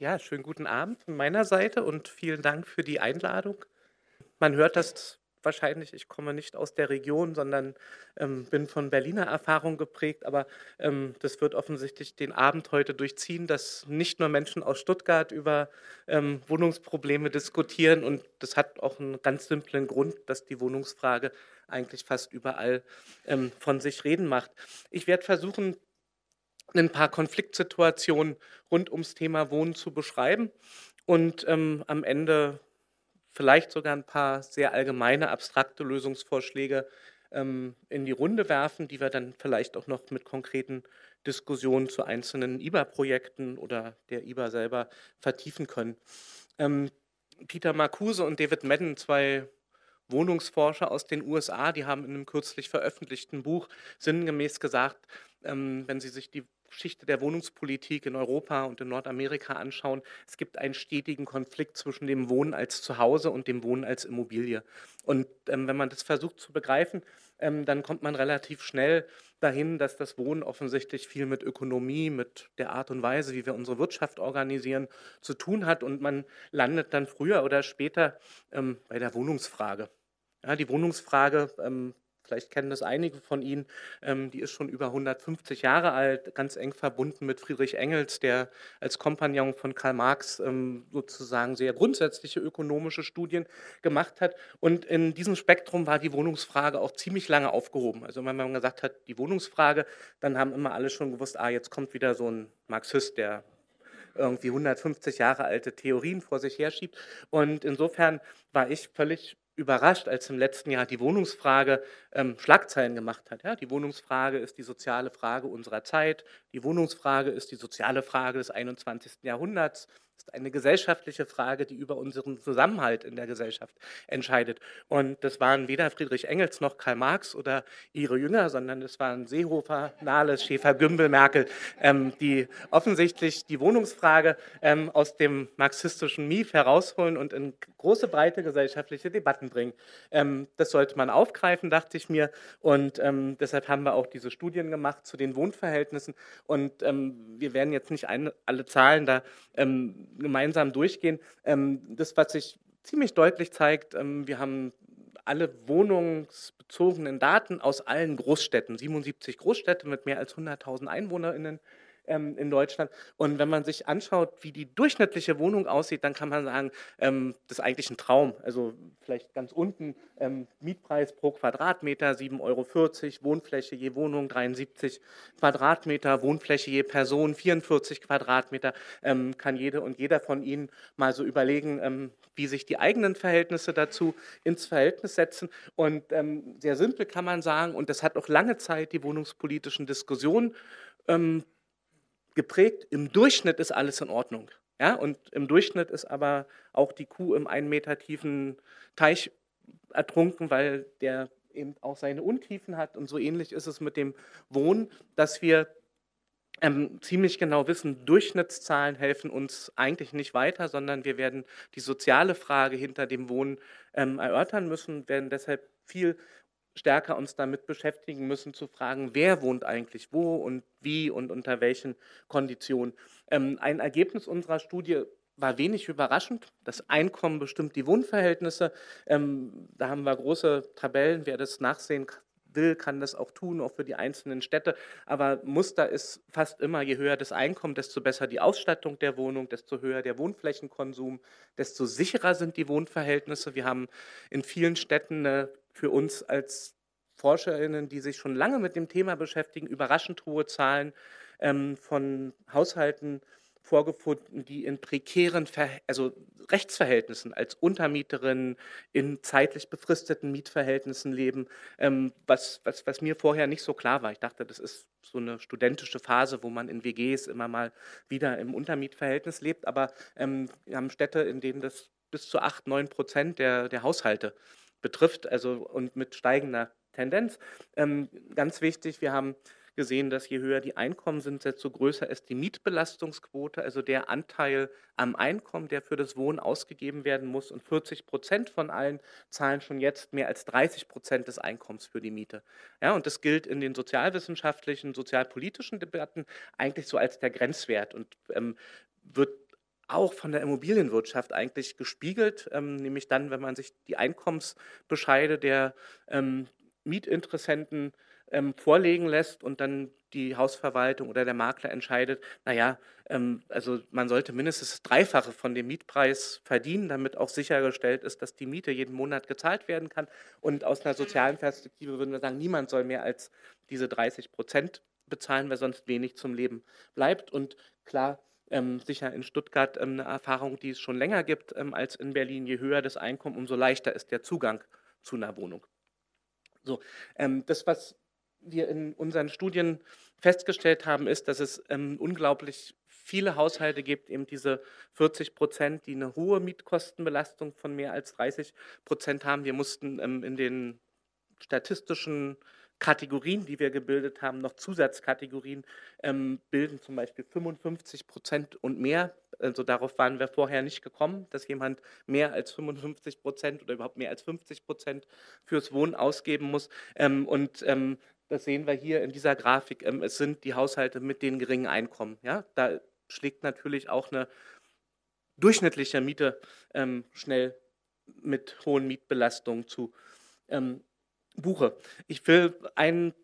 Ja, schönen guten Abend von meiner Seite und vielen Dank für die Einladung. Man hört das wahrscheinlich, ich komme nicht aus der Region, sondern ähm, bin von Berliner Erfahrung geprägt, aber ähm, das wird offensichtlich den Abend heute durchziehen, dass nicht nur Menschen aus Stuttgart über ähm, Wohnungsprobleme diskutieren und das hat auch einen ganz simplen Grund, dass die Wohnungsfrage eigentlich fast überall ähm, von sich reden macht. Ich werde versuchen, ein paar Konfliktsituationen rund ums Thema Wohnen zu beschreiben und ähm, am Ende vielleicht sogar ein paar sehr allgemeine, abstrakte Lösungsvorschläge ähm, in die Runde werfen, die wir dann vielleicht auch noch mit konkreten Diskussionen zu einzelnen IBA-Projekten oder der IBA selber vertiefen können. Ähm, Peter Marcuse und David Madden, zwei Wohnungsforscher aus den USA, die haben in einem kürzlich veröffentlichten Buch sinngemäß gesagt, ähm, wenn Sie sich die Geschichte der Wohnungspolitik in Europa und in Nordamerika anschauen, es gibt einen stetigen Konflikt zwischen dem Wohnen als Zuhause und dem Wohnen als Immobilie. Und ähm, wenn man das versucht zu begreifen, ähm, dann kommt man relativ schnell dahin, dass das Wohnen offensichtlich viel mit Ökonomie, mit der Art und Weise, wie wir unsere Wirtschaft organisieren, zu tun hat. Und man landet dann früher oder später ähm, bei der Wohnungsfrage. Ja, die Wohnungsfrage ähm, vielleicht kennen das einige von Ihnen, ähm, die ist schon über 150 Jahre alt, ganz eng verbunden mit Friedrich Engels, der als Kompagnon von Karl Marx ähm, sozusagen sehr grundsätzliche ökonomische Studien gemacht hat. Und in diesem Spektrum war die Wohnungsfrage auch ziemlich lange aufgehoben. Also wenn man gesagt hat, die Wohnungsfrage, dann haben immer alle schon gewusst, ah, jetzt kommt wieder so ein Marxist, der irgendwie 150 Jahre alte Theorien vor sich herschiebt. Und insofern war ich völlig überrascht, als im letzten Jahr die Wohnungsfrage ähm, Schlagzeilen gemacht hat. Ja, die Wohnungsfrage ist die soziale Frage unserer Zeit. Die Wohnungsfrage ist die soziale Frage des 21. Jahrhunderts ist eine gesellschaftliche Frage, die über unseren Zusammenhalt in der Gesellschaft entscheidet. Und das waren weder Friedrich Engels noch Karl Marx oder ihre Jünger, sondern es waren Seehofer, Nahles, Schäfer, Gümbel, Merkel, ähm, die offensichtlich die Wohnungsfrage ähm, aus dem marxistischen Mief herausholen und in große, breite gesellschaftliche Debatten bringen. Ähm, das sollte man aufgreifen, dachte ich mir. Und ähm, deshalb haben wir auch diese Studien gemacht zu den Wohnverhältnissen. Und ähm, wir werden jetzt nicht eine, alle Zahlen da ähm, gemeinsam durchgehen. Ähm, das, was sich ziemlich deutlich zeigt, ähm, wir haben alle wohnungsbezogenen Daten aus allen Großstädten, 77 Großstädte mit mehr als 100.000 EinwohnerInnen ähm, in Deutschland. Und wenn man sich anschaut, wie die durchschnittliche Wohnung aussieht, dann kann man sagen, ähm, das ist eigentlich ein Traum. Also vielleicht ganz unten ähm, Mietpreis pro Quadratmeter 7,40 Euro, Wohnfläche je Wohnung 73 Quadratmeter, Wohnfläche je Person 44 Quadratmeter. Ähm, kann jede und jeder von Ihnen mal so überlegen, ähm, wie sich die eigenen Verhältnisse dazu ins Verhältnis setzen. Und ähm, sehr simpel kann man sagen, und das hat auch lange Zeit die wohnungspolitischen Diskussionen ähm, geprägt, im Durchschnitt ist alles in Ordnung. Ja, und im Durchschnitt ist aber auch die Kuh im einen Meter tiefen Teich ertrunken, weil der eben auch seine Untiefen hat. Und so ähnlich ist es mit dem Wohnen, dass wir ähm, ziemlich genau wissen, Durchschnittszahlen helfen uns eigentlich nicht weiter, sondern wir werden die soziale Frage hinter dem Wohnen ähm, erörtern müssen, werden deshalb viel stärker uns damit beschäftigen müssen, zu fragen, wer wohnt eigentlich wo und wie und unter welchen Konditionen. Ähm, ein Ergebnis unserer Studie war wenig überraschend. Das Einkommen bestimmt die Wohnverhältnisse. Ähm, da haben wir große Tabellen. Wer das nachsehen will, kann das auch tun, auch für die einzelnen Städte. Aber Muster ist fast immer, je höher das Einkommen, desto besser die Ausstattung der Wohnung, desto höher der Wohnflächenkonsum, desto sicherer sind die Wohnverhältnisse. Wir haben in vielen Städten eine für uns als ForscherInnen, die sich schon lange mit dem Thema beschäftigen, überraschend hohe Zahlen ähm, von Haushalten vorgefunden, die in prekären Ver also Rechtsverhältnissen als Untermieterin in zeitlich befristeten Mietverhältnissen leben, ähm, was, was, was mir vorher nicht so klar war. Ich dachte, das ist so eine studentische Phase, wo man in WGs immer mal wieder im Untermietverhältnis lebt, aber ähm, wir haben Städte, in denen das bis zu 8, 9 Prozent der, der Haushalte betrifft, also und mit steigender Tendenz. Ähm, ganz wichtig, wir haben gesehen, dass je höher die Einkommen sind, desto größer ist die Mietbelastungsquote, also der Anteil am Einkommen, der für das Wohnen ausgegeben werden muss. Und 40 Prozent von allen zahlen schon jetzt mehr als 30 Prozent des Einkommens für die Miete. Ja, und das gilt in den sozialwissenschaftlichen, sozialpolitischen Debatten eigentlich so als der Grenzwert und ähm, wird auch von der Immobilienwirtschaft eigentlich gespiegelt, ähm, nämlich dann, wenn man sich die Einkommensbescheide der ähm, Mietinteressenten ähm, vorlegen lässt und dann die Hausverwaltung oder der Makler entscheidet, naja, ähm, also man sollte mindestens das Dreifache von dem Mietpreis verdienen, damit auch sichergestellt ist, dass die Miete jeden Monat gezahlt werden kann. Und aus einer sozialen Perspektive würden wir sagen, niemand soll mehr als diese 30 Prozent bezahlen, weil sonst wenig zum Leben bleibt. Und klar, ähm, sicher in Stuttgart ähm, eine Erfahrung, die es schon länger gibt ähm, als in Berlin. Je höher das Einkommen, umso leichter ist der Zugang zu einer Wohnung. So, ähm, das, was wir in unseren Studien festgestellt haben, ist, dass es ähm, unglaublich viele Haushalte gibt, eben diese 40 Prozent, die eine hohe Mietkostenbelastung von mehr als 30 Prozent haben. Wir mussten ähm, in den statistischen Kategorien, die wir gebildet haben, noch Zusatzkategorien ähm, bilden, zum Beispiel 55 Prozent und mehr. Also darauf waren wir vorher nicht gekommen, dass jemand mehr als 55 Prozent oder überhaupt mehr als 50 Prozent fürs Wohnen ausgeben muss. Ähm, und ähm, das sehen wir hier in dieser Grafik. Ähm, es sind die Haushalte mit den geringen Einkommen. Ja? Da schlägt natürlich auch eine durchschnittliche Miete ähm, schnell mit hohen Mietbelastungen zu. Ähm, buche. Ich will einen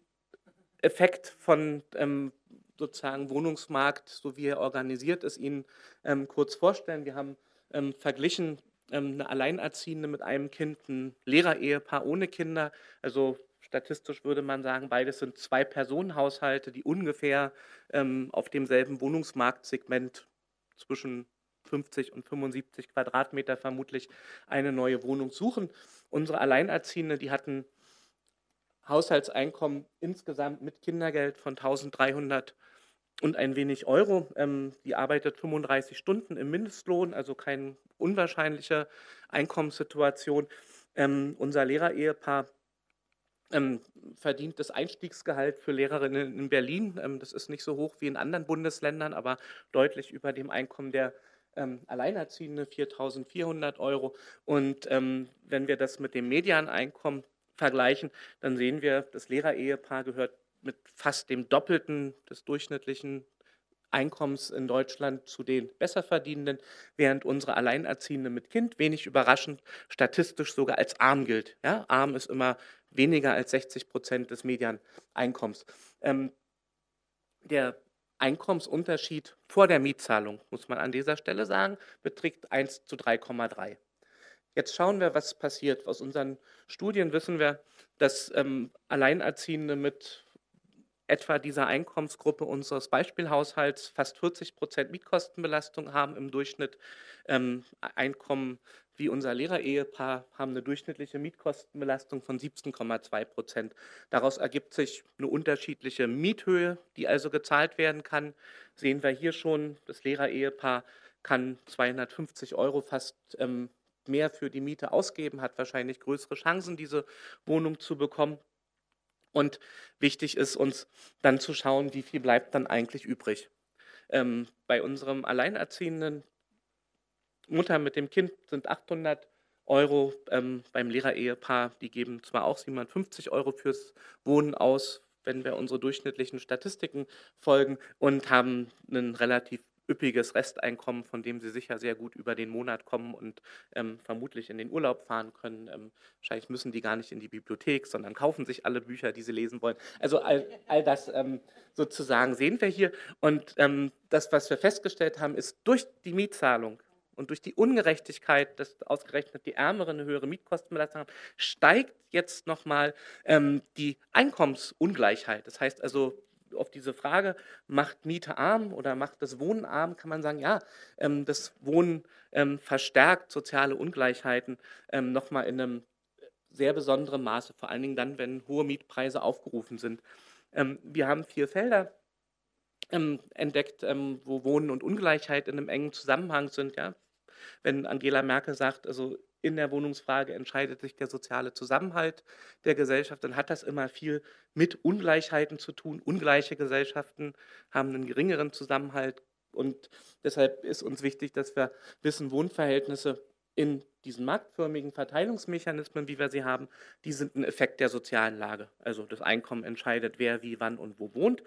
Effekt von ähm, sozusagen Wohnungsmarkt, so wie er organisiert ist, Ihnen ähm, kurz vorstellen. Wir haben ähm, verglichen ähm, eine Alleinerziehende mit einem Kind, ein Lehrerehepaar ohne Kinder. Also statistisch würde man sagen, beides sind zwei Personenhaushalte, die ungefähr ähm, auf demselben Wohnungsmarktsegment zwischen 50 und 75 Quadratmeter vermutlich eine neue Wohnung suchen. Unsere Alleinerziehende, die hatten Haushaltseinkommen insgesamt mit Kindergeld von 1300 und ein wenig Euro. Ähm, die arbeitet 35 Stunden im Mindestlohn, also keine unwahrscheinliche Einkommenssituation. Ähm, unser Lehrerehepaar ähm, verdient das Einstiegsgehalt für Lehrerinnen in Berlin. Ähm, das ist nicht so hoch wie in anderen Bundesländern, aber deutlich über dem Einkommen der ähm, Alleinerziehende, 4.400 Euro. Und ähm, wenn wir das mit dem Medianeinkommen vergleichen, dann sehen wir, das Lehrerehepaar gehört mit fast dem Doppelten des durchschnittlichen Einkommens in Deutschland zu den Besserverdienenden, während unsere Alleinerziehende mit Kind wenig überraschend statistisch sogar als arm gilt. Ja, arm ist immer weniger als 60 Prozent des Medianeinkommens. Ähm, der Einkommensunterschied vor der Mietzahlung, muss man an dieser Stelle sagen, beträgt 1 zu 3,3. Jetzt schauen wir, was passiert. Aus unseren Studien wissen wir, dass ähm, Alleinerziehende mit etwa dieser Einkommensgruppe unseres Beispielhaushalts fast 40 Prozent Mietkostenbelastung haben im Durchschnitt. Ähm, Einkommen wie unser Lehrerehepaar haben eine durchschnittliche Mietkostenbelastung von 17,2 Prozent. Daraus ergibt sich eine unterschiedliche Miethöhe, die also gezahlt werden kann. Sehen wir hier schon, das Lehrerehepaar kann 250 Euro fast ähm, mehr für die Miete ausgeben, hat wahrscheinlich größere Chancen, diese Wohnung zu bekommen. Und wichtig ist uns dann zu schauen, wie viel bleibt dann eigentlich übrig. Ähm, bei unserem alleinerziehenden Mutter mit dem Kind sind 800 Euro, ähm, beim Lehrerehepaar, die geben zwar auch 750 Euro fürs Wohnen aus, wenn wir unsere durchschnittlichen Statistiken folgen und haben einen relativ üppiges Resteinkommen, von dem sie sicher sehr gut über den Monat kommen und ähm, vermutlich in den Urlaub fahren können. Ähm, wahrscheinlich müssen die gar nicht in die Bibliothek, sondern kaufen sich alle Bücher, die sie lesen wollen. Also all, all das ähm, sozusagen sehen wir hier. Und ähm, das, was wir festgestellt haben, ist durch die Mietzahlung und durch die Ungerechtigkeit, dass ausgerechnet die Ärmeren eine höhere Mietkostenbelastung haben, steigt jetzt nochmal ähm, die Einkommensungleichheit. Das heißt also, auf diese Frage, macht Miete arm oder macht das Wohnen arm, kann man sagen, ja, ähm, das Wohnen ähm, verstärkt soziale Ungleichheiten ähm, nochmal in einem sehr besonderen Maße, vor allen Dingen dann, wenn hohe Mietpreise aufgerufen sind. Ähm, wir haben vier Felder ähm, entdeckt, ähm, wo Wohnen und Ungleichheit in einem engen Zusammenhang sind. Ja? Wenn Angela Merkel sagt, also in der Wohnungsfrage entscheidet sich der soziale Zusammenhalt der Gesellschaft, dann hat das immer viel mit Ungleichheiten zu tun. Ungleiche Gesellschaften haben einen geringeren Zusammenhalt und deshalb ist uns wichtig, dass wir wissen, Wohnverhältnisse in diesen marktförmigen Verteilungsmechanismen, wie wir sie haben, die sind ein Effekt der sozialen Lage. Also das Einkommen entscheidet, wer wie, wann und wo wohnt.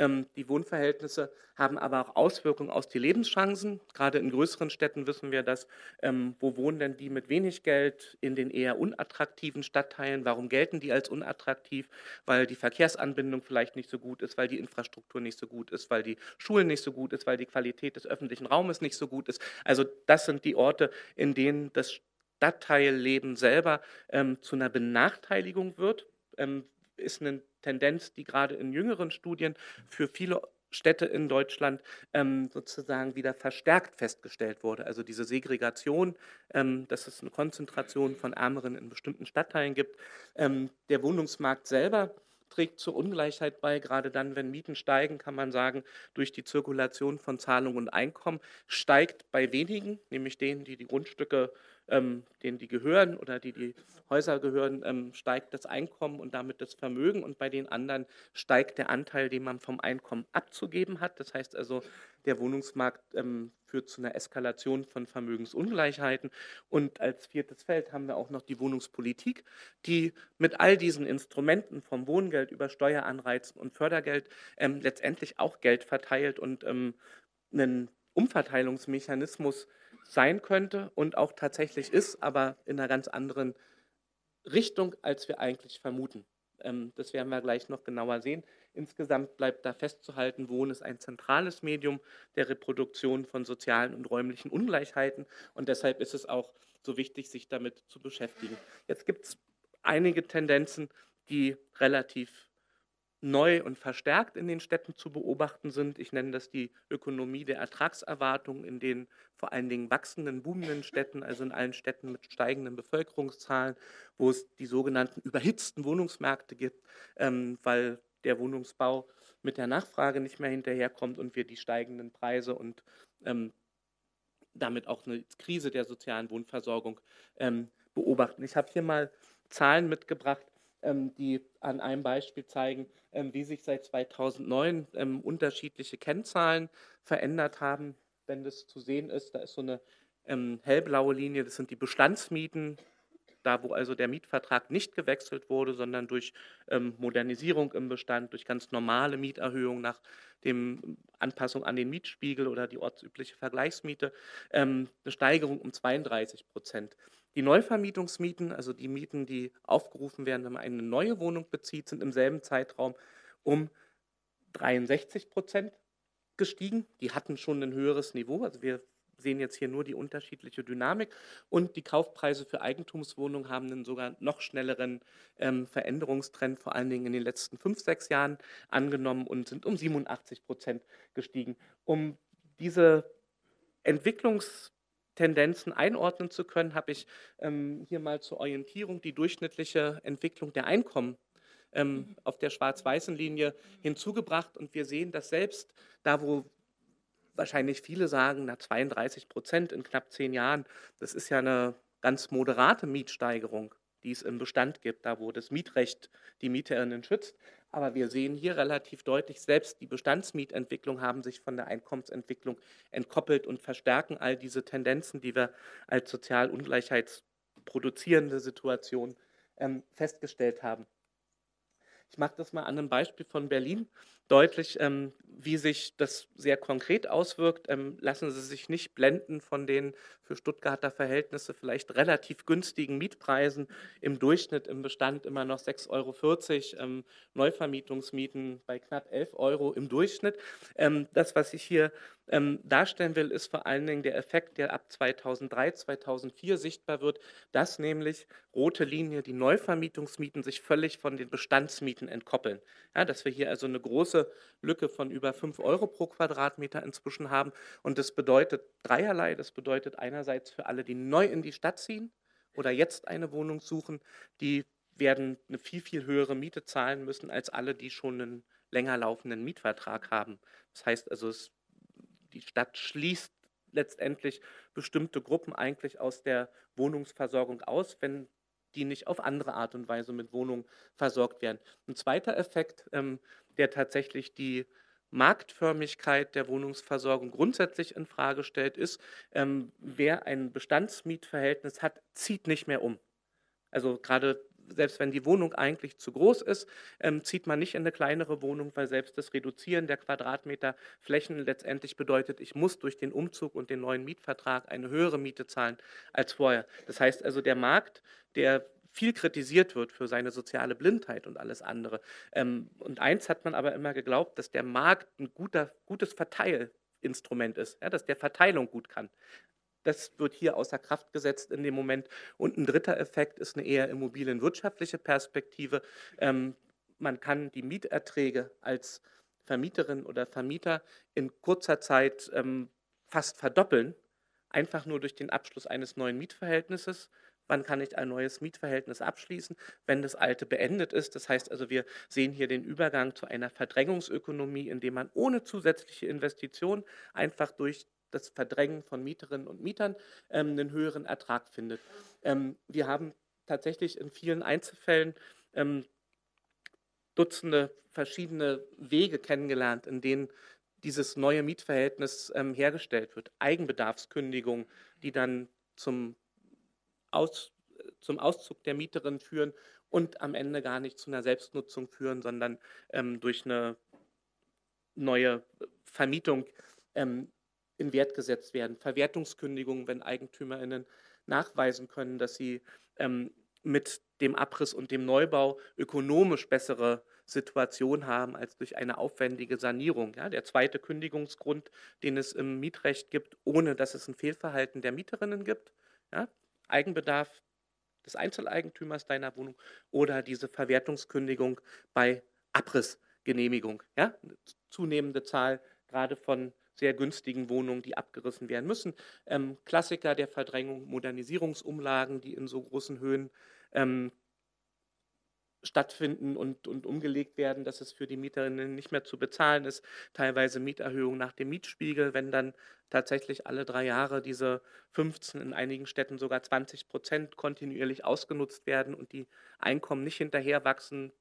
Ähm, die Wohnverhältnisse haben aber auch Auswirkungen auf die Lebenschancen. Gerade in größeren Städten wissen wir das. Ähm, wo wohnen denn die mit wenig Geld in den eher unattraktiven Stadtteilen? Warum gelten die als unattraktiv? Weil die Verkehrsanbindung vielleicht nicht so gut ist, weil die Infrastruktur nicht so gut ist, weil die Schulen nicht so gut ist, weil die Qualität des öffentlichen Raumes nicht so gut ist. Also das sind die Orte, in denen das Stadtteilleben selber ähm, zu einer Benachteiligung wird. Ähm, ist eine Tendenz, die gerade in jüngeren Studien für viele Städte in Deutschland ähm, sozusagen wieder verstärkt festgestellt wurde. Also diese Segregation, ähm, dass es eine Konzentration von Ärmeren in bestimmten Stadtteilen gibt. Ähm, der Wohnungsmarkt selber trägt zur Ungleichheit bei. Gerade dann, wenn Mieten steigen, kann man sagen, durch die Zirkulation von Zahlungen und Einkommen steigt bei wenigen, nämlich denen, die die Grundstücke ähm, denen die gehören oder die die Häuser gehören, ähm, steigt das Einkommen und damit das Vermögen und bei den anderen steigt der Anteil, den man vom Einkommen abzugeben hat. Das heißt also, der Wohnungsmarkt ähm, führt zu einer Eskalation von Vermögensungleichheiten. Und als viertes Feld haben wir auch noch die Wohnungspolitik, die mit all diesen Instrumenten vom Wohngeld über Steueranreizen und Fördergeld ähm, letztendlich auch Geld verteilt und ähm, einen Umverteilungsmechanismus sein könnte und auch tatsächlich ist, aber in einer ganz anderen Richtung, als wir eigentlich vermuten. Ähm, das werden wir gleich noch genauer sehen. Insgesamt bleibt da festzuhalten, Wohnen ist ein zentrales Medium der Reproduktion von sozialen und räumlichen Ungleichheiten und deshalb ist es auch so wichtig, sich damit zu beschäftigen. Jetzt gibt es einige Tendenzen, die relativ neu und verstärkt in den Städten zu beobachten sind. Ich nenne das die Ökonomie der Ertragserwartung in den vor allen Dingen wachsenden, boomenden Städten, also in allen Städten mit steigenden Bevölkerungszahlen, wo es die sogenannten überhitzten Wohnungsmärkte gibt, ähm, weil der Wohnungsbau mit der Nachfrage nicht mehr hinterherkommt und wir die steigenden Preise und ähm, damit auch eine Krise der sozialen Wohnversorgung ähm, beobachten. Ich habe hier mal Zahlen mitgebracht, die an einem Beispiel zeigen, ähm, wie sich seit 2009 ähm, unterschiedliche Kennzahlen verändert haben. Wenn das zu sehen ist, da ist so eine hellblaue Linie, das sind die Bestandsmieten, da wo also der Mietvertrag nicht gewechselt wurde, sondern durch Modernisierung im Bestand, durch ganz normale Mieterhöhung nach dem Anpassung an den Mietspiegel oder die ortsübliche Vergleichsmiete, eine Steigerung um 32 Prozent. Die Neuvermietungsmieten, also die Mieten, die aufgerufen werden, wenn man eine neue Wohnung bezieht, sind im selben Zeitraum um 63 Prozent gestiegen. Die hatten schon ein höheres Niveau. Also wir sehen jetzt hier nur die unterschiedliche Dynamik. Und die Kaufpreise für Eigentumswohnungen haben einen sogar noch schnelleren ähm, Veränderungstrend, vor allen Dingen in den letzten fünf, sechs Jahren angenommen und sind um 87 Prozent gestiegen. Um diese Entwicklungs- Tendenzen einordnen zu können, habe ich ähm, hier mal zur Orientierung die durchschnittliche Entwicklung der Einkommen ähm, mhm. auf der schwarz-weißen Linie hinzugebracht. Und wir sehen, dass selbst da, wo wahrscheinlich viele sagen, na 32 Prozent in knapp zehn Jahren, das ist ja eine ganz moderate Mietsteigerung, die es im Bestand gibt, da wo das Mietrecht die Mieterinnen schützt. Aber wir sehen hier relativ deutlich, selbst die Bestandsmietentwicklung haben sich von der Einkommensentwicklung entkoppelt und verstärken all diese Tendenzen, die wir als sozial ungleichheitsproduzierende Situation ähm, festgestellt haben. Ich mache das mal an einem Beispiel von Berlin deutlich, ähm, wie sich das sehr konkret auswirkt. Ähm, lassen Sie sich nicht blenden von den für Stuttgarter Verhältnisse vielleicht relativ günstigen Mietpreisen. Im Durchschnitt im Bestand immer noch 6,40 Euro, ähm, Neuvermietungsmieten bei knapp 11 Euro im Durchschnitt. Ähm, das, was ich hier ähm, darstellen will, ist vor allen Dingen der Effekt, der ab 2003, 2004 sichtbar wird, dass nämlich rote Linie die Neuvermietungsmieten sich völlig von den Bestandsmieten entkoppeln. Ja, dass wir hier also eine große Lücke von über 5 Euro pro Quadratmeter inzwischen haben. Und das bedeutet dreierlei. Das bedeutet einerseits für alle, die neu in die Stadt ziehen oder jetzt eine Wohnung suchen, die werden eine viel, viel höhere Miete zahlen müssen als alle, die schon einen länger laufenden Mietvertrag haben. Das heißt also, es die Stadt schließt letztendlich bestimmte Gruppen eigentlich aus der Wohnungsversorgung aus, wenn die nicht auf andere Art und Weise mit Wohnungen versorgt werden. Ein zweiter Effekt, ähm, der tatsächlich die Marktförmigkeit der Wohnungsversorgung grundsätzlich in Frage stellt, ist, ähm, wer ein Bestandsmietverhältnis hat, zieht nicht mehr um. Also gerade selbst wenn die Wohnung eigentlich zu groß ist, ähm, zieht man nicht in eine kleinere Wohnung, weil selbst das Reduzieren der Quadratmeter Flächen letztendlich bedeutet, ich muss durch den Umzug und den neuen Mietvertrag eine höhere Miete zahlen als vorher. Das heißt also, der Markt, der viel kritisiert wird für seine soziale Blindheit und alles andere. Ähm, und eins hat man aber immer geglaubt, dass der Markt ein guter, gutes Verteilinstrument ist, ja, dass der Verteilung gut kann. Das wird hier außer Kraft gesetzt in dem Moment. Und ein dritter Effekt ist eine eher immobilienwirtschaftliche Perspektive. Ähm, man kann die Mieterträge als Vermieterin oder Vermieter in kurzer Zeit ähm, fast verdoppeln, einfach nur durch den Abschluss eines neuen Mietverhältnisses. Wann kann ich ein neues Mietverhältnis abschließen, wenn das alte beendet ist? Das heißt also, wir sehen hier den Übergang zu einer Verdrängungsökonomie, indem man ohne zusätzliche Investition einfach durch das Verdrängen von Mieterinnen und Mietern ähm, einen höheren Ertrag findet. Ähm, wir haben tatsächlich in vielen Einzelfällen ähm, Dutzende verschiedene Wege kennengelernt, in denen dieses neue Mietverhältnis ähm, hergestellt wird. Eigenbedarfskündigungen, die dann zum, Aus, zum Auszug der Mieterin führen und am Ende gar nicht zu einer Selbstnutzung führen, sondern ähm, durch eine neue Vermietung ähm, in Wert gesetzt werden. Verwertungskündigungen, wenn EigentümerInnen nachweisen können, dass sie ähm, mit dem Abriss und dem Neubau ökonomisch bessere Situation haben als durch eine aufwendige Sanierung. Ja, der zweite Kündigungsgrund, den es im Mietrecht gibt, ohne dass es ein Fehlverhalten der Mieterinnen gibt. Ja, Eigenbedarf des Einzeleigentümers deiner Wohnung oder diese Verwertungskündigung bei Abrissgenehmigung. Ja, zunehmende Zahl gerade von sehr günstigen Wohnungen, die abgerissen werden müssen. Ähm, Klassiker der Verdrängung, Modernisierungsumlagen, die in so großen Höhen ähm, stattfinden und, und umgelegt werden, dass es für die Mieterinnen nicht mehr zu bezahlen ist. Teilweise Mieterhöhung nach dem Mietspiegel, wenn dann tatsächlich alle drei Jahre diese 15, in einigen Städten sogar 20 Prozent kontinuierlich ausgenutzt werden und die Einkommen nicht hinterher wachsen,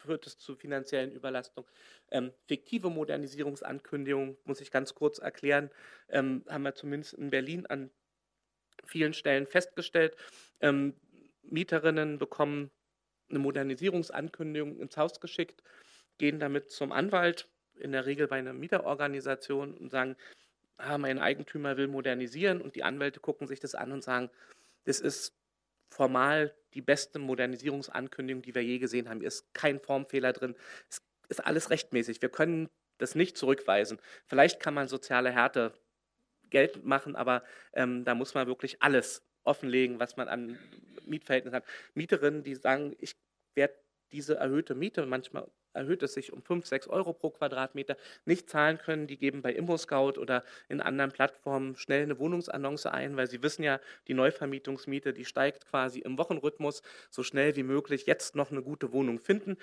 führt es zu finanziellen Überlastungen. Ähm, fiktive Modernisierungsankündigungen, muss ich ganz kurz erklären, ähm, haben wir zumindest in Berlin an vielen Stellen festgestellt. Ähm, Mieterinnen bekommen eine Modernisierungsankündigung ins Haus geschickt, gehen damit zum Anwalt, in der Regel bei einer Mieterorganisation und sagen, ah, mein Eigentümer will modernisieren und die Anwälte gucken sich das an und sagen, das ist formal die beste Modernisierungsankündigung, die wir je gesehen haben. Hier ist kein Formfehler drin. Es ist alles rechtmäßig. Wir können das nicht zurückweisen. Vielleicht kann man soziale Härte geltend machen, aber ähm, da muss man wirklich alles offenlegen, was man an Mietverhältnissen hat. Mieterinnen, die sagen, ich werde diese erhöhte Miete, manchmal erhöht es sich um 5, 6 Euro pro Quadratmeter, nicht zahlen können, die geben bei ImmoScout oder in anderen Plattformen schnell eine Wohnungsannonce ein, weil sie wissen ja, die Neuvermietungsmiete, die steigt quasi im Wochenrhythmus, so schnell wie möglich jetzt noch eine gute Wohnung finden,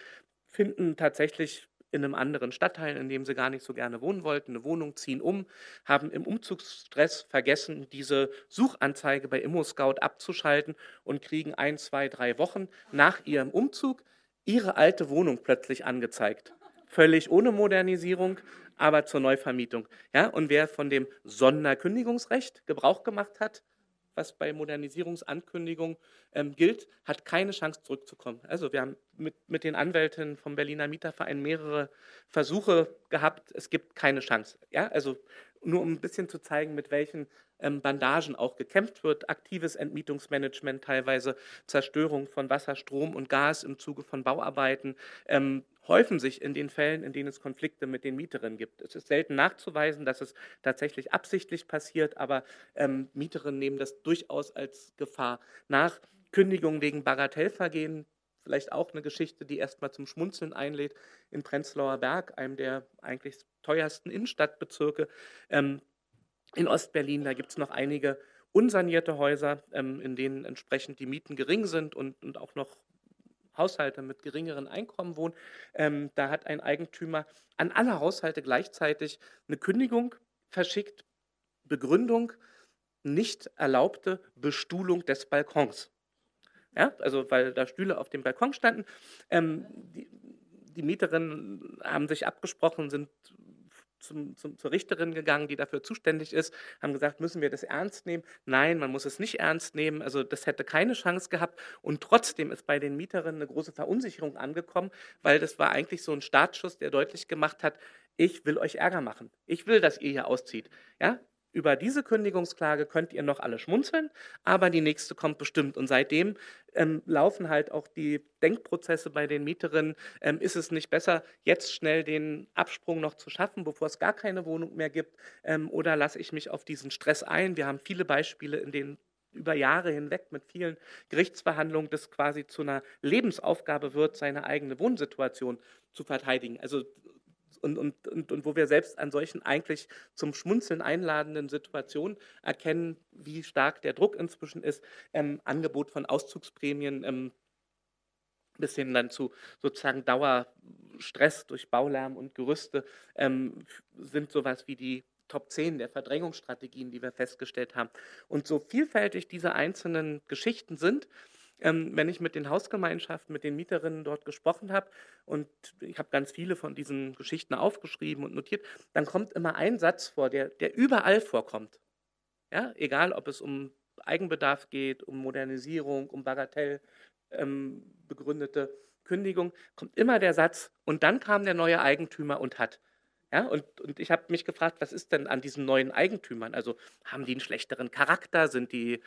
finden tatsächlich in einem anderen Stadtteil, in dem sie gar nicht so gerne wohnen wollten, eine Wohnung, ziehen um, haben im Umzugsstress vergessen, diese Suchanzeige bei ImmoScout abzuschalten und kriegen ein, zwei, drei Wochen nach ihrem Umzug ihre alte Wohnung plötzlich angezeigt. Völlig ohne Modernisierung, aber zur Neuvermietung. Ja, und wer von dem Sonderkündigungsrecht Gebrauch gemacht hat, was bei Modernisierungsankündigungen ähm, gilt, hat keine Chance zurückzukommen. Also wir haben mit, mit den Anwälten vom Berliner Mieterverein mehrere Versuche gehabt. Es gibt keine Chance. Ja, also nur um ein bisschen zu zeigen, mit welchen ähm, Bandagen auch gekämpft wird. Aktives Entmietungsmanagement, teilweise Zerstörung von Wasser, Strom und Gas im Zuge von Bauarbeiten, ähm, häufen sich in den Fällen, in denen es Konflikte mit den Mieterinnen gibt. Es ist selten nachzuweisen, dass es tatsächlich absichtlich passiert, aber ähm, Mieterinnen nehmen das durchaus als Gefahr nach. Kündigung wegen Bagatellvergehen, vielleicht auch eine Geschichte, die erstmal zum Schmunzeln einlädt, in Prenzlauer Berg, einem der eigentlich teuersten Innenstadtbezirke ähm, in Ostberlin. Da gibt es noch einige unsanierte Häuser, ähm, in denen entsprechend die Mieten gering sind und, und auch noch Haushalte mit geringeren Einkommen wohnen. Ähm, da hat ein Eigentümer an alle Haushalte gleichzeitig eine Kündigung verschickt, Begründung, nicht erlaubte Bestuhlung des Balkons. Ja, also weil da Stühle auf dem Balkon standen. Ähm, die, die Mieterinnen haben sich abgesprochen, sind zum, zum, zur Richterin gegangen, die dafür zuständig ist, haben gesagt, müssen wir das ernst nehmen? Nein, man muss es nicht ernst nehmen. Also das hätte keine Chance gehabt. Und trotzdem ist bei den Mieterinnen eine große Verunsicherung angekommen, weil das war eigentlich so ein Startschuss, der deutlich gemacht hat, ich will euch Ärger machen. Ich will, dass ihr hier auszieht. Ja, über diese Kündigungsklage könnt ihr noch alle schmunzeln, aber die nächste kommt bestimmt. Und seitdem ähm, laufen halt auch die Denkprozesse bei den Mieterinnen. Ähm, ist es nicht besser, jetzt schnell den Absprung noch zu schaffen, bevor es gar keine Wohnung mehr gibt? Ähm, oder lasse ich mich auf diesen Stress ein? Wir haben viele Beispiele, in denen über Jahre hinweg mit vielen Gerichtsverhandlungen das quasi zu einer Lebensaufgabe wird, seine eigene Wohnsituation zu verteidigen. Also und, und, und, und wo wir selbst an solchen eigentlich zum Schmunzeln einladenden Situationen erkennen, wie stark der Druck inzwischen ist, ähm, Angebot von Auszugsprämien ähm, bis hin dann zu sozusagen Dauerstress durch Baulärm und Gerüste ähm, sind sowas wie die Top 10 der Verdrängungsstrategien, die wir festgestellt haben. Und so vielfältig diese einzelnen Geschichten sind, ähm, wenn ich mit den Hausgemeinschaften, mit den Mieterinnen dort gesprochen habe und ich habe ganz viele von diesen Geschichten aufgeschrieben und notiert, dann kommt immer ein Satz vor, der, der überall vorkommt. Ja, egal, ob es um Eigenbedarf geht, um Modernisierung, um Bagatell ähm, begründete Kündigung, kommt immer der Satz, und dann kam der neue Eigentümer und hat. Ja, und, und ich habe mich gefragt, was ist denn an diesen neuen Eigentümern? Also haben die einen schlechteren Charakter? Sind die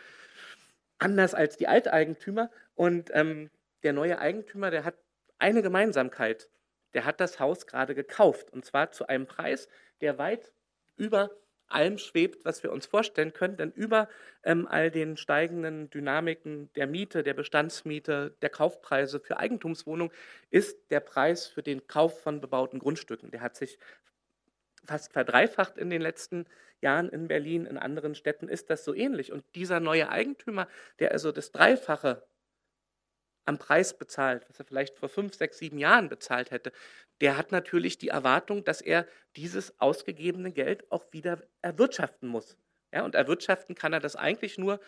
anders als die Alteigentümer. Und ähm, der neue Eigentümer, der hat eine Gemeinsamkeit. Der hat das Haus gerade gekauft und zwar zu einem Preis, der weit über allem schwebt, was wir uns vorstellen können, denn über ähm, all den steigenden Dynamiken der Miete, der Bestandsmiete, der Kaufpreise für Eigentumswohnungen ist der Preis für den Kauf von bebauten Grundstücken. Der hat sich fast verdreifacht in den letzten Jahren in Berlin. In anderen Städten ist das so ähnlich. Und dieser neue Eigentümer, der also das Dreifache am Preis bezahlt, was er vielleicht vor fünf, sechs, sieben Jahren bezahlt hätte, der hat natürlich die Erwartung, dass er dieses ausgegebene Geld auch wieder erwirtschaften muss. Ja, und erwirtschaften kann er das eigentlich nur,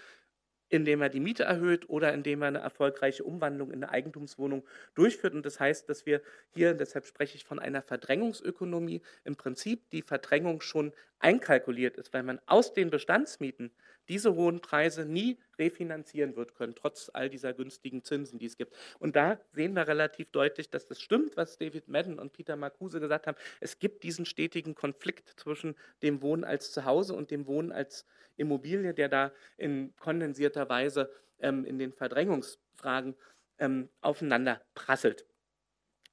indem er die Miete erhöht oder indem er eine erfolgreiche Umwandlung in eine Eigentumswohnung durchführt. Und das heißt, dass wir hier, deshalb spreche ich von einer Verdrängungsökonomie, im Prinzip die Verdrängung schon einkalkuliert ist, weil man aus den Bestandsmieten diese hohen Preise nie refinanzieren wird können, trotz all dieser günstigen Zinsen, die es gibt. Und da sehen wir relativ deutlich, dass das stimmt, was David Madden und Peter Marcuse gesagt haben. Es gibt diesen stetigen Konflikt zwischen dem Wohnen als Zuhause und dem Wohnen als Immobilie, der da in kondensierter Weise ähm, in den Verdrängungsfragen ähm, aufeinander prasselt.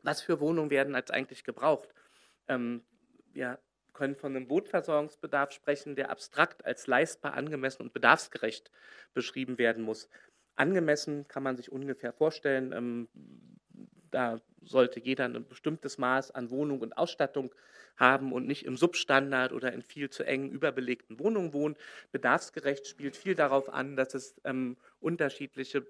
Was für Wohnungen werden als eigentlich gebraucht? Ähm, wir können von einem Wohnversorgungsbedarf sprechen, der abstrakt als leistbar, angemessen und bedarfsgerecht beschrieben werden muss. Angemessen kann man sich ungefähr vorstellen, ähm, da sollte jeder ein bestimmtes Maß an Wohnung und Ausstattung haben und nicht im Substandard oder in viel zu engen, überbelegten Wohnungen wohnen. Bedarfsgerecht spielt viel darauf an, dass es ähm, unterschiedliche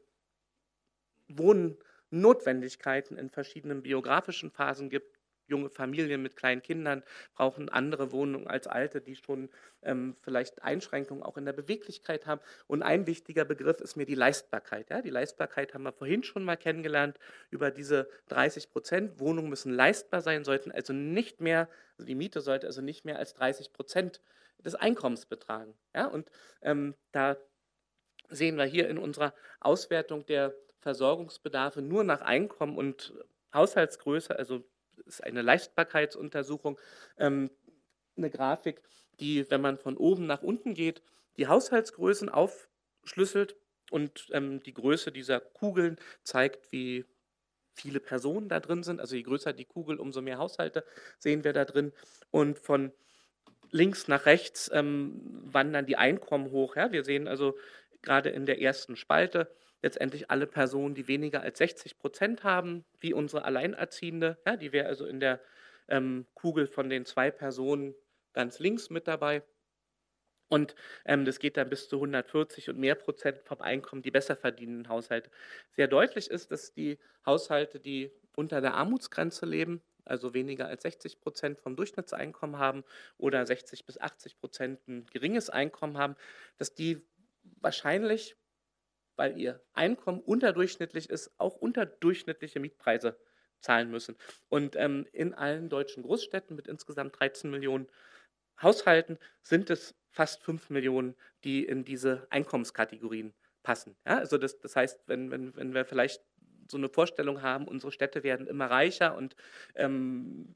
Wohnnotwendigkeiten in verschiedenen biografischen Phasen gibt junge Familien mit kleinen Kindern brauchen andere Wohnungen als alte, die schon ähm, vielleicht Einschränkungen auch in der Beweglichkeit haben. Und ein wichtiger Begriff ist mir die Leistbarkeit. Ja? Die Leistbarkeit haben wir vorhin schon mal kennengelernt über diese 30 Prozent. Wohnungen müssen leistbar sein, sollten also nicht mehr, also die Miete sollte also nicht mehr als 30 Prozent des Einkommens betragen. Ja? Und ähm, da sehen wir hier in unserer Auswertung der Versorgungsbedarfe nur nach Einkommen und Haushaltsgröße, also ist eine Leistbarkeitsuntersuchung, ähm, eine Grafik, die, wenn man von oben nach unten geht, die Haushaltsgrößen aufschlüsselt und ähm, die Größe dieser Kugeln zeigt, wie viele Personen da drin sind. Also je größer die Kugel, umso mehr Haushalte sehen wir da drin. Und von links nach rechts ähm, wandern die Einkommen hoch. Ja? Wir sehen also gerade in der ersten Spalte letztendlich alle Personen, die weniger als 60 Prozent haben, wie unsere Alleinerziehende. Ja, die wäre also in der ähm, Kugel von den zwei Personen ganz links mit dabei. Und ähm, das geht dann bis zu 140 und mehr Prozent vom Einkommen, die besser verdienenden Haushalte. Sehr deutlich ist, dass die Haushalte, die unter der Armutsgrenze leben, also weniger als 60 Prozent vom Durchschnittseinkommen haben oder 60 bis 80 Prozent ein geringes Einkommen haben, dass die wahrscheinlich weil ihr Einkommen unterdurchschnittlich ist, auch unterdurchschnittliche Mietpreise zahlen müssen. Und ähm, in allen deutschen Großstädten mit insgesamt 13 Millionen Haushalten sind es fast 5 Millionen, die in diese Einkommenskategorien passen. Ja, also das, das heißt, wenn, wenn, wenn wir vielleicht so eine Vorstellung haben, unsere Städte werden immer reicher und ähm,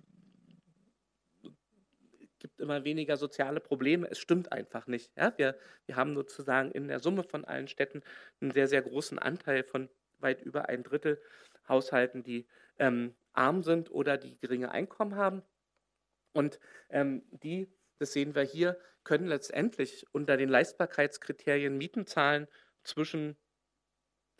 gibt immer weniger soziale Probleme. Es stimmt einfach nicht. Ja? Wir, wir haben sozusagen in der Summe von allen Städten einen sehr, sehr großen Anteil von weit über ein Drittel Haushalten, die ähm, arm sind oder die geringe Einkommen haben. Und ähm, die, das sehen wir hier, können letztendlich unter den Leistbarkeitskriterien Mieten zahlen zwischen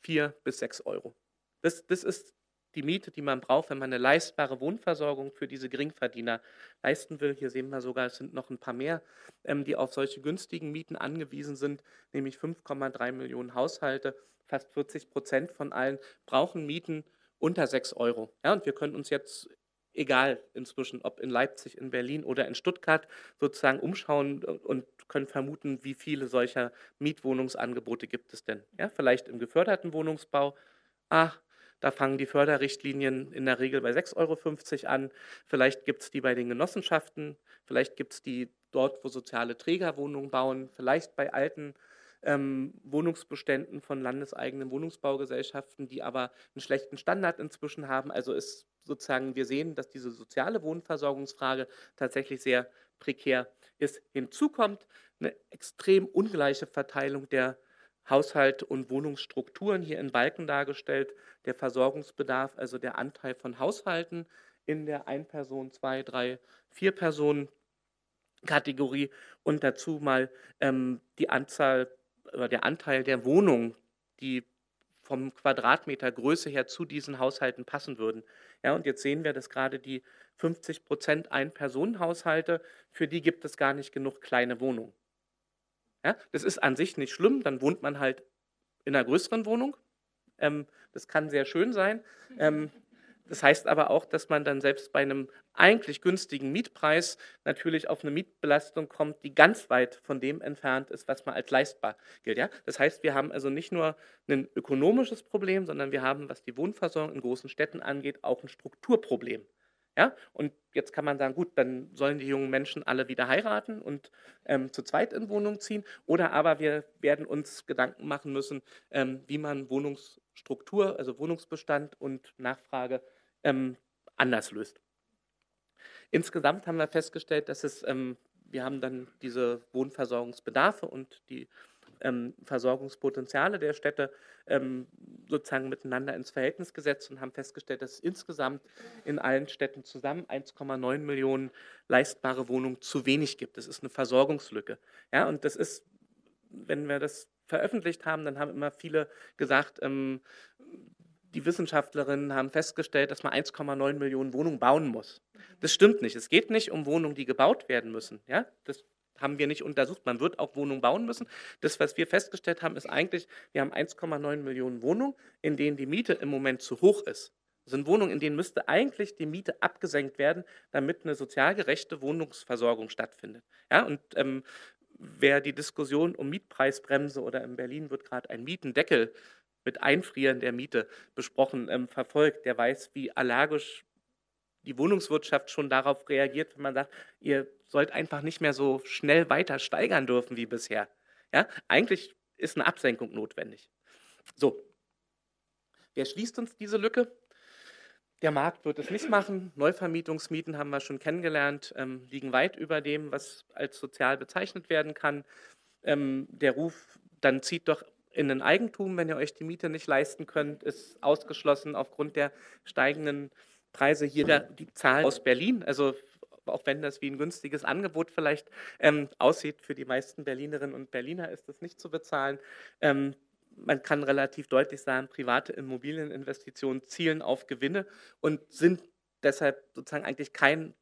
4 bis 6 Euro. Das, das ist die Miete, die man braucht, wenn man eine leistbare Wohnversorgung für diese Geringverdiener leisten will. Hier sehen wir sogar, es sind noch ein paar mehr, ähm, die auf solche günstigen Mieten angewiesen sind, nämlich 5,3 Millionen Haushalte. Fast 40 Prozent von allen brauchen Mieten unter 6 Euro. Ja, und wir können uns jetzt, egal inzwischen, ob in Leipzig, in Berlin oder in Stuttgart, sozusagen umschauen und können vermuten, wie viele solcher Mietwohnungsangebote gibt es denn. Ja, vielleicht im geförderten Wohnungsbau. Ach, da fangen die Förderrichtlinien in der Regel bei 6,50 Euro an. Vielleicht gibt es die bei den Genossenschaften, vielleicht gibt es die dort, wo soziale Träger Wohnungen bauen, vielleicht bei alten ähm, Wohnungsbeständen von landeseigenen Wohnungsbaugesellschaften, die aber einen schlechten Standard inzwischen haben. Also ist sozusagen, wir sehen, dass diese soziale Wohnversorgungsfrage tatsächlich sehr prekär ist. Hinzu kommt eine extrem ungleiche Verteilung der Haushalt und Wohnungsstrukturen hier in Balken dargestellt. Der Versorgungsbedarf, also der Anteil von Haushalten in der Ein-Person-, Zwei-, Drei-, Vier-Personen-Kategorie und dazu mal ähm, die Anzahl oder der Anteil der Wohnungen, die vom Quadratmeter Größe her zu diesen Haushalten passen würden. Ja, und jetzt sehen wir, dass gerade die 50 Prozent Ein-Personen-Haushalte, für die gibt es gar nicht genug kleine Wohnungen. Ja, das ist an sich nicht schlimm, dann wohnt man halt in einer größeren Wohnung. Ähm, das kann sehr schön sein. Ähm, das heißt aber auch, dass man dann selbst bei einem eigentlich günstigen Mietpreis natürlich auf eine Mietbelastung kommt, die ganz weit von dem entfernt ist, was man als leistbar gilt. Ja? Das heißt, wir haben also nicht nur ein ökonomisches Problem, sondern wir haben, was die Wohnversorgung in großen Städten angeht, auch ein Strukturproblem. Ja, und jetzt kann man sagen, gut, dann sollen die jungen Menschen alle wieder heiraten und ähm, zu zweit in Wohnung ziehen. Oder aber wir werden uns Gedanken machen müssen, ähm, wie man Wohnungsstruktur, also Wohnungsbestand und Nachfrage ähm, anders löst. Insgesamt haben wir festgestellt, dass es, ähm, wir haben dann diese Wohnversorgungsbedarfe und die ähm, Versorgungspotenziale der Städte ähm, sozusagen miteinander ins Verhältnis gesetzt und haben festgestellt, dass es insgesamt in allen Städten zusammen 1,9 Millionen leistbare Wohnungen zu wenig gibt. Das ist eine Versorgungslücke. Ja, und das ist, wenn wir das veröffentlicht haben, dann haben immer viele gesagt, ähm, die Wissenschaftlerinnen haben festgestellt, dass man 1,9 Millionen Wohnungen bauen muss. Das stimmt nicht. Es geht nicht um Wohnungen, die gebaut werden müssen. Ja? Das haben wir nicht untersucht. Man wird auch Wohnungen bauen müssen. Das, was wir festgestellt haben, ist eigentlich, wir haben 1,9 Millionen Wohnungen, in denen die Miete im Moment zu hoch ist. Das sind Wohnungen, in denen müsste eigentlich die Miete abgesenkt werden, damit eine sozial gerechte Wohnungsversorgung stattfindet. Ja, und ähm, wer die Diskussion um Mietpreisbremse oder in Berlin wird gerade ein Mietendeckel mit Einfrieren der Miete besprochen, ähm, verfolgt, der weiß, wie allergisch die Wohnungswirtschaft schon darauf reagiert, wenn man sagt, ihr sollt einfach nicht mehr so schnell weiter steigern dürfen wie bisher. Ja, eigentlich ist eine Absenkung notwendig. So, wer schließt uns diese Lücke? Der Markt wird es nicht machen. Neuvermietungsmieten haben wir schon kennengelernt, ähm, liegen weit über dem, was als sozial bezeichnet werden kann. Ähm, der Ruf, dann zieht doch in ein Eigentum, wenn ihr euch die Miete nicht leisten könnt, ist ausgeschlossen aufgrund der steigenden Preise hier die Zahlen aus Berlin. Also auch wenn das wie ein günstiges Angebot vielleicht ähm, aussieht, für die meisten Berlinerinnen und Berliner ist das nicht zu bezahlen. Ähm, man kann relativ deutlich sagen, private Immobilieninvestitionen zielen auf Gewinne und sind deshalb sozusagen eigentlich kein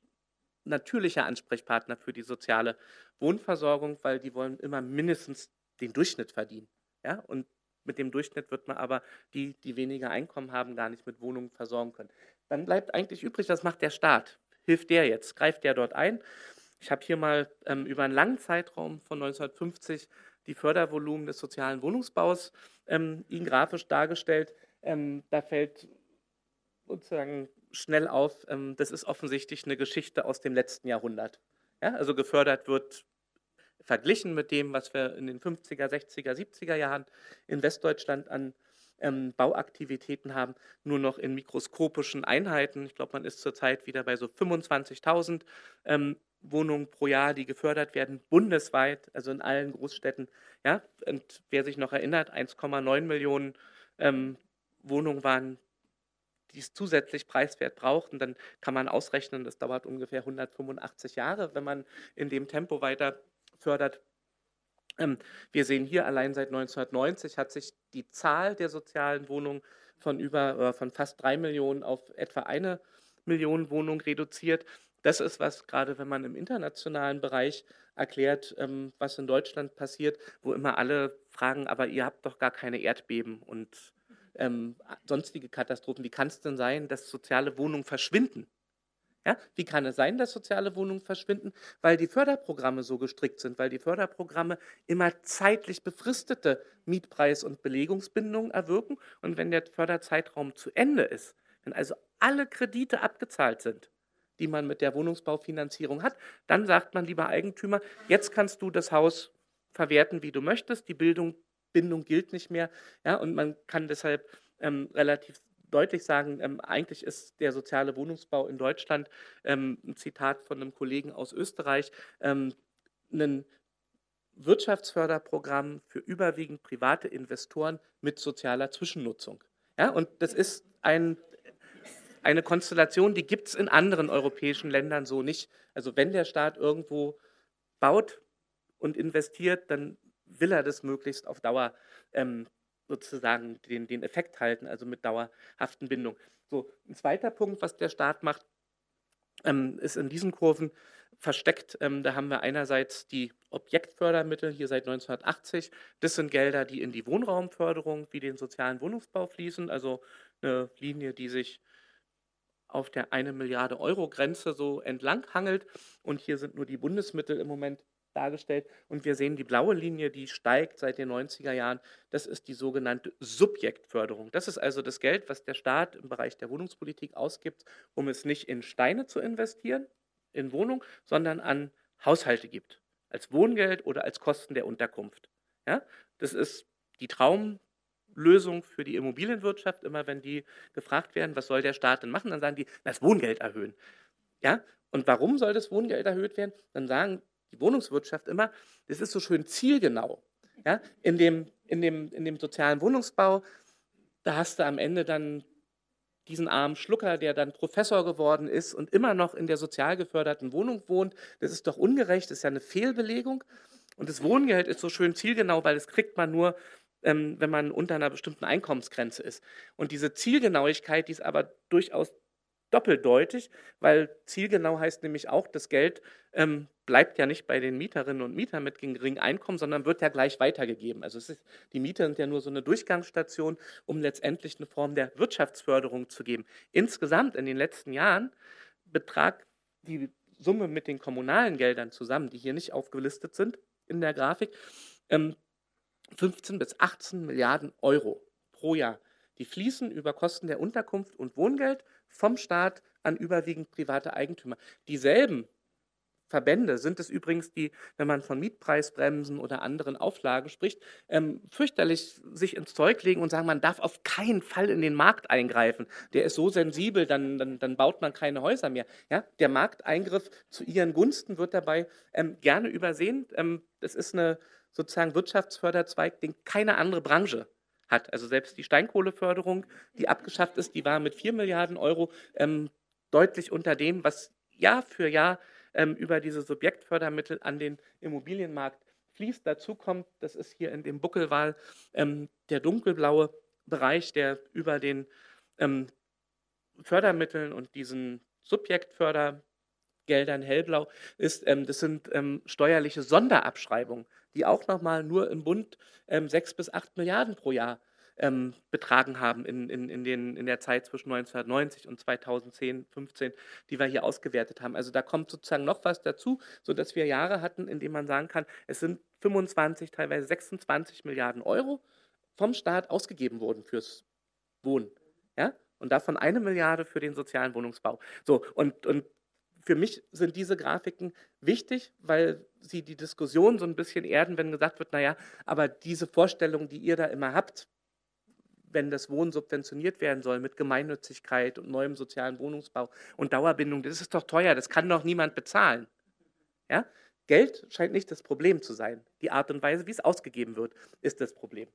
natürlicher Ansprechpartner für die soziale Wohnversorgung, weil die wollen immer mindestens den Durchschnitt verdienen. Ja? Und mit dem Durchschnitt wird man aber die, die weniger Einkommen haben, gar nicht mit Wohnungen versorgen können. Dann bleibt eigentlich übrig, was macht der Staat? Hilft der jetzt? Greift der dort ein? Ich habe hier mal ähm, über einen langen Zeitraum von 1950 die Fördervolumen des sozialen Wohnungsbaus ähm, Ihnen grafisch dargestellt. Ähm, da fällt sozusagen schnell auf, ähm, das ist offensichtlich eine Geschichte aus dem letzten Jahrhundert. Ja, also gefördert wird verglichen mit dem, was wir in den 50er, 60er, 70er Jahren in Westdeutschland an ähm, Bauaktivitäten haben, nur noch in mikroskopischen Einheiten. Ich glaube, man ist zurzeit wieder bei so 25.000 ähm, Wohnungen pro Jahr, die gefördert werden, bundesweit, also in allen Großstädten. Ja? Und wer sich noch erinnert, 1,9 Millionen ähm, Wohnungen waren, die es zusätzlich preiswert brauchten, dann kann man ausrechnen, das dauert ungefähr 185 Jahre, wenn man in dem Tempo weiter fördert. Ähm, wir sehen hier allein seit 1990 hat sich die Zahl der sozialen Wohnungen von über äh, von fast drei Millionen auf etwa eine Million Wohnungen reduziert. Das ist was, gerade wenn man im internationalen Bereich erklärt, ähm, was in Deutschland passiert, wo immer alle fragen, aber ihr habt doch gar keine Erdbeben und ähm, sonstige Katastrophen. Wie kann es denn sein, dass soziale Wohnungen verschwinden? Ja, wie kann es sein, dass soziale Wohnungen verschwinden? Weil die Förderprogramme so gestrickt sind, weil die Förderprogramme immer zeitlich befristete Mietpreis- und Belegungsbindungen erwirken. Und wenn der Förderzeitraum zu Ende ist, wenn also alle Kredite abgezahlt sind, die man mit der Wohnungsbaufinanzierung hat, dann sagt man, lieber Eigentümer, jetzt kannst du das Haus verwerten, wie du möchtest. Die Bildung, Bindung gilt nicht mehr. Ja, und man kann deshalb ähm, relativ deutlich sagen, ähm, eigentlich ist der soziale Wohnungsbau in Deutschland, ähm, ein Zitat von einem Kollegen aus Österreich, ähm, ein Wirtschaftsförderprogramm für überwiegend private Investoren mit sozialer Zwischennutzung. Ja, und das ist ein, eine Konstellation, die gibt es in anderen europäischen Ländern so nicht. Also wenn der Staat irgendwo baut und investiert, dann will er das möglichst auf Dauer ähm, sozusagen den, den Effekt halten, also mit dauerhaften Bindungen. So, ein zweiter Punkt, was der Staat macht, ähm, ist in diesen Kurven versteckt. Ähm, da haben wir einerseits die Objektfördermittel hier seit 1980. Das sind Gelder, die in die Wohnraumförderung wie den sozialen Wohnungsbau fließen, also eine Linie, die sich auf der 1 Milliarde Euro Grenze so entlang hangelt. Und hier sind nur die Bundesmittel im Moment dargestellt. Und wir sehen die blaue Linie, die steigt seit den 90er Jahren. Das ist die sogenannte Subjektförderung. Das ist also das Geld, was der Staat im Bereich der Wohnungspolitik ausgibt, um es nicht in Steine zu investieren, in Wohnung, sondern an Haushalte gibt. Als Wohngeld oder als Kosten der Unterkunft. Ja? Das ist die Traumlösung für die Immobilienwirtschaft. Immer wenn die gefragt werden, was soll der Staat denn machen, dann sagen die, das Wohngeld erhöhen. Ja? Und warum soll das Wohngeld erhöht werden? Dann sagen die Wohnungswirtschaft immer, das ist so schön zielgenau. Ja? In, dem, in, dem, in dem sozialen Wohnungsbau, da hast du am Ende dann diesen armen Schlucker, der dann Professor geworden ist und immer noch in der sozial geförderten Wohnung wohnt. Das ist doch ungerecht, das ist ja eine Fehlbelegung. Und das Wohngeld ist so schön zielgenau, weil das kriegt man nur, ähm, wenn man unter einer bestimmten Einkommensgrenze ist. Und diese Zielgenauigkeit, die ist aber durchaus doppeldeutig, weil zielgenau heißt nämlich auch, das Geld ähm, bleibt ja nicht bei den Mieterinnen und Mietern mit geringem Einkommen, sondern wird ja gleich weitergegeben. Also ist, die Mieter sind ja nur so eine Durchgangsstation, um letztendlich eine Form der Wirtschaftsförderung zu geben. Insgesamt in den letzten Jahren betragt die Summe mit den kommunalen Geldern zusammen, die hier nicht aufgelistet sind in der Grafik, ähm, 15 bis 18 Milliarden Euro pro Jahr. Die fließen über Kosten der Unterkunft und Wohngeld vom Staat an überwiegend private Eigentümer. Dieselben Verbände sind es übrigens, die, wenn man von Mietpreisbremsen oder anderen Auflagen spricht, ähm, fürchterlich sich ins Zeug legen und sagen, man darf auf keinen Fall in den Markt eingreifen. Der ist so sensibel, dann, dann, dann baut man keine Häuser mehr. Ja? Der Markteingriff zu ihren Gunsten wird dabei ähm, gerne übersehen. Ähm, das ist eine sozusagen Wirtschaftsförderzweig, den keine andere Branche hat. Also selbst die Steinkohleförderung, die abgeschafft ist, die war mit 4 Milliarden Euro ähm, deutlich unter dem, was Jahr für Jahr ähm, über diese Subjektfördermittel an den Immobilienmarkt fließt. Dazu kommt, das ist hier in dem Buckelwahl ähm, der dunkelblaue Bereich, der über den ähm, Fördermitteln und diesen Subjektfördergeldern hellblau ist. Ähm, das sind ähm, steuerliche Sonderabschreibungen, die auch nochmal nur im Bund ähm, sechs bis acht Milliarden pro Jahr ähm, betragen haben in, in, in, den, in der Zeit zwischen 1990 und 2010, 15, die wir hier ausgewertet haben. Also da kommt sozusagen noch was dazu, sodass wir Jahre hatten, in denen man sagen kann, es sind 25, teilweise 26 Milliarden Euro vom Staat ausgegeben worden fürs Wohnen. Ja? und davon eine Milliarde für den sozialen Wohnungsbau. So, und, und für mich sind diese Grafiken wichtig, weil sie die Diskussion so ein bisschen erden, wenn gesagt wird, naja, aber diese Vorstellung, die ihr da immer habt, wenn das Wohnen subventioniert werden soll mit Gemeinnützigkeit und neuem sozialen Wohnungsbau und Dauerbindung, das ist doch teuer, das kann doch niemand bezahlen. Ja? Geld scheint nicht das Problem zu sein. Die Art und Weise, wie es ausgegeben wird, ist das Problem.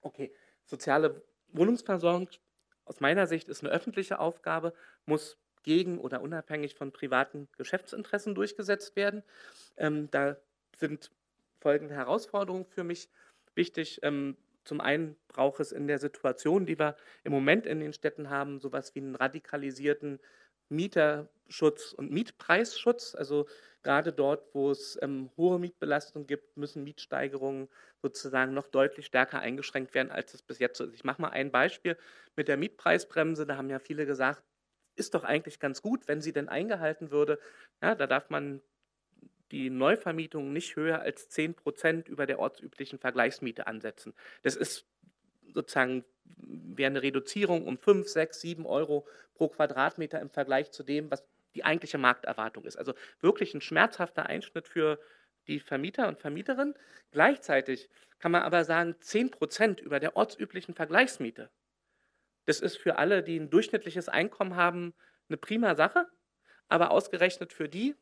Okay, soziale Wohnungsversorgung aus meiner Sicht ist eine öffentliche Aufgabe, muss gegen oder unabhängig von privaten Geschäftsinteressen durchgesetzt werden. Ähm, da sind folgende Herausforderungen für mich wichtig. Ähm, zum einen braucht es in der Situation, die wir im Moment in den Städten haben, sowas wie einen radikalisierten Mieterschutz und Mietpreisschutz. Also gerade dort, wo es ähm, hohe Mietbelastung gibt, müssen Mietsteigerungen sozusagen noch deutlich stärker eingeschränkt werden, als es bis jetzt so ist. Ich mache mal ein Beispiel mit der Mietpreisbremse. Da haben ja viele gesagt, ist doch eigentlich ganz gut, wenn sie denn eingehalten würde. Ja, da darf man die Neuvermietung nicht höher als 10 Prozent über der ortsüblichen Vergleichsmiete ansetzen. Das ist sozusagen wäre eine Reduzierung um 5, 6, 7 Euro pro Quadratmeter im Vergleich zu dem, was die eigentliche Markterwartung ist. Also wirklich ein schmerzhafter Einschnitt für die Vermieter und Vermieterinnen. Gleichzeitig kann man aber sagen, 10 Prozent über der ortsüblichen Vergleichsmiete. Das ist für alle, die ein durchschnittliches Einkommen haben, eine prima Sache. Aber ausgerechnet für die,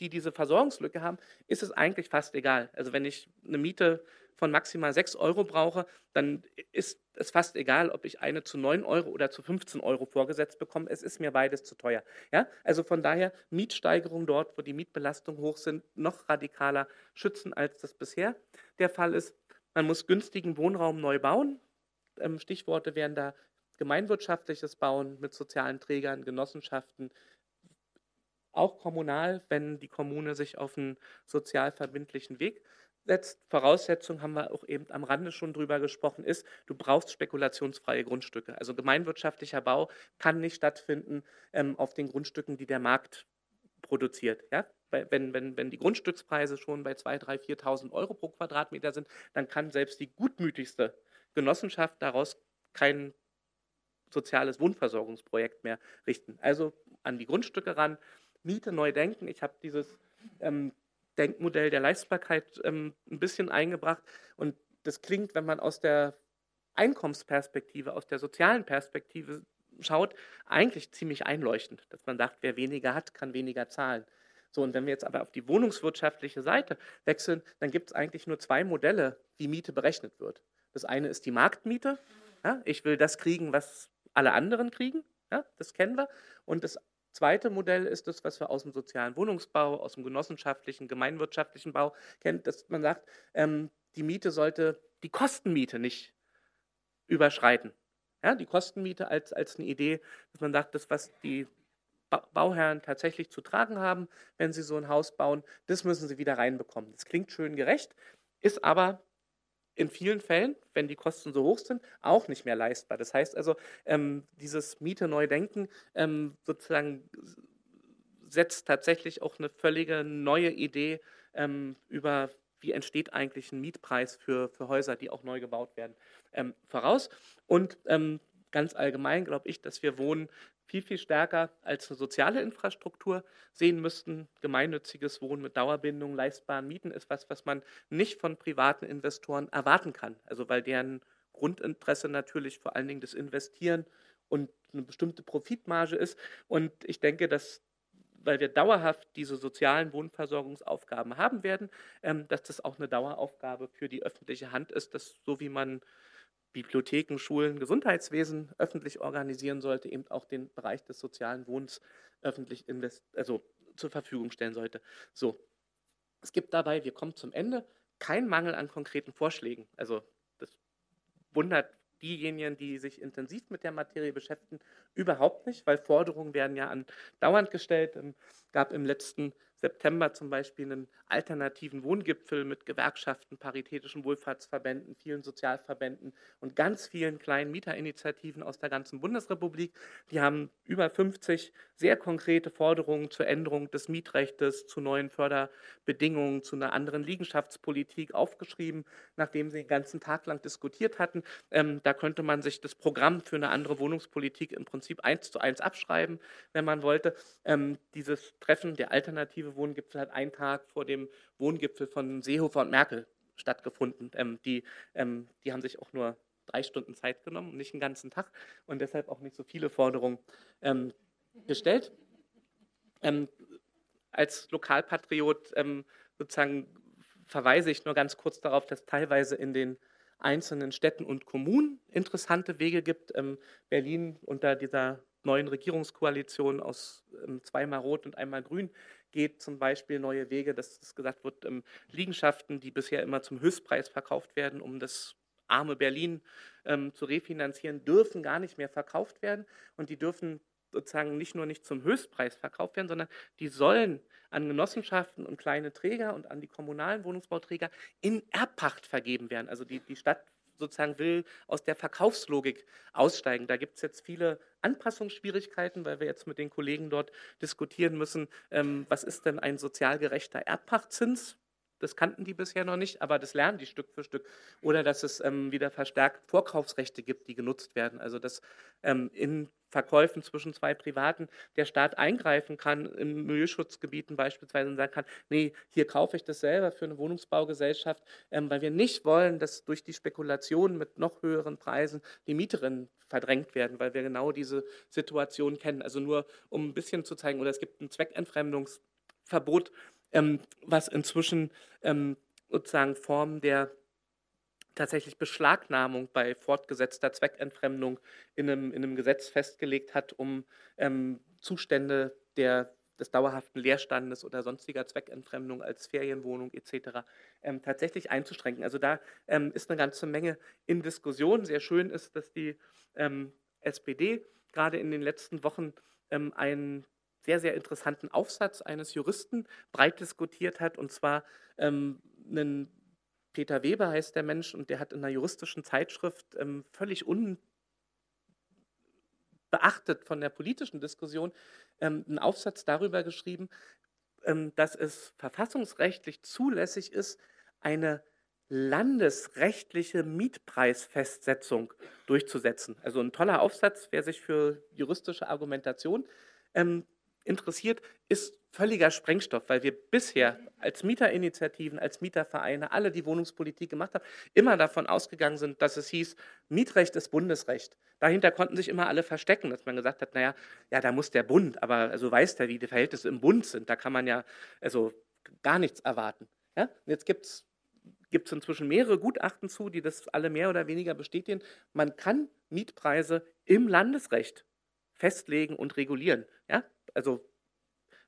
die diese Versorgungslücke haben, ist es eigentlich fast egal. Also wenn ich eine Miete von maximal 6 Euro brauche, dann ist es fast egal, ob ich eine zu 9 Euro oder zu 15 Euro vorgesetzt bekomme. Es ist mir beides zu teuer. Ja? Also von daher Mietsteigerung dort, wo die Mietbelastungen hoch sind, noch radikaler schützen, als das bisher der Fall ist. Man muss günstigen Wohnraum neu bauen. Ähm, Stichworte wären da gemeinwirtschaftliches Bauen mit sozialen Trägern, Genossenschaften, auch kommunal, wenn die Kommune sich auf einen sozial verbindlichen Weg setzt. Voraussetzung haben wir auch eben am Rande schon drüber gesprochen, ist, du brauchst spekulationsfreie Grundstücke. Also gemeinwirtschaftlicher Bau kann nicht stattfinden ähm, auf den Grundstücken, die der Markt produziert. Ja? Wenn, wenn, wenn die Grundstückspreise schon bei 2.000, 3.000, 4.000 Euro pro Quadratmeter sind, dann kann selbst die gutmütigste Genossenschaft daraus kein soziales Wohnversorgungsprojekt mehr richten. Also an die Grundstücke ran, Miete neu denken. Ich habe dieses ähm, Denkmodell der Leistbarkeit ähm, ein bisschen eingebracht und das klingt, wenn man aus der Einkommensperspektive, aus der sozialen Perspektive schaut, eigentlich ziemlich einleuchtend, dass man sagt, wer weniger hat, kann weniger zahlen. So, und wenn wir jetzt aber auf die wohnungswirtschaftliche Seite wechseln, dann gibt es eigentlich nur zwei Modelle, wie Miete berechnet wird. Das eine ist die Marktmiete. Ja, ich will das kriegen, was alle anderen kriegen. Ja, das kennen wir. Und das zweite Modell ist das, was wir aus dem sozialen Wohnungsbau, aus dem genossenschaftlichen, gemeinwirtschaftlichen Bau kennen, dass man sagt, ähm, die Miete sollte die Kostenmiete nicht überschreiten. Ja, die Kostenmiete als, als eine Idee, dass man sagt, das, was die Bauherren tatsächlich zu tragen haben, wenn sie so ein Haus bauen, das müssen sie wieder reinbekommen. Das klingt schön gerecht, ist aber in vielen Fällen, wenn die Kosten so hoch sind, auch nicht mehr leistbar. Das heißt also, ähm, dieses Miete neu denken ähm, sozusagen setzt tatsächlich auch eine völlige neue Idee ähm, über, wie entsteht eigentlich ein Mietpreis für, für Häuser, die auch neu gebaut werden, ähm, voraus. Und ähm, ganz allgemein glaube ich, dass wir Wohnen viel, viel stärker als eine soziale Infrastruktur sehen müssten. Gemeinnütziges Wohnen mit Dauerbindung, leistbaren Mieten ist was, was man nicht von privaten Investoren erwarten kann. Also weil deren Grundinteresse natürlich vor allen Dingen das Investieren und eine bestimmte Profitmarge ist. Und ich denke, dass weil wir dauerhaft diese sozialen Wohnversorgungsaufgaben haben werden, ähm, dass das auch eine Daueraufgabe für die öffentliche Hand ist, dass so wie man Bibliotheken, Schulen, Gesundheitswesen öffentlich organisieren sollte, eben auch den Bereich des sozialen Wohnens öffentlich also zur Verfügung stellen sollte. So, es gibt dabei, wir kommen zum Ende, keinen Mangel an konkreten Vorschlägen. Also das wundert diejenigen, die sich intensiv mit der Materie beschäftigen, überhaupt nicht, weil Forderungen werden ja andauernd gestellt. Es gab im letzten September zum Beispiel einen alternativen Wohngipfel mit Gewerkschaften, paritätischen Wohlfahrtsverbänden, vielen Sozialverbänden und ganz vielen kleinen Mieterinitiativen aus der ganzen Bundesrepublik. Die haben über 50 sehr konkrete Forderungen zur Änderung des Mietrechts, zu neuen Förderbedingungen, zu einer anderen Liegenschaftspolitik aufgeschrieben, nachdem sie den ganzen Tag lang diskutiert hatten. Ähm, da könnte man sich das Programm für eine andere Wohnungspolitik im Prinzip eins zu eins abschreiben, wenn man wollte. Ähm, dieses Treffen der alternative Wohngipfel hat einen Tag vor dem Wohngipfel von Seehofer und Merkel stattgefunden. Ähm, die, ähm, die haben sich auch nur drei Stunden Zeit genommen nicht einen ganzen Tag und deshalb auch nicht so viele Forderungen ähm, gestellt. Ähm, als Lokalpatriot ähm, sozusagen verweise ich nur ganz kurz darauf, dass teilweise in den einzelnen Städten und Kommunen interessante Wege gibt. Ähm, Berlin unter dieser neuen Regierungskoalition aus zweimal Rot und einmal Grün geht zum Beispiel neue Wege, dass es gesagt wird, ähm, Liegenschaften, die bisher immer zum Höchstpreis verkauft werden, um das arme Berlin ähm, zu refinanzieren, dürfen gar nicht mehr verkauft werden und die dürfen sozusagen nicht nur nicht zum Höchstpreis verkauft werden, sondern die sollen an Genossenschaften und kleine Träger und an die kommunalen Wohnungsbauträger in Erbpacht vergeben werden. Also die, die Stadt sozusagen will aus der Verkaufslogik aussteigen. Da gibt es jetzt viele Anpassungsschwierigkeiten, weil wir jetzt mit den Kollegen dort diskutieren müssen, ähm, was ist denn ein sozial gerechter Erbpachtzins? Das kannten die bisher noch nicht, aber das lernen die Stück für Stück. Oder dass es ähm, wieder verstärkt Vorkaufsrechte gibt, die genutzt werden. Also dass ähm, in Verkäufen zwischen zwei Privaten der Staat eingreifen kann, in Milieuschutzgebieten beispielsweise und sagen kann, nee, hier kaufe ich das selber für eine Wohnungsbaugesellschaft, ähm, weil wir nicht wollen, dass durch die Spekulation mit noch höheren Preisen die Mieterinnen verdrängt werden, weil wir genau diese Situation kennen. Also nur um ein bisschen zu zeigen, oder es gibt ein Zweckentfremdungsverbot, ähm, was inzwischen ähm, sozusagen Formen der tatsächlich Beschlagnahmung bei fortgesetzter Zweckentfremdung in einem, in einem Gesetz festgelegt hat, um ähm, Zustände der, des dauerhaften Leerstandes oder sonstiger Zweckentfremdung als Ferienwohnung etc. Ähm, tatsächlich einzuschränken. Also da ähm, ist eine ganze Menge in Diskussion. Sehr schön ist, dass die ähm, SPD gerade in den letzten Wochen ähm, einen sehr, sehr interessanten Aufsatz eines Juristen breit diskutiert hat, und zwar ähm, einen Peter Weber heißt der Mensch und der hat in einer juristischen Zeitschrift ähm, völlig unbeachtet von der politischen Diskussion ähm, einen Aufsatz darüber geschrieben, ähm, dass es verfassungsrechtlich zulässig ist, eine landesrechtliche Mietpreisfestsetzung durchzusetzen. Also ein toller Aufsatz, wer sich für juristische Argumentation ähm, interessiert, ist völliger Sprengstoff, weil wir bisher als Mieterinitiativen, als Mietervereine, alle, die Wohnungspolitik gemacht haben, immer davon ausgegangen sind, dass es hieß, Mietrecht ist Bundesrecht. Dahinter konnten sich immer alle verstecken, dass man gesagt hat, naja, ja, da muss der Bund, aber also weiß der, wie die Verhältnisse im Bund sind, da kann man ja also gar nichts erwarten. Ja? Jetzt gibt es gibt es inzwischen mehrere Gutachten zu, die das alle mehr oder weniger bestätigen. Man kann Mietpreise im Landesrecht festlegen und regulieren. Ja? Also,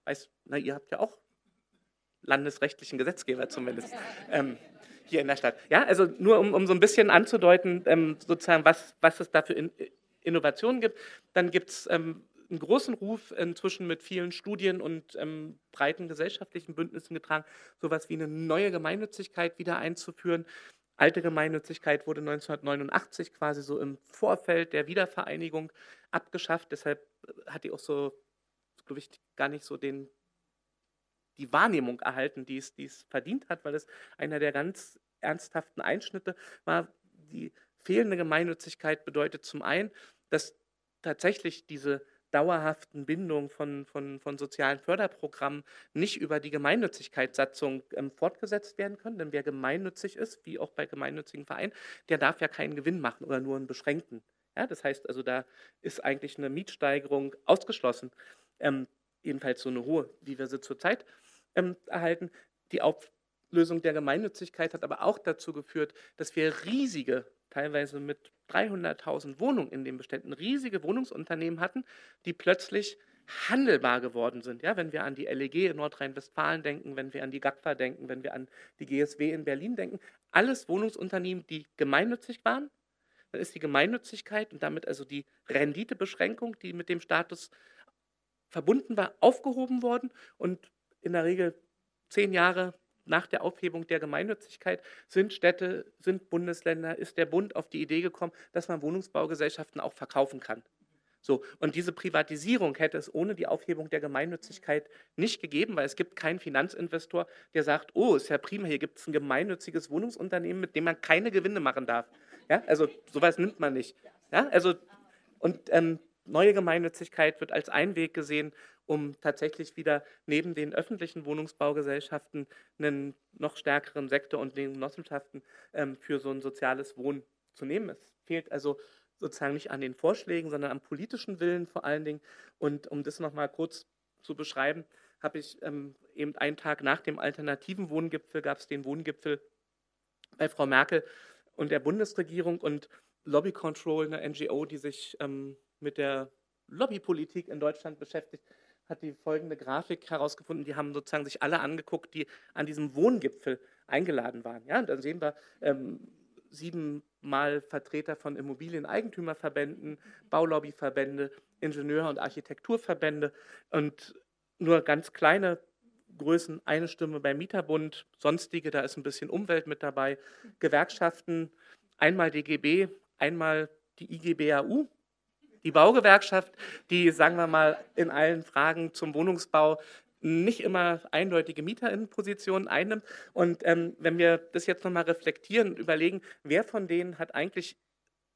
weiß, na, ihr habt ja auch landesrechtlichen Gesetzgeber zumindest ähm, hier in der Stadt. Ja, also nur um, um so ein bisschen anzudeuten, ähm, sozusagen, was, was es da für in, Innovationen gibt. Dann gibt es ähm, einen großen Ruf inzwischen mit vielen Studien und ähm, breiten gesellschaftlichen Bündnissen getragen, sowas wie eine neue Gemeinnützigkeit wieder einzuführen. Alte Gemeinnützigkeit wurde 1989 quasi so im Vorfeld der Wiedervereinigung abgeschafft. Deshalb hat die auch so glaube ich, gar nicht so den, die Wahrnehmung erhalten, die es, die es verdient hat, weil es einer der ganz ernsthaften Einschnitte war. Die fehlende Gemeinnützigkeit bedeutet zum einen, dass tatsächlich diese dauerhaften Bindungen von, von, von sozialen Förderprogrammen nicht über die Gemeinnützigkeitssatzung ähm, fortgesetzt werden können. Denn wer gemeinnützig ist, wie auch bei gemeinnützigen Vereinen, der darf ja keinen Gewinn machen oder nur einen beschränkten. Ja, das heißt also, da ist eigentlich eine Mietsteigerung ausgeschlossen ähm, jedenfalls so eine hohe, wie wir sie zurzeit ähm, erhalten. Die Auflösung der Gemeinnützigkeit hat aber auch dazu geführt, dass wir riesige, teilweise mit 300.000 Wohnungen in den Beständen, riesige Wohnungsunternehmen hatten, die plötzlich handelbar geworden sind. Ja, wenn wir an die LEG in Nordrhein-Westfalen denken, wenn wir an die GAGFA denken, wenn wir an die GSW in Berlin denken, alles Wohnungsunternehmen, die gemeinnützig waren, dann ist die Gemeinnützigkeit und damit also die Renditebeschränkung, die mit dem Status verbunden war, aufgehoben worden und in der Regel zehn Jahre nach der Aufhebung der Gemeinnützigkeit sind Städte, sind Bundesländer, ist der Bund auf die Idee gekommen, dass man Wohnungsbaugesellschaften auch verkaufen kann. So, und diese Privatisierung hätte es ohne die Aufhebung der Gemeinnützigkeit nicht gegeben, weil es gibt keinen Finanzinvestor, der sagt, oh, ist ja prima, hier gibt es ein gemeinnütziges Wohnungsunternehmen, mit dem man keine Gewinne machen darf. Ja, also sowas nimmt man nicht. Ja, also, und ähm, neue Gemeinnützigkeit wird als ein Weg gesehen, um tatsächlich wieder neben den öffentlichen Wohnungsbaugesellschaften einen noch stärkeren Sektor und den Genossenschaften ähm, für so ein soziales Wohnen zu nehmen. Es fehlt also sozusagen nicht an den Vorschlägen, sondern am politischen Willen vor allen Dingen. Und um das nochmal kurz zu beschreiben, habe ich ähm, eben einen Tag nach dem alternativen Wohngipfel, gab es den Wohngipfel bei Frau Merkel und der Bundesregierung und Lobby Control, eine NGO, die sich ähm, mit der Lobbypolitik in Deutschland beschäftigt, hat die folgende Grafik herausgefunden. Die haben sozusagen sich alle angeguckt, die an diesem Wohngipfel eingeladen waren. Ja, und dann sehen wir ähm, siebenmal Vertreter von Immobilieneigentümerverbänden, Baulobbyverbände, Ingenieur- und Architekturverbände und nur ganz kleine Größen, eine Stimme beim Mieterbund, sonstige, da ist ein bisschen Umwelt mit dabei, Gewerkschaften, einmal DGB, einmal die IGBAU, die Baugewerkschaft, die, sagen wir mal, in allen Fragen zum Wohnungsbau nicht immer eindeutige Mieterinnenpositionen einnimmt. Und ähm, wenn wir das jetzt nochmal reflektieren und überlegen, wer von denen hat eigentlich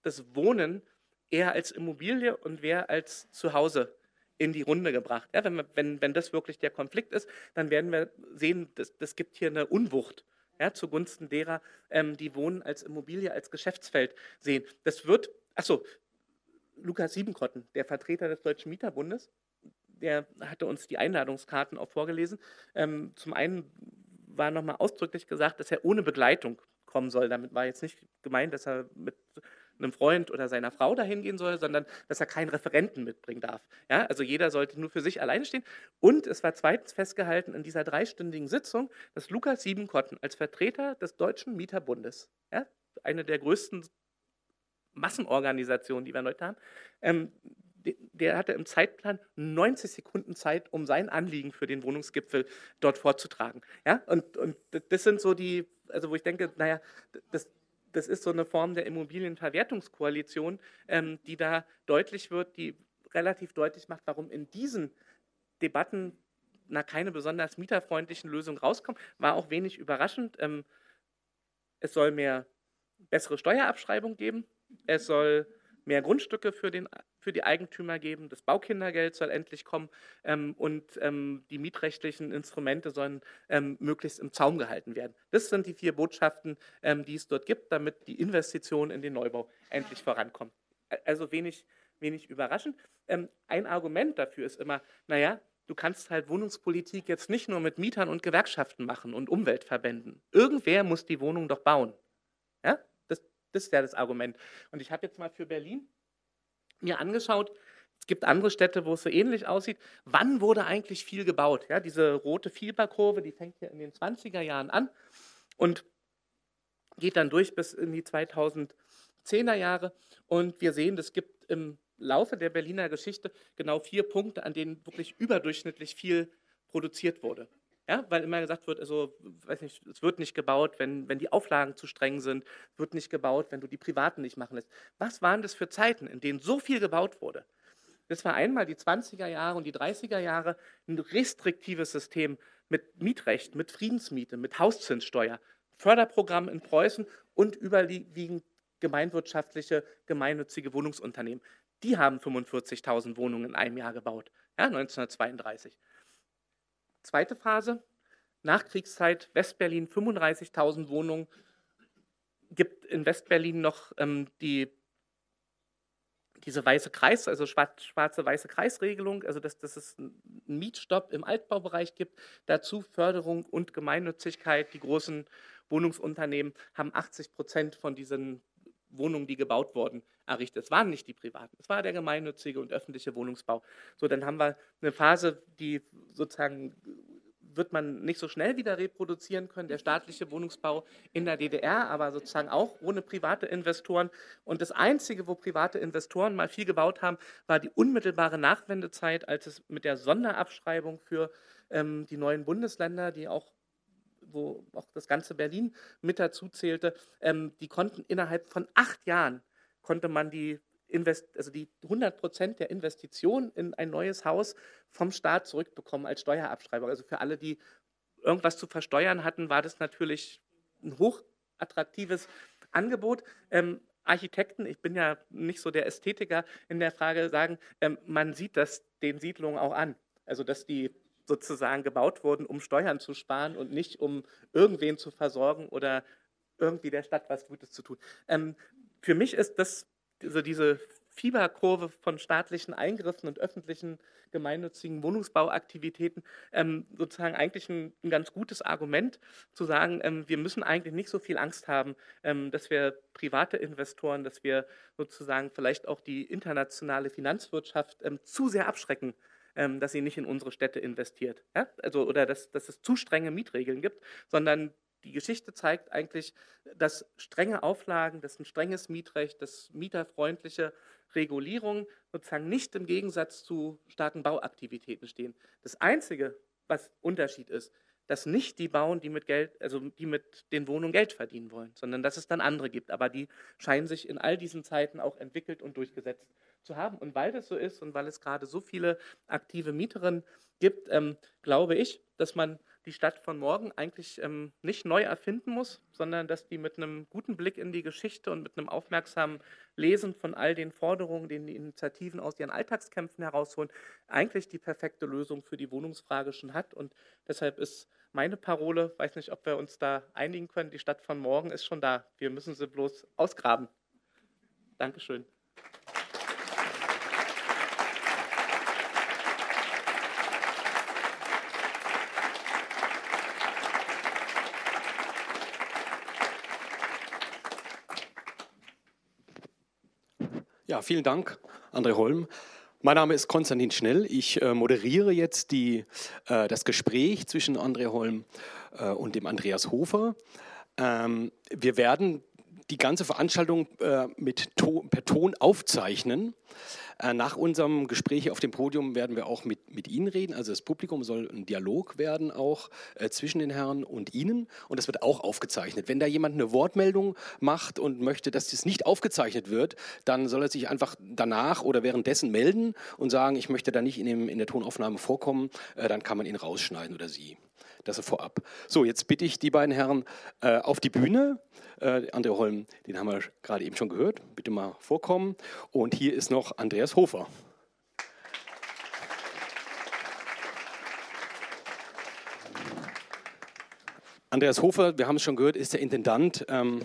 das Wohnen eher als Immobilie und wer als Zuhause in die Runde gebracht. Ja, wenn, wenn, wenn das wirklich der Konflikt ist, dann werden wir sehen, das, das gibt hier eine Unwucht ja, zugunsten derer, ähm, die Wohnen als Immobilie, als Geschäftsfeld sehen. Das wird, achso, Lukas Siebenkotten, der Vertreter des Deutschen Mieterbundes, der hatte uns die Einladungskarten auch vorgelesen. Ähm, zum einen war nochmal ausdrücklich gesagt, dass er ohne Begleitung kommen soll. Damit war jetzt nicht gemeint, dass er mit einem Freund oder seiner Frau dahin gehen soll, sondern dass er keinen Referenten mitbringen darf. Ja, also jeder sollte nur für sich alleine stehen. Und es war zweitens festgehalten in dieser dreistündigen Sitzung, dass Lukas Siebenkotten als Vertreter des Deutschen Mieterbundes, ja, eine der größten Massenorganisationen, die wir heute haben, ähm, der hatte im Zeitplan 90 Sekunden Zeit, um sein Anliegen für den Wohnungsgipfel dort vorzutragen. Ja, und, und das sind so die, also wo ich denke, naja, das, das ist so eine Form der Immobilienverwertungskoalition, ähm, die da deutlich wird, die relativ deutlich macht, warum in diesen Debatten na, keine besonders mieterfreundlichen Lösungen rauskommen. War auch wenig überraschend. Ähm, es soll mehr bessere Steuerabschreibung geben. Es soll mehr Grundstücke für, den, für die Eigentümer geben, das Baukindergeld soll endlich kommen ähm, und ähm, die mietrechtlichen Instrumente sollen ähm, möglichst im Zaum gehalten werden. Das sind die vier Botschaften, ähm, die es dort gibt, damit die Investitionen in den Neubau endlich vorankommen. Also wenig, wenig überraschend. Ähm, ein Argument dafür ist immer, naja, du kannst halt Wohnungspolitik jetzt nicht nur mit Mietern und Gewerkschaften machen und Umweltverbänden. Irgendwer muss die Wohnung doch bauen. Das wäre das Argument. Und ich habe jetzt mal für Berlin mir angeschaut, es gibt andere Städte, wo es so ähnlich aussieht. Wann wurde eigentlich viel gebaut? Ja, diese rote Fieberkurve, die fängt ja in den 20er Jahren an und geht dann durch bis in die 2010er Jahre. Und wir sehen, es gibt im Laufe der Berliner Geschichte genau vier Punkte, an denen wirklich überdurchschnittlich viel produziert wurde. Ja, weil immer gesagt wird, also, weiß nicht, es wird nicht gebaut, wenn, wenn die Auflagen zu streng sind, es wird nicht gebaut, wenn du die Privaten nicht machen lässt. Was waren das für Zeiten, in denen so viel gebaut wurde? Das war einmal die 20er Jahre und die 30er Jahre ein restriktives System mit Mietrecht, mit Friedensmiete, mit Hauszinssteuer, Förderprogramm in Preußen und überwiegend gemeinwirtschaftliche, gemeinnützige Wohnungsunternehmen. Die haben 45.000 Wohnungen in einem Jahr gebaut, ja, 1932. Zweite Phase, Nachkriegszeit, Westberlin 35.000 Wohnungen, gibt in Westberlin noch ähm, die, diese weiße Kreis, also schwarze weiße Kreisregelung, also dass, dass es einen Mietstopp im Altbaubereich gibt, dazu Förderung und Gemeinnützigkeit. Die großen Wohnungsunternehmen haben 80 Prozent von diesen Wohnungen, die gebaut wurden, errichtet. Es waren nicht die privaten, es war der gemeinnützige und öffentliche Wohnungsbau. So, dann haben wir eine Phase, die sozusagen wird man nicht so schnell wieder reproduzieren können, der staatliche Wohnungsbau in der DDR, aber sozusagen auch ohne private Investoren. Und das Einzige, wo private Investoren mal viel gebaut haben, war die unmittelbare Nachwendezeit, als es mit der Sonderabschreibung für ähm, die neuen Bundesländer, die auch wo auch das ganze Berlin mit dazu zählte, ähm, die konnten innerhalb von acht Jahren konnte man die Invest also die 100 Prozent der Investition in ein neues Haus vom Staat zurückbekommen als Steuerabschreibung. Also für alle, die irgendwas zu versteuern hatten, war das natürlich ein hochattraktives Angebot. Ähm, Architekten, ich bin ja nicht so der Ästhetiker in der Frage, sagen, ähm, man sieht das den Siedlungen auch an. Also dass die sozusagen gebaut wurden, um Steuern zu sparen und nicht um irgendwen zu versorgen oder irgendwie der Stadt was Gutes zu tun. Ähm, für mich ist das also diese Fieberkurve von staatlichen Eingriffen und öffentlichen gemeinnützigen Wohnungsbauaktivitäten ähm, sozusagen eigentlich ein, ein, ganz gutes Argument zu sagen, ähm, wir müssen eigentlich nicht so viel Angst haben, ähm, dass wir private Investoren, dass wir sozusagen vielleicht auch die internationale Finanzwirtschaft ähm, zu sehr abschrecken ähm, dass sie nicht in unsere Städte investiert. Ja? Also, oder dass, dass es zu strenge Mietregeln gibt, sondern die Geschichte zeigt eigentlich, dass strenge Auflagen, dass ein strenges Mietrecht, dass mieterfreundliche Regulierungen sozusagen nicht im Gegensatz zu starken Bauaktivitäten stehen. Das Einzige, was Unterschied ist, dass nicht die bauen, die mit Geld, also die mit den Wohnungen Geld verdienen wollen, sondern dass es dann andere gibt. Aber die scheinen sich in all diesen Zeiten auch entwickelt und durchgesetzt zu haben. Und weil das so ist und weil es gerade so viele aktive Mieterinnen gibt, ähm, glaube ich, dass man die Stadt von morgen eigentlich ähm, nicht neu erfinden muss, sondern dass die mit einem guten Blick in die Geschichte und mit einem aufmerksamen Lesen von all den Forderungen, den die Initiativen aus ihren Alltagskämpfen herausholen, eigentlich die perfekte Lösung für die Wohnungsfrage schon hat. Und deshalb ist meine Parole, weiß nicht, ob wir uns da einigen können, die Stadt von morgen ist schon da. Wir müssen sie bloß ausgraben. Dankeschön. Vielen Dank, André Holm. Mein Name ist Konstantin Schnell. Ich äh, moderiere jetzt die, äh, das Gespräch zwischen André Holm äh, und dem Andreas Hofer. Ähm, wir werden die ganze Veranstaltung äh, mit to per Ton aufzeichnen. Äh, nach unserem Gespräch auf dem Podium werden wir auch mit, mit Ihnen reden. Also das Publikum soll ein Dialog werden auch äh, zwischen den Herren und Ihnen. Und das wird auch aufgezeichnet. Wenn da jemand eine Wortmeldung macht und möchte, dass das nicht aufgezeichnet wird, dann soll er sich einfach danach oder währenddessen melden und sagen, ich möchte da nicht in, dem, in der Tonaufnahme vorkommen. Äh, dann kann man ihn rausschneiden oder Sie. Das vorab. So, jetzt bitte ich die beiden Herren äh, auf die Bühne. Äh, André Holm, den haben wir gerade eben schon gehört. Bitte mal vorkommen. Und hier ist noch Andreas Hofer. Andreas Hofer, wir haben es schon gehört, ist der Intendant ähm,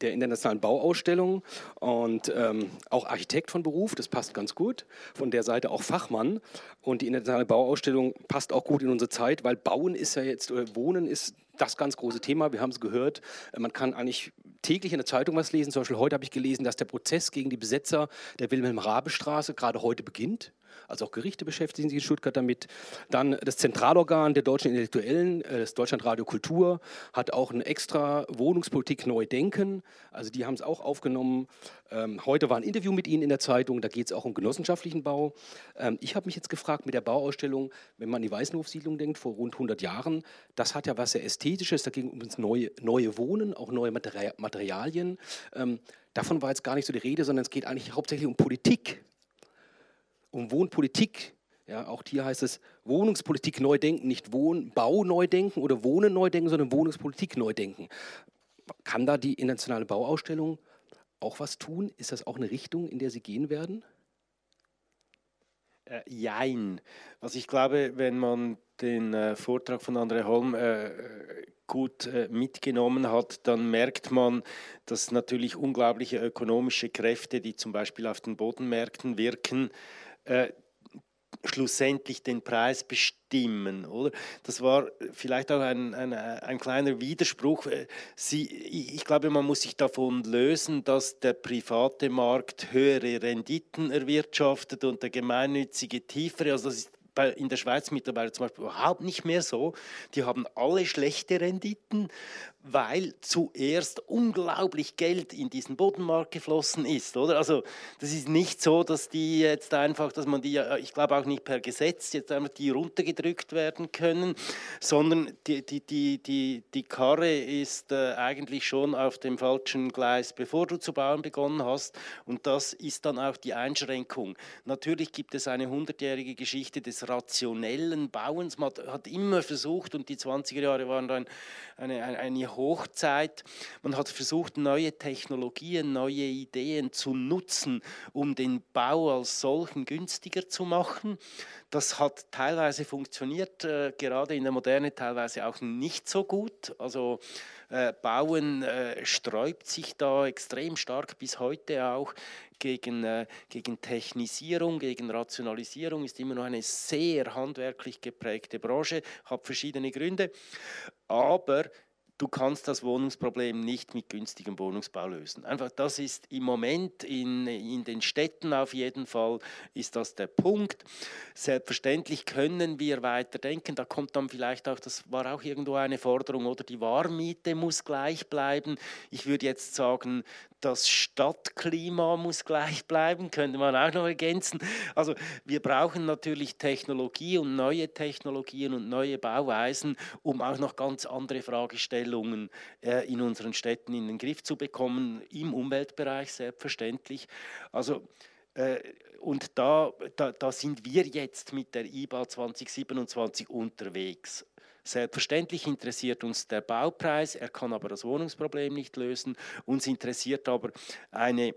der Internationalen Bauausstellung und ähm, auch Architekt von Beruf, das passt ganz gut. Von der Seite auch Fachmann. Und die Internationale Bauausstellung passt auch gut in unsere Zeit, weil Bauen ist ja jetzt, oder Wohnen ist das ganz große Thema. Wir haben es gehört. Man kann eigentlich täglich in der Zeitung was lesen. Zum Beispiel heute habe ich gelesen, dass der Prozess gegen die Besetzer der Wilhelm-Rabe-Straße gerade heute beginnt. Also auch Gerichte beschäftigen sich in Stuttgart damit. Dann das Zentralorgan der deutschen Intellektuellen, äh, das Deutschlandradio Kultur, hat auch eine extra Wohnungspolitik neu denken. Also die haben es auch aufgenommen. Ähm, heute war ein Interview mit Ihnen in der Zeitung, da geht es auch um genossenschaftlichen Bau. Ähm, ich habe mich jetzt gefragt mit der Bauausstellung, wenn man an die Weißenhofsiedlung denkt, vor rund 100 Jahren, das hat ja was sehr Ästhetisches, da ging um ins neue, neue Wohnen, auch neue Materialien. Ähm, davon war jetzt gar nicht so die Rede, sondern es geht eigentlich hauptsächlich um Politik um Wohnpolitik. Ja, auch hier heißt es Wohnungspolitik neu denken, nicht Wohnbau neu denken oder Wohnen neu denken, sondern Wohnungspolitik neu denken. Kann da die internationale Bauausstellung auch was tun? Ist das auch eine Richtung, in der Sie gehen werden? Äh, jein. Also ich glaube, wenn man den äh, Vortrag von André Holm äh, gut äh, mitgenommen hat, dann merkt man, dass natürlich unglaubliche ökonomische Kräfte, die zum Beispiel auf den Bodenmärkten wirken, äh, schlussendlich den Preis bestimmen, oder? Das war vielleicht auch ein, ein, ein kleiner Widerspruch. Äh, Sie, ich glaube, man muss sich davon lösen, dass der private Markt höhere Renditen erwirtschaftet und der gemeinnützige tiefere. Also das ist in der Schweiz mittlerweile zum Beispiel überhaupt nicht mehr so. Die haben alle schlechte Renditen, weil zuerst unglaublich Geld in diesen Bodenmarkt geflossen ist, oder? Also das ist nicht so, dass die jetzt einfach, dass man die, ich glaube auch nicht per Gesetz jetzt einfach die runtergedrückt werden können, sondern die, die, die, die, die Karre ist äh, eigentlich schon auf dem falschen Gleis, bevor du zu bauen begonnen hast und das ist dann auch die Einschränkung. Natürlich gibt es eine hundertjährige Geschichte des rationellen Bauens, man hat immer versucht und die 20er Jahre waren dann eine, eine, eine Hochzeit. Man hat versucht, neue Technologien, neue Ideen zu nutzen, um den Bau als solchen günstiger zu machen. Das hat teilweise funktioniert, äh, gerade in der Moderne teilweise auch nicht so gut. Also äh, Bauen äh, sträubt sich da extrem stark bis heute auch gegen, äh, gegen Technisierung, gegen Rationalisierung, ist immer noch eine sehr handwerklich geprägte Branche, hat verschiedene Gründe. Aber du kannst das Wohnungsproblem nicht mit günstigem Wohnungsbau lösen. Einfach das ist im Moment in, in den Städten auf jeden Fall ist das der Punkt. Selbstverständlich können wir weiter denken, da kommt dann vielleicht auch, das war auch irgendwo eine Forderung, oder die Warmmiete muss gleich bleiben. Ich würde jetzt sagen, das Stadtklima muss gleich bleiben, könnte man auch noch ergänzen. Also wir brauchen natürlich Technologie und neue Technologien und neue Bauweisen, um auch noch ganz andere Fragestellungen äh, in unseren Städten in den Griff zu bekommen, im Umweltbereich selbstverständlich. Also äh, und da, da, da sind wir jetzt mit der IBA 2027 unterwegs. Selbstverständlich interessiert uns der Baupreis, er kann aber das Wohnungsproblem nicht lösen. Uns interessiert aber eine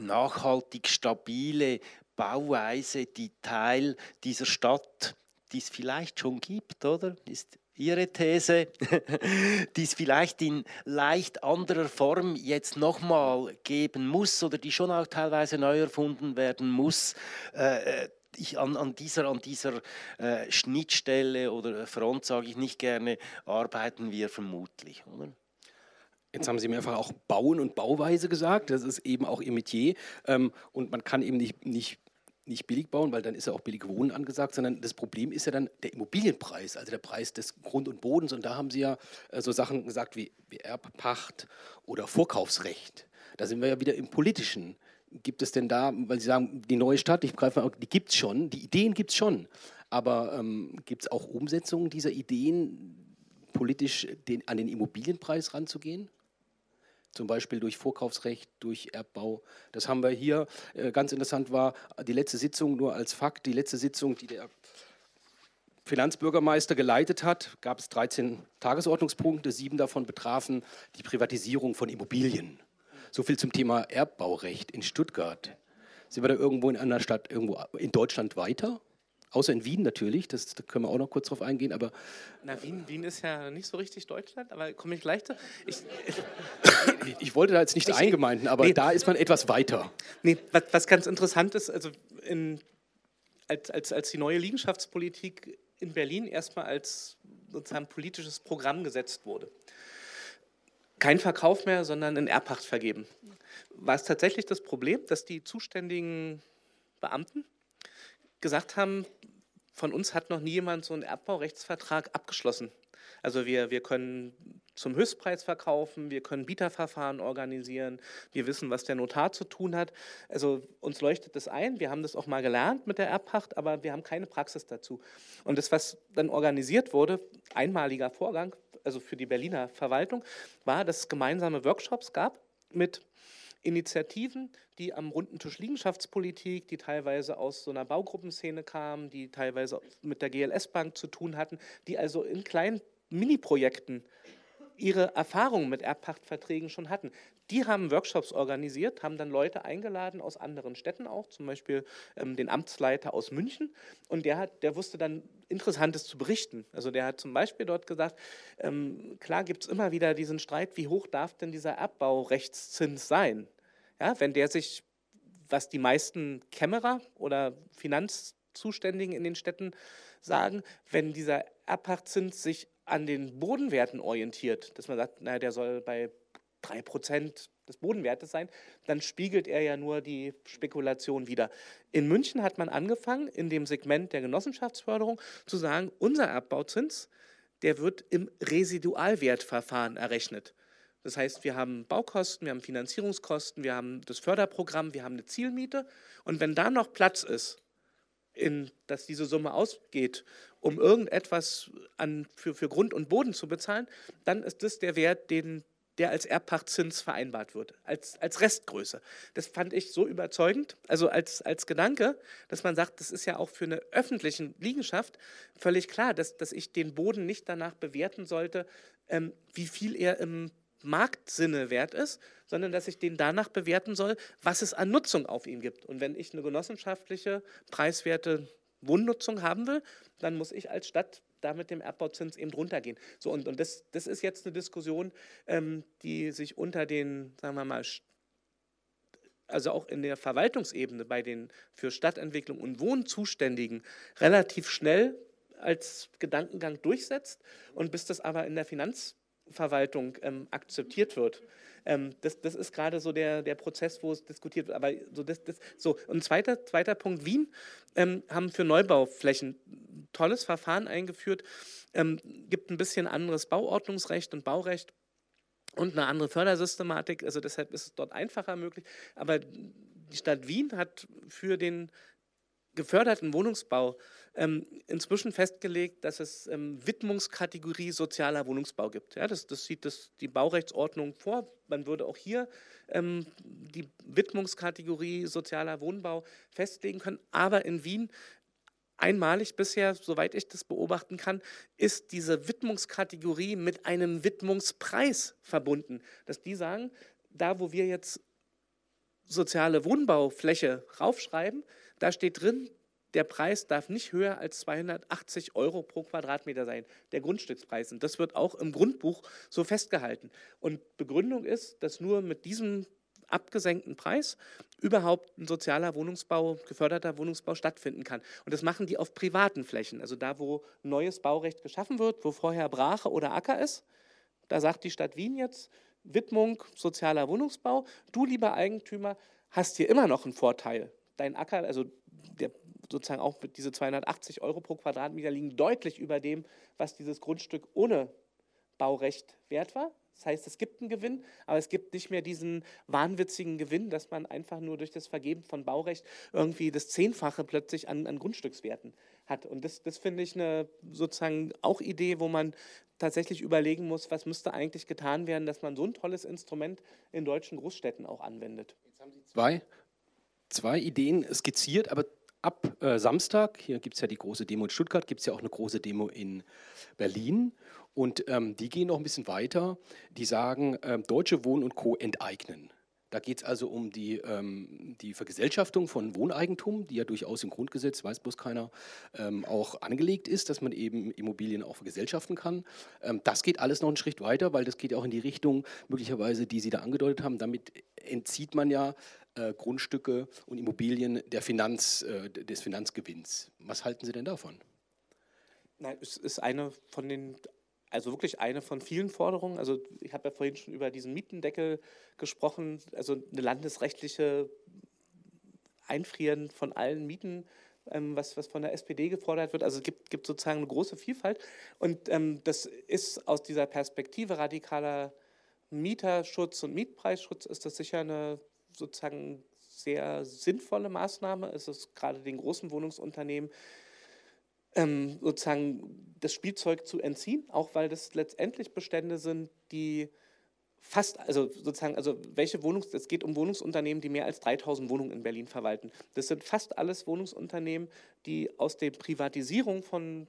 nachhaltig stabile Bauweise, die Teil dieser Stadt, die es vielleicht schon gibt, oder? Ist Ihre These, die es vielleicht in leicht anderer Form jetzt nochmal geben muss oder die schon auch teilweise neu erfunden werden muss. Äh, äh ich, an, an, dieser, an dieser äh, Schnittstelle oder Front, sage ich nicht gerne, arbeiten wir vermutlich. Oder? Jetzt haben Sie mehrfach auch Bauen und Bauweise gesagt. Das ist eben auch Ihr Metier. Ähm, und man kann eben nicht, nicht, nicht billig bauen, weil dann ist ja auch billig Wohnen angesagt, sondern das Problem ist ja dann der Immobilienpreis, also der Preis des Grund und Bodens. Und da haben Sie ja äh, so Sachen gesagt wie, wie Erbpacht oder Vorkaufsrecht. Da sind wir ja wieder im politischen gibt es denn da, weil Sie sagen, die neue Stadt, ich greife mal, die gibt es schon, die Ideen gibt es schon, aber ähm, gibt es auch Umsetzungen dieser Ideen, politisch den, an den Immobilienpreis ranzugehen? Zum Beispiel durch Vorkaufsrecht, durch Erbbau. Das haben wir hier. Äh, ganz interessant war die letzte Sitzung, nur als Fakt, die letzte Sitzung, die der Finanzbürgermeister geleitet hat, gab es 13 Tagesordnungspunkte. Sieben davon betrafen die Privatisierung von Immobilien. So viel zum Thema Erbbaurecht in Stuttgart. Sind wir da irgendwo in einer Stadt, irgendwo in Deutschland weiter? Außer in Wien natürlich, das, da können wir auch noch kurz drauf eingehen, aber... Na, Wien, Wien ist ja nicht so richtig Deutschland, aber komme ich? Ich, ich, ich, wollte da jetzt nicht ich, eingemeinden, aber nee, da ist man etwas weiter. Nee, was, was ganz interessant ist, also in, als, als, als die neue Liegenschaftspolitik in Berlin erstmal als sozusagen politisches Programm gesetzt wurde, kein Verkauf mehr, sondern in Erbpacht vergeben. War es tatsächlich das Problem, dass die zuständigen Beamten gesagt haben, von uns hat noch nie jemand so einen Erbbaurechtsvertrag abgeschlossen. Also wir, wir können zum Höchstpreis verkaufen, wir können Bieterverfahren organisieren, wir wissen, was der Notar zu tun hat. Also uns leuchtet das ein, wir haben das auch mal gelernt mit der Erbpacht, aber wir haben keine Praxis dazu. Und das, was dann organisiert wurde, einmaliger Vorgang, also für die Berliner Verwaltung, war, dass es gemeinsame Workshops gab mit Initiativen, die am runden Tisch Liegenschaftspolitik, die teilweise aus so einer Baugruppenszene kamen, die teilweise mit der GLS Bank zu tun hatten, die also in kleinen Mini-Projekten ihre Erfahrungen mit Erbpachtverträgen schon hatten. Die haben Workshops organisiert, haben dann Leute eingeladen aus anderen Städten auch, zum Beispiel ähm, den Amtsleiter aus München. Und der, hat, der wusste dann Interessantes zu berichten. Also der hat zum Beispiel dort gesagt, ähm, klar gibt es immer wieder diesen Streit, wie hoch darf denn dieser Erbbaurechtszins sein? Ja, wenn der sich, was die meisten Kämmerer oder Finanzzuständigen in den Städten sagen, wenn dieser Erbpachtzins sich an den Bodenwerten orientiert, dass man sagt, naja, der soll bei drei Prozent des Bodenwertes sein, dann spiegelt er ja nur die Spekulation wieder. In München hat man angefangen, in dem Segment der Genossenschaftsförderung zu sagen, unser Erbauzins, der wird im Residualwertverfahren errechnet. Das heißt, wir haben Baukosten, wir haben Finanzierungskosten, wir haben das Förderprogramm, wir haben eine Zielmiete. Und wenn da noch Platz ist, in, dass diese Summe ausgeht, um irgendetwas an, für, für Grund und Boden zu bezahlen, dann ist das der Wert, den der als Erbpachtzins vereinbart wird, als, als Restgröße. Das fand ich so überzeugend, also als, als Gedanke, dass man sagt, das ist ja auch für eine öffentliche Liegenschaft völlig klar, dass, dass ich den Boden nicht danach bewerten sollte, ähm, wie viel er im Marktsinne wert ist, sondern dass ich den danach bewerten soll, was es an Nutzung auf ihm gibt. Und wenn ich eine genossenschaftliche, preiswerte Wohnnutzung haben will, dann muss ich als Stadt da mit dem Erbbauzins eben runtergehen. So, und, und das, das ist jetzt eine Diskussion, ähm, die sich unter den, sagen wir mal, also auch in der Verwaltungsebene bei den für Stadtentwicklung und Wohnen Zuständigen relativ schnell als Gedankengang durchsetzt und bis das aber in der Finanzverwaltung ähm, akzeptiert wird. Ähm, das, das ist gerade so der, der Prozess, wo es diskutiert wird. Aber so, das, das, so. Und zweiter, zweiter Punkt, Wien ähm, haben für Neubauflächen ein tolles Verfahren eingeführt, ähm, gibt ein bisschen anderes Bauordnungsrecht und Baurecht und eine andere Fördersystematik. Also deshalb ist es dort einfacher möglich. Aber die Stadt Wien hat für den geförderten Wohnungsbau ähm, inzwischen festgelegt, dass es ähm, Widmungskategorie sozialer Wohnungsbau gibt. Ja, das, das sieht das, die Baurechtsordnung vor. Man würde auch hier ähm, die Widmungskategorie sozialer Wohnbau festlegen können. Aber in Wien einmalig bisher, soweit ich das beobachten kann, ist diese Widmungskategorie mit einem Widmungspreis verbunden. Dass die sagen, da wo wir jetzt soziale Wohnbaufläche raufschreiben, da steht drin, der Preis darf nicht höher als 280 Euro pro Quadratmeter sein, der Grundstückspreis. Und das wird auch im Grundbuch so festgehalten. Und Begründung ist, dass nur mit diesem abgesenkten Preis überhaupt ein sozialer Wohnungsbau, geförderter Wohnungsbau stattfinden kann. Und das machen die auf privaten Flächen, also da, wo neues Baurecht geschaffen wird, wo vorher Brache oder Acker ist. Da sagt die Stadt Wien jetzt, Widmung sozialer Wohnungsbau, du lieber Eigentümer hast hier immer noch einen Vorteil. Dein Acker, also der, sozusagen auch diese 280 Euro pro Quadratmeter liegen deutlich über dem, was dieses Grundstück ohne Baurecht wert war. Das heißt, es gibt einen Gewinn, aber es gibt nicht mehr diesen wahnwitzigen Gewinn, dass man einfach nur durch das Vergeben von Baurecht irgendwie das Zehnfache plötzlich an, an Grundstückswerten hat. Und das, das finde ich eine sozusagen auch Idee, wo man tatsächlich überlegen muss, was müsste eigentlich getan werden, dass man so ein tolles Instrument in deutschen Großstädten auch anwendet. Jetzt haben Sie zwei, zwei Ideen skizziert, aber ab äh, Samstag, hier gibt es ja die große Demo in Stuttgart, gibt es ja auch eine große Demo in Berlin. Und ähm, die gehen noch ein bisschen weiter. Die sagen, ähm, Deutsche Wohnen und Co. enteignen. Da geht es also um die, ähm, die Vergesellschaftung von Wohneigentum, die ja durchaus im Grundgesetz, weiß bloß keiner, ähm, auch angelegt ist, dass man eben Immobilien auch vergesellschaften kann. Ähm, das geht alles noch einen Schritt weiter, weil das geht auch in die Richtung möglicherweise, die Sie da angedeutet haben. Damit entzieht man ja äh, Grundstücke und Immobilien der Finanz, äh, des Finanzgewinns. Was halten Sie denn davon? Nein, es ist eine von den, also wirklich eine von vielen Forderungen. Also ich habe ja vorhin schon über diesen Mietendeckel gesprochen, also eine landesrechtliche Einfrieren von allen Mieten ähm, was, was von der SPD gefordert wird. Also es gibt, gibt sozusagen eine große Vielfalt. Und ähm, das ist aus dieser Perspektive radikaler Mieterschutz und Mietpreisschutz ist das sicher eine sozusagen sehr sinnvolle Maßnahme. Es ist gerade den großen Wohnungsunternehmen ähm, sozusagen das Spielzeug zu entziehen, auch weil das letztendlich Bestände sind, die fast, also sozusagen, also welche Wohnungs, es geht um Wohnungsunternehmen, die mehr als 3000 Wohnungen in Berlin verwalten. Das sind fast alles Wohnungsunternehmen, die aus der Privatisierung von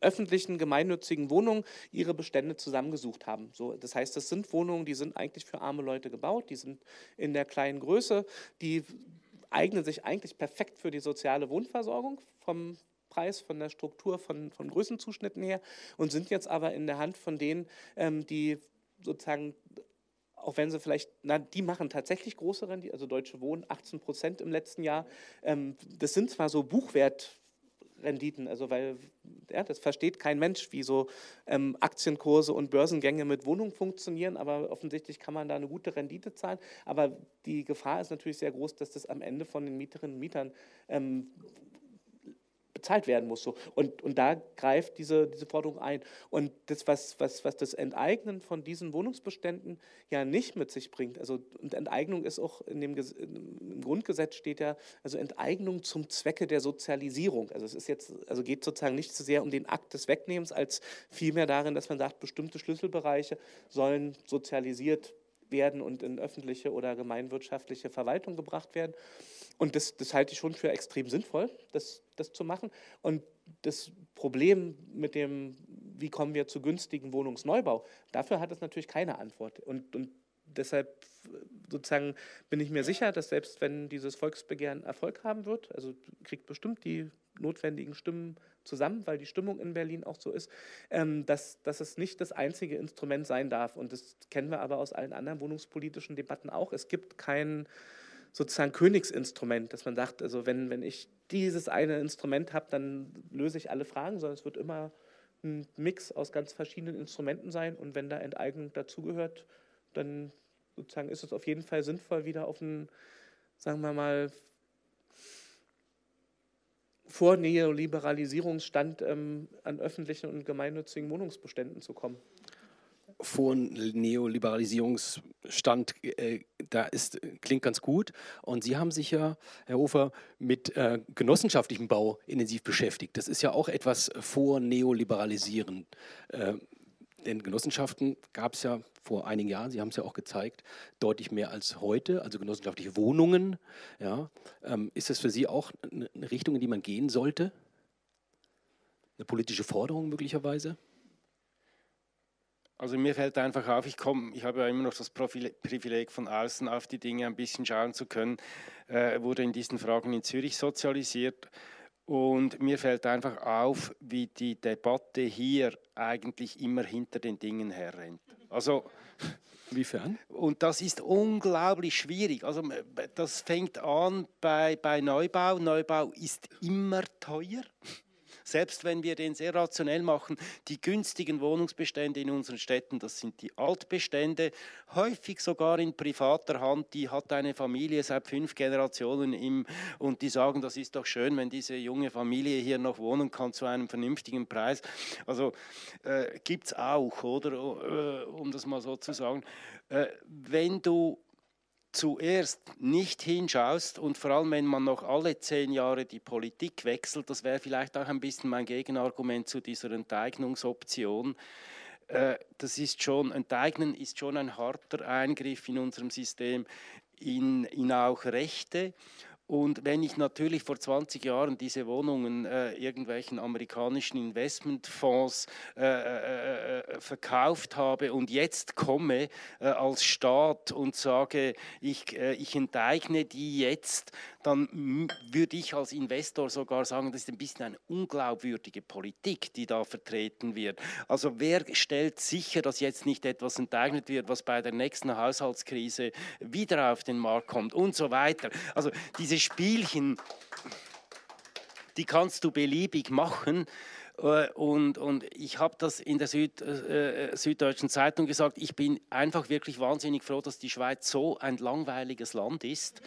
öffentlichen, gemeinnützigen Wohnungen ihre Bestände zusammengesucht haben. So, das heißt, das sind Wohnungen, die sind eigentlich für arme Leute gebaut, die sind in der kleinen Größe, die eignen sich eigentlich perfekt für die soziale Wohnversorgung vom Preis, von der Struktur, von, von Größenzuschnitten her und sind jetzt aber in der Hand von denen, ähm, die sozusagen auch wenn sie vielleicht, na, die machen tatsächlich große Rendite, also Deutsche Wohnen 18 Prozent im letzten Jahr. Ähm, das sind zwar so Buchwert Renditen. Also weil ja, das versteht kein Mensch, wie so ähm, Aktienkurse und Börsengänge mit Wohnungen funktionieren, aber offensichtlich kann man da eine gute Rendite zahlen. Aber die Gefahr ist natürlich sehr groß, dass das am Ende von den Mieterinnen und Mietern ähm, bezahlt werden muss. So. Und, und da greift diese, diese Forderung ein. Und das, was, was, was das Enteignen von diesen Wohnungsbeständen ja nicht mit sich bringt, also und Enteignung ist auch in dem im Grundgesetz steht ja, also Enteignung zum Zwecke der Sozialisierung. Also es ist jetzt, also geht sozusagen nicht so sehr um den Akt des Wegnehmens, als vielmehr darin, dass man sagt, bestimmte Schlüsselbereiche sollen sozialisiert werden und in öffentliche oder gemeinwirtschaftliche Verwaltung gebracht werden. Und das, das halte ich schon für extrem sinnvoll, das, das zu machen. Und das Problem mit dem, wie kommen wir zu günstigen Wohnungsneubau, dafür hat es natürlich keine Antwort. Und, und deshalb sozusagen bin ich mir sicher, dass selbst wenn dieses Volksbegehren Erfolg haben wird, also kriegt bestimmt die notwendigen Stimmen zusammen, weil die Stimmung in Berlin auch so ist, ähm, dass, dass es nicht das einzige Instrument sein darf. Und das kennen wir aber aus allen anderen wohnungspolitischen Debatten auch. Es gibt kein sozusagen Königsinstrument, dass man sagt, also wenn, wenn ich dieses eine Instrument habe, dann löse ich alle Fragen, sondern es wird immer ein Mix aus ganz verschiedenen Instrumenten sein. Und wenn da Enteignung dazugehört, dann sozusagen ist es auf jeden Fall sinnvoll, wieder auf einen, sagen wir mal, vor Neoliberalisierungsstand ähm, an öffentlichen und gemeinnützigen Wohnungsbeständen zu kommen vor Neoliberalisierungsstand, äh, da ist, klingt ganz gut. Und Sie haben sich ja, Herr Hofer, mit äh, genossenschaftlichem Bau intensiv beschäftigt. Das ist ja auch etwas vor Neoliberalisieren. Äh, denn Genossenschaften gab es ja vor einigen Jahren, Sie haben es ja auch gezeigt, deutlich mehr als heute, also genossenschaftliche Wohnungen. Ja. Ähm, ist das für Sie auch eine Richtung, in die man gehen sollte? Eine politische Forderung möglicherweise? Also mir fällt einfach auf, ich komme, ich habe ja immer noch das Privileg von außen auf die Dinge ein bisschen schauen zu können, äh, wurde in diesen Fragen in Zürich sozialisiert und mir fällt einfach auf, wie die Debatte hier eigentlich immer hinter den Dingen herrennt. Also Inwiefern? Und das ist unglaublich schwierig. Also das fängt an bei, bei Neubau. Neubau ist immer teuer selbst wenn wir den sehr rationell machen, die günstigen Wohnungsbestände in unseren Städten, das sind die Altbestände, häufig sogar in privater Hand, die hat eine Familie seit fünf Generationen im, und die sagen, das ist doch schön, wenn diese junge Familie hier noch wohnen kann zu einem vernünftigen Preis. Also äh, gibt es auch, oder, äh, um das mal so zu sagen. Äh, wenn du zuerst nicht hinschaust und vor allem, wenn man noch alle zehn Jahre die Politik wechselt, das wäre vielleicht auch ein bisschen mein Gegenargument zu dieser Enteignungsoption. Äh, das ist schon, Enteignen ist schon ein harter Eingriff in unserem System, in, in auch Rechte. Und wenn ich natürlich vor 20 Jahren diese Wohnungen äh, irgendwelchen amerikanischen Investmentfonds äh, äh, äh, verkauft habe und jetzt komme äh, als Staat und sage, ich, äh, ich enteigne die jetzt, dann würde ich als Investor sogar sagen, das ist ein bisschen eine unglaubwürdige Politik, die da vertreten wird. Also wer stellt sicher, dass jetzt nicht etwas enteignet wird, was bei der nächsten Haushaltskrise wieder auf den Markt kommt und so weiter. Also diese Spielchen, die kannst du beliebig machen. Äh, und, und ich habe das in der Süd, äh, Süddeutschen Zeitung gesagt, ich bin einfach wirklich wahnsinnig froh, dass die Schweiz so ein langweiliges Land ist,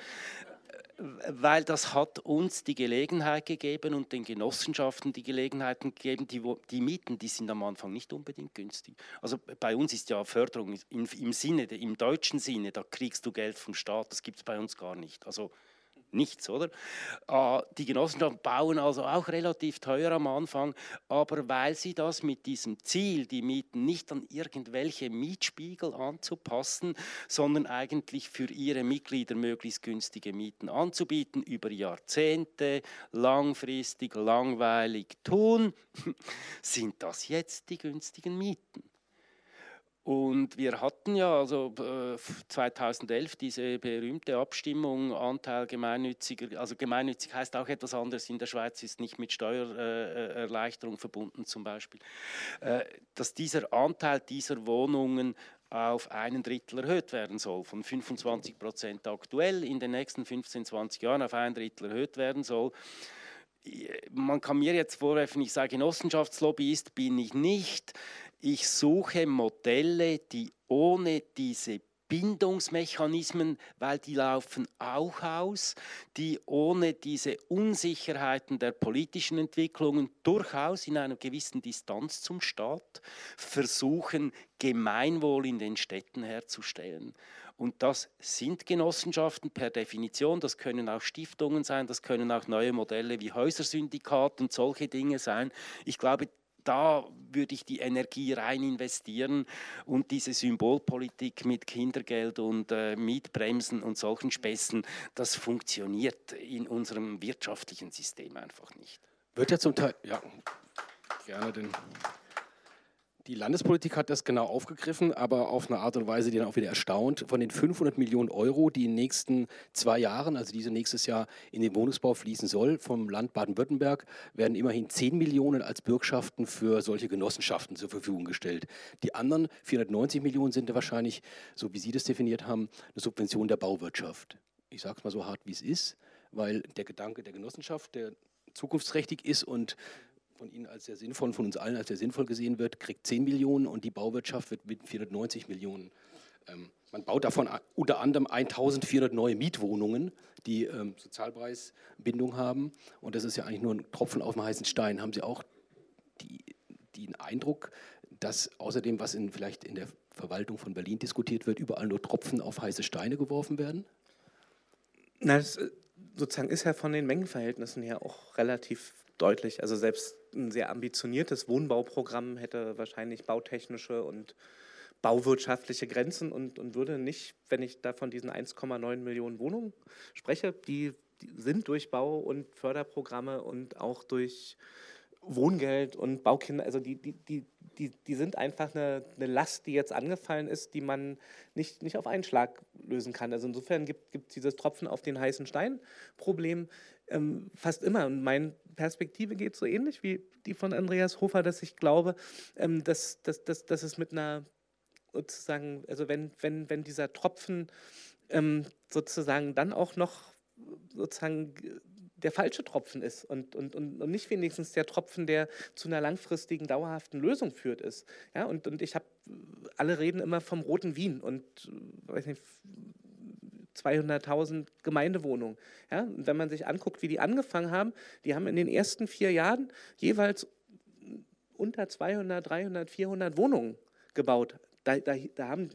weil das hat uns die Gelegenheit gegeben und den Genossenschaften die Gelegenheit gegeben, die, die Mieten, die sind am Anfang nicht unbedingt günstig. Also bei uns ist ja Förderung im, im Sinne, im deutschen Sinne, da kriegst du Geld vom Staat, das gibt es bei uns gar nicht. Also nichts, oder? Äh, die Genossenschaften bauen also auch relativ teuer am Anfang, aber weil sie das mit diesem Ziel, die Mieten nicht an irgendwelche Mietspiegel anzupassen, sondern eigentlich für ihre Mitglieder möglichst günstige Mieten anzubieten, über Jahrzehnte langfristig, langweilig tun, sind das jetzt die günstigen Mieten. Und wir hatten ja also 2011 äh, diese berühmte Abstimmung, Anteil gemeinnütziger, also gemeinnützig heißt auch etwas anderes in der Schweiz, ist nicht mit Steuererleichterung verbunden zum Beispiel, äh, dass dieser Anteil dieser Wohnungen auf einen Drittel erhöht werden soll, von 25 Prozent aktuell in den nächsten 15, 20 Jahren auf ein Drittel erhöht werden soll. man kann mir jetzt vorwerfen, ich sage Genossenschaftslobbyist bin ich nicht. Ich suche Modelle, die ohne diese Bindungsmechanismen, weil die laufen auch aus, die ohne diese Unsicherheiten der politischen Entwicklungen durchaus in einer gewissen Distanz zum Staat versuchen, Gemeinwohl in den Städten herzustellen. Und das sind Genossenschaften per Definition, das können auch Stiftungen sein, das können auch neue Modelle wie Häusersyndikat und solche Dinge sein. Ich glaube, da würde ich die Energie rein investieren und diese Symbolpolitik mit Kindergeld und äh, Mietbremsen und solchen Späßen, das funktioniert in unserem wirtschaftlichen System einfach nicht. Wird ja zum Teil, ja, gerne den die Landespolitik hat das genau aufgegriffen, aber auf eine Art und Weise, die dann auch wieder erstaunt. Von den 500 Millionen Euro, die in den nächsten zwei Jahren, also diese nächstes Jahr in den Wohnungsbau fließen soll, vom Land Baden-Württemberg, werden immerhin 10 Millionen als Bürgschaften für solche Genossenschaften zur Verfügung gestellt. Die anderen 490 Millionen sind wahrscheinlich, so wie Sie das definiert haben, eine Subvention der Bauwirtschaft. Ich sage es mal so hart, wie es ist, weil der Gedanke der Genossenschaft, der zukunftsträchtig ist und von Ihnen als sehr sinnvoll, von uns allen als sehr sinnvoll gesehen wird, kriegt 10 Millionen und die Bauwirtschaft wird mit 490 Millionen. Ähm, man baut davon unter anderem 1400 neue Mietwohnungen, die ähm, Sozialpreisbindung haben. Und das ist ja eigentlich nur ein Tropfen auf dem heißen Stein. Haben Sie auch die, den Eindruck, dass außerdem, was in, vielleicht in der Verwaltung von Berlin diskutiert wird, überall nur Tropfen auf heiße Steine geworfen werden? Na, das äh, sozusagen ist ja von den Mengenverhältnissen her auch relativ deutlich. Also selbst ein sehr ambitioniertes Wohnbauprogramm hätte wahrscheinlich bautechnische und bauwirtschaftliche Grenzen und, und würde nicht, wenn ich da von diesen 1,9 Millionen Wohnungen spreche, die, die, sind durch Bau- und Förderprogramme und auch durch Wohngeld und Baukinder, also die, die, die, die, die sind einfach eine, eine Last, die jetzt angefallen ist, die man nicht, nicht auf einen Schlag lösen kann. Also insofern gibt es dieses Tropfen auf den heißen Stein-Problem ähm, fast immer. Und meine Perspektive geht so ähnlich wie die von Andreas Hofer, dass ich glaube, ähm, dass, dass, dass, dass es mit einer sozusagen, also wenn, wenn, wenn dieser Tropfen ähm, sozusagen dann auch noch sozusagen der falsche Tropfen ist und, und, und, und nicht wenigstens der Tropfen, der zu einer langfristigen, dauerhaften Lösung führt ist. Ja, und, und ich habe, alle reden immer vom roten Wien und weiß nicht, 200.000 Gemeindewohnungen. Ja, und wenn man sich anguckt, wie die angefangen haben, die haben in den ersten vier Jahren jeweils unter 200, 300, 400 Wohnungen gebaut. Da, da, da haben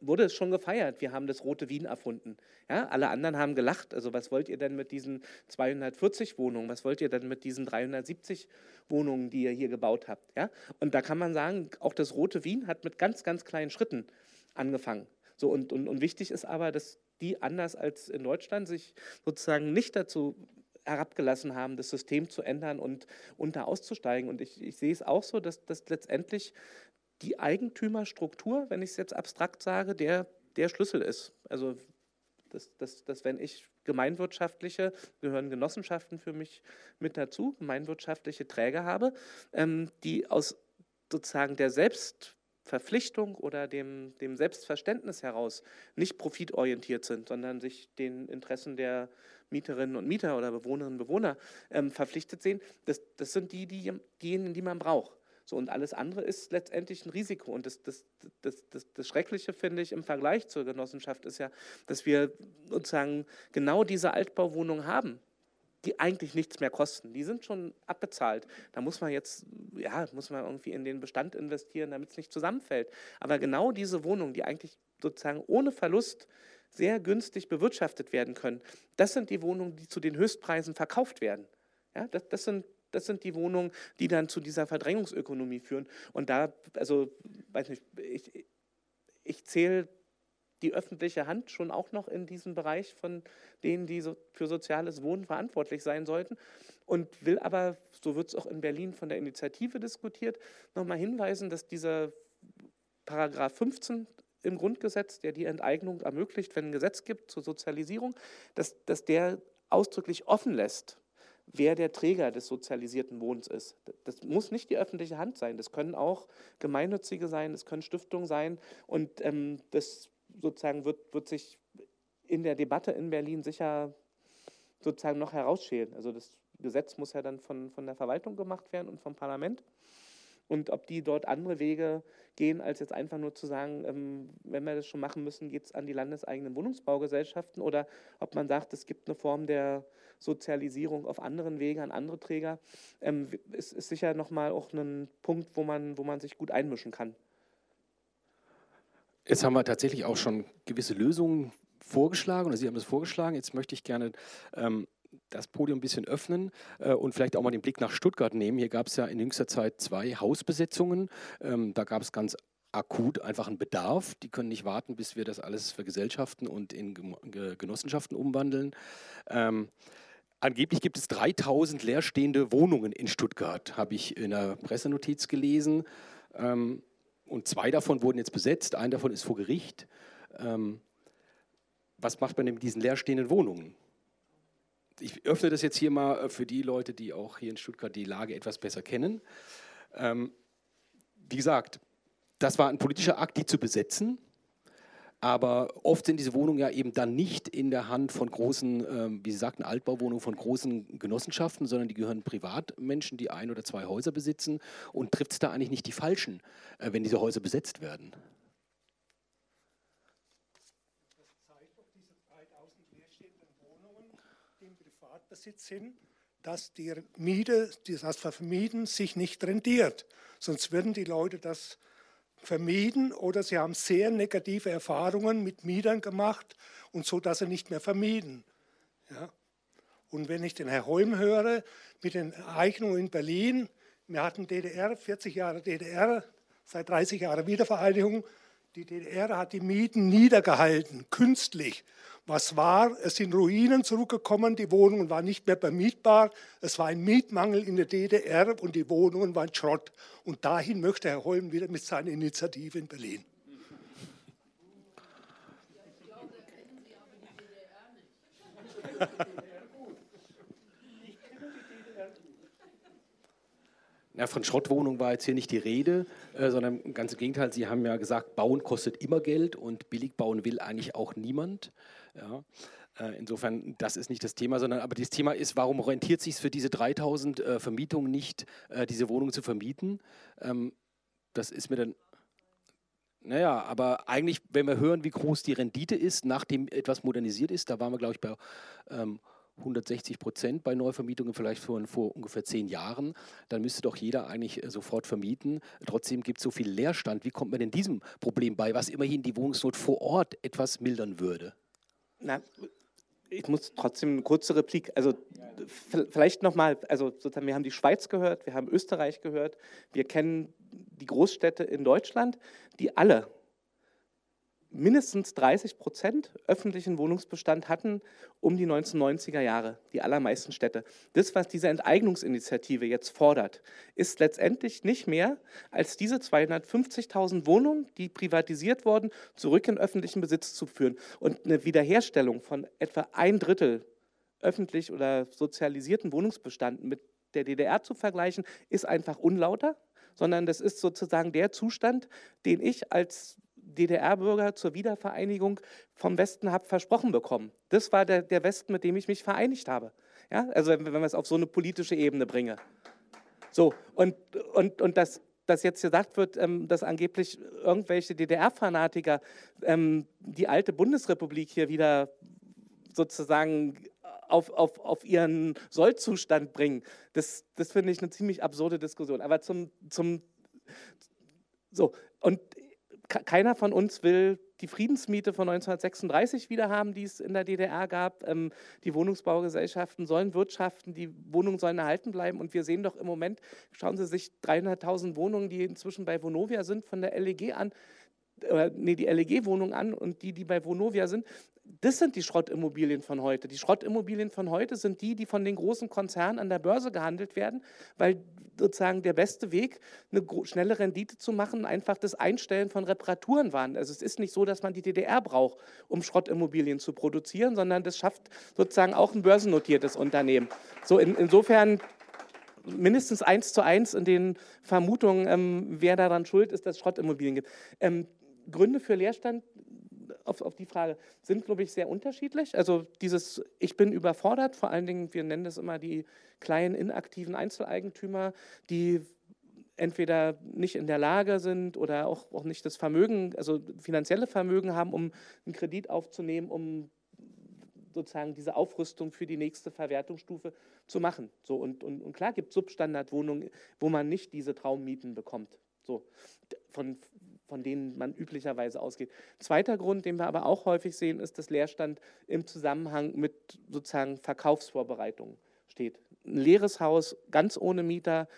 wurde es schon gefeiert, wir haben das rote Wien erfunden. Ja, alle anderen haben gelacht. Also was wollt ihr denn mit diesen 240 Wohnungen? Was wollt ihr denn mit diesen 370 Wohnungen, die ihr hier gebaut habt? Ja? Und da kann man sagen, auch das rote Wien hat mit ganz, ganz kleinen Schritten angefangen. So, und, und, und wichtig ist aber, dass die anders als in Deutschland sich sozusagen nicht dazu herabgelassen haben, das System zu ändern und, da auszusteigen. Und ich, ich sehe es auch so, dass, dass letztendlich die Eigentümerstruktur, wenn ich es jetzt abstrakt sage, der, der Schlüssel ist. Also dass, dass, dass wenn ich gemeinwirtschaftliche, gehören Genossenschaften für mich mit dazu, gemeinwirtschaftliche Träger habe, ähm, die aus sozusagen der Selbst Verpflichtung oder dem, dem Selbstverständnis heraus nicht profitorientiert sind, sondern sich den Interessen der Mieterinnen und Mieter oder Bewohnerinnen und Bewohner ähm, verpflichtet sehen, das, das sind die, die, diejenigen, die man braucht. So, und alles andere ist letztendlich ein Risiko. Und das, das, das, das, das Schreckliche, finde ich, im Vergleich zur Genossenschaft ist ja, dass wir sozusagen genau diese Altbauwohnung haben, die eigentlich nichts mehr kosten. Die sind schon abbezahlt. Da muss man jetzt, ja, muss man irgendwie in den Bestand investieren, damit es nicht zusammenfällt. Aber genau diese Wohnungen, die eigentlich sozusagen ohne Verlust sehr günstig bewirtschaftet werden können, das sind die Wohnungen, die zu den Höchstpreisen verkauft werden. Ja, das, das sind das sind die Wohnungen, die dann zu dieser Verdrängungsökonomie führen. Und da, also, weiß nicht, ich, ich zähle die öffentliche Hand schon auch noch in diesem Bereich von denen, die so für soziales Wohnen verantwortlich sein sollten. Und will aber, so wird es auch in Berlin von der Initiative diskutiert, nochmal hinweisen, dass dieser Paragraph 15 im Grundgesetz, der die Enteignung ermöglicht, wenn ein Gesetz gibt zur Sozialisierung, dass, dass der ausdrücklich offen lässt, wer der Träger des sozialisierten Wohnens ist. Das muss nicht die öffentliche Hand sein, das können auch Gemeinnützige sein, das können Stiftungen sein und ähm, das sozusagen wird, wird sich in der Debatte in Berlin sicher sozusagen noch herausschälen. Also das Gesetz muss ja dann von, von der Verwaltung gemacht werden und vom Parlament. Und ob die dort andere Wege gehen, als jetzt einfach nur zu sagen, ähm, wenn wir das schon machen müssen, geht es an die landeseigenen Wohnungsbaugesellschaften oder ob man sagt, es gibt eine Form der Sozialisierung auf anderen Wegen an andere Träger, ähm, ist, ist sicher nochmal auch ein Punkt, wo man, wo man sich gut einmischen kann. Jetzt haben wir tatsächlich auch schon gewisse Lösungen vorgeschlagen oder Sie haben es vorgeschlagen. Jetzt möchte ich gerne ähm, das Podium ein bisschen öffnen äh, und vielleicht auch mal den Blick nach Stuttgart nehmen. Hier gab es ja in jüngster Zeit zwei Hausbesetzungen. Ähm, da gab es ganz akut einfach einen Bedarf. Die können nicht warten, bis wir das alles vergesellschaften und in Genossenschaften umwandeln. Ähm, angeblich gibt es 3000 leerstehende Wohnungen in Stuttgart, habe ich in einer Pressenotiz gelesen. Ähm, und zwei davon wurden jetzt besetzt, ein davon ist vor Gericht. Ähm, was macht man denn mit diesen leerstehenden Wohnungen? Ich öffne das jetzt hier mal äh, für die Leute, die auch hier in Stuttgart die Lage etwas besser kennen. Ähm, wie gesagt, das war ein politischer Akt, die zu besetzen. Aber oft sind diese Wohnungen ja eben dann nicht in der Hand von großen, ähm, wie Sie sagten, Altbauwohnungen von großen Genossenschaften, sondern die gehören Privatmenschen, die ein oder zwei Häuser besitzen. Und trifft es da eigentlich nicht die Falschen, äh, wenn diese Häuser besetzt werden? Das zeigt doch diese 3000 leerstehenden Wohnungen, die im Privatbesitz sind, dass die Miete, das Vermieten sich nicht rentiert. Sonst würden die Leute das vermieden oder sie haben sehr negative Erfahrungen mit Mietern gemacht und so, dass sie nicht mehr vermieden. Ja. Und wenn ich den Herrn Holm höre mit den Eignungen in Berlin, wir hatten DDR, 40 Jahre DDR, seit 30 Jahren Wiedervereinigung, die DDR hat die Mieten niedergehalten, künstlich. Was war? Es sind Ruinen zurückgekommen, die Wohnungen waren nicht mehr bemietbar. Es war ein Mietmangel in der DDR und die Wohnungen waren Schrott. Und dahin möchte Herr Holm wieder mit seiner Initiative in Berlin. Ich glaube, da kennen Sie aber die DDR nicht. Ja, von Schrottwohnungen war jetzt hier nicht die Rede, äh, sondern ganz im Gegenteil, Sie haben ja gesagt, Bauen kostet immer Geld und billig bauen will eigentlich auch niemand. Ja. Äh, insofern, das ist nicht das Thema, sondern aber das Thema ist, warum rentiert sich für diese 3000 äh, Vermietungen nicht, äh, diese Wohnungen zu vermieten? Ähm, das ist mir dann. Naja, aber eigentlich, wenn wir hören, wie groß die Rendite ist, nachdem etwas modernisiert ist, da waren wir, glaube ich, bei ähm, 160 Prozent bei Neuvermietungen vielleicht vor, vor, ungefähr zehn Jahren, dann müsste doch jeder eigentlich äh, sofort vermieten. Trotzdem gibt es so viel Leerstand. Wie kommt man denn diesem Problem bei, was immerhin die Wohnungsnot vor Ort etwas mildern würde? Na, ich muss trotzdem eine kurze Replik, also vielleicht nochmal, also sozusagen, wir haben die Schweiz gehört, wir haben Österreich gehört, wir kennen die Großstädte in Deutschland, die alle mindestens 30 Prozent öffentlichen Wohnungsbestand hatten um die 1990er Jahre, die allermeisten Städte. Das, was diese Enteignungsinitiative jetzt fordert, ist letztendlich nicht mehr als diese 250.000 Wohnungen, die privatisiert wurden, zurück in öffentlichen Besitz zu führen. Und eine Wiederherstellung von etwa ein Drittel öffentlich oder sozialisierten Wohnungsbestand mit der DDR zu vergleichen, ist einfach unlauter, sondern das ist sozusagen der Zustand, den ich als DDR-Bürger zur Wiedervereinigung vom Westen habe versprochen bekommen. Das war der, der Westen, mit dem ich mich vereinigt habe. Ja? Also wenn, wenn wir es auf so eine politische Ebene bringen. So, und, und, und das, dass jetzt gesagt wird, ähm, dass angeblich irgendwelche DDR-Fanatiker ähm, die alte Bundesrepublik hier wieder sozusagen auf, auf, auf ihren Sollzustand bringen, das, das finde ich eine ziemlich absurde Diskussion. Aber zum, zum so, und keiner von uns will die Friedensmiete von 1936 wieder haben, die es in der DDR gab. Ähm, die Wohnungsbaugesellschaften sollen wirtschaften, die Wohnungen sollen erhalten bleiben. Und wir sehen doch im Moment, schauen Sie sich 300.000 Wohnungen, die inzwischen bei Vonovia sind, von der LEG an, äh, nee, die LEG-Wohnungen an und die, die bei Vonovia sind, das sind die Schrottimmobilien von heute. Die Schrottimmobilien von heute sind die, die von den großen Konzernen an der Börse gehandelt werden, weil sozusagen der beste Weg, eine schnelle Rendite zu machen, einfach das Einstellen von Reparaturen waren. Also es ist nicht so, dass man die DDR braucht, um Schrottimmobilien zu produzieren, sondern das schafft sozusagen auch ein börsennotiertes Unternehmen. So in, insofern mindestens eins zu eins in den Vermutungen, ähm, wer daran schuld ist, dass es Schrottimmobilien gibt. Ähm, Gründe für Leerstand auf, auf die Frage, sind, glaube ich, sehr unterschiedlich. Also dieses, ich bin überfordert, vor allen Dingen, wir nennen das immer die kleinen inaktiven Einzeleigentümer, die entweder nicht in der Lage sind oder auch, auch nicht das Vermögen, also finanzielle Vermögen haben, um einen Kredit aufzunehmen, um sozusagen diese Aufrüstung für die nächste Verwertungsstufe zu machen. So, und, und, und klar gibt es Substandardwohnungen, wo man nicht diese Traummieten bekommt, so, von, von denen man üblicherweise ausgeht. Zweiter Grund, den wir aber auch häufig sehen, ist, dass Leerstand im Zusammenhang mit sozusagen Verkaufsvorbereitungen steht. Ein leeres Haus, ganz ohne Mieter,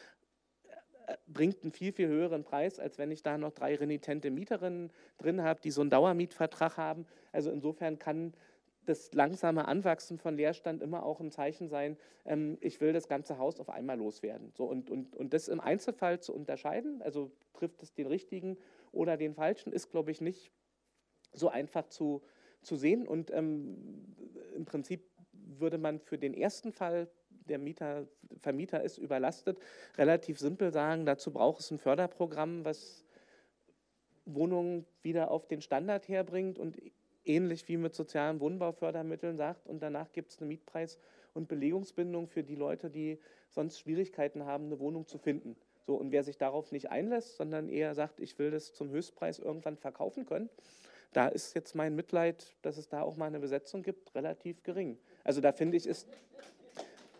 äh, bringt einen viel, viel höheren Preis, als wenn ich da noch drei renitente Mieterinnen drin habe, die so einen Dauermietvertrag haben. Also insofern kann das langsame Anwachsen von Leerstand immer auch ein Zeichen sein, ähm, ich will das ganze Haus auf einmal loswerden. So, und, und, und das im Einzelfall zu unterscheiden, also trifft es den richtigen oder den falschen, ist, glaube ich, nicht so einfach zu, zu sehen. Und ähm, im Prinzip würde man für den ersten Fall, der Mieter, Vermieter ist überlastet, relativ simpel sagen, dazu braucht es ein Förderprogramm, was Wohnungen wieder auf den Standard herbringt und ähnlich wie mit sozialen Wohnbaufördermitteln sagt. Und danach gibt es eine Mietpreis- und Belegungsbindung für die Leute, die sonst Schwierigkeiten haben, eine Wohnung zu finden. So, und wer sich darauf nicht einlässt, sondern eher sagt, ich will das zum Höchstpreis irgendwann verkaufen können, da ist jetzt mein Mitleid, dass es da auch mal eine Besetzung gibt, relativ gering. Also da finde ich, ist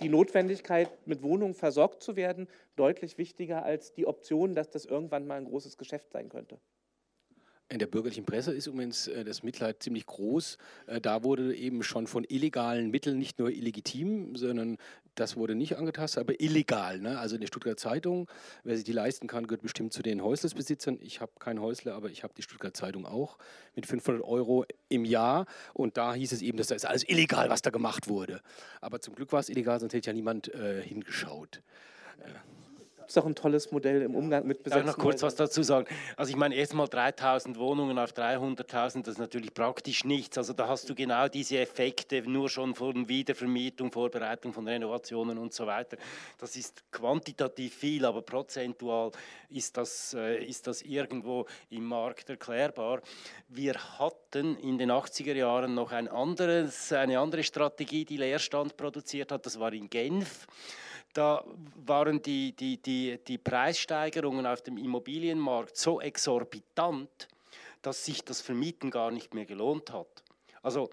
die Notwendigkeit, mit Wohnungen versorgt zu werden, deutlich wichtiger als die Option, dass das irgendwann mal ein großes Geschäft sein könnte. In der bürgerlichen Presse ist übrigens äh, das Mitleid ziemlich groß. Äh, da wurde eben schon von illegalen Mitteln, nicht nur illegitim, sondern das wurde nicht angetastet, aber illegal. Ne? Also in der Stuttgarter Zeitung, wer sich die leisten kann, gehört bestimmt zu den Häuslesbesitzern. Ich habe kein Häusle, aber ich habe die Stuttgarter Zeitung auch mit 500 Euro im Jahr. Und da hieß es eben, dass das ist alles illegal, was da gemacht wurde. Aber zum Glück war es illegal, sonst hätte ja niemand äh, hingeschaut. Äh ist doch ein tolles Modell im Umgang mit Besetzten. Ich noch kurz was dazu sagen. Also ich meine, erstmal 3000 Wohnungen auf 300.000, das ist natürlich praktisch nichts. Also da hast du genau diese Effekte nur schon von Wiedervermietung, Vorbereitung von Renovationen und so weiter. Das ist quantitativ viel, aber prozentual ist das, äh, ist das irgendwo im Markt erklärbar. Wir hatten in den 80er Jahren noch ein anderes, eine andere Strategie, die Leerstand produziert hat. Das war in Genf da waren die, die, die, die Preissteigerungen auf dem Immobilienmarkt so exorbitant, dass sich das Vermieten gar nicht mehr gelohnt hat. Also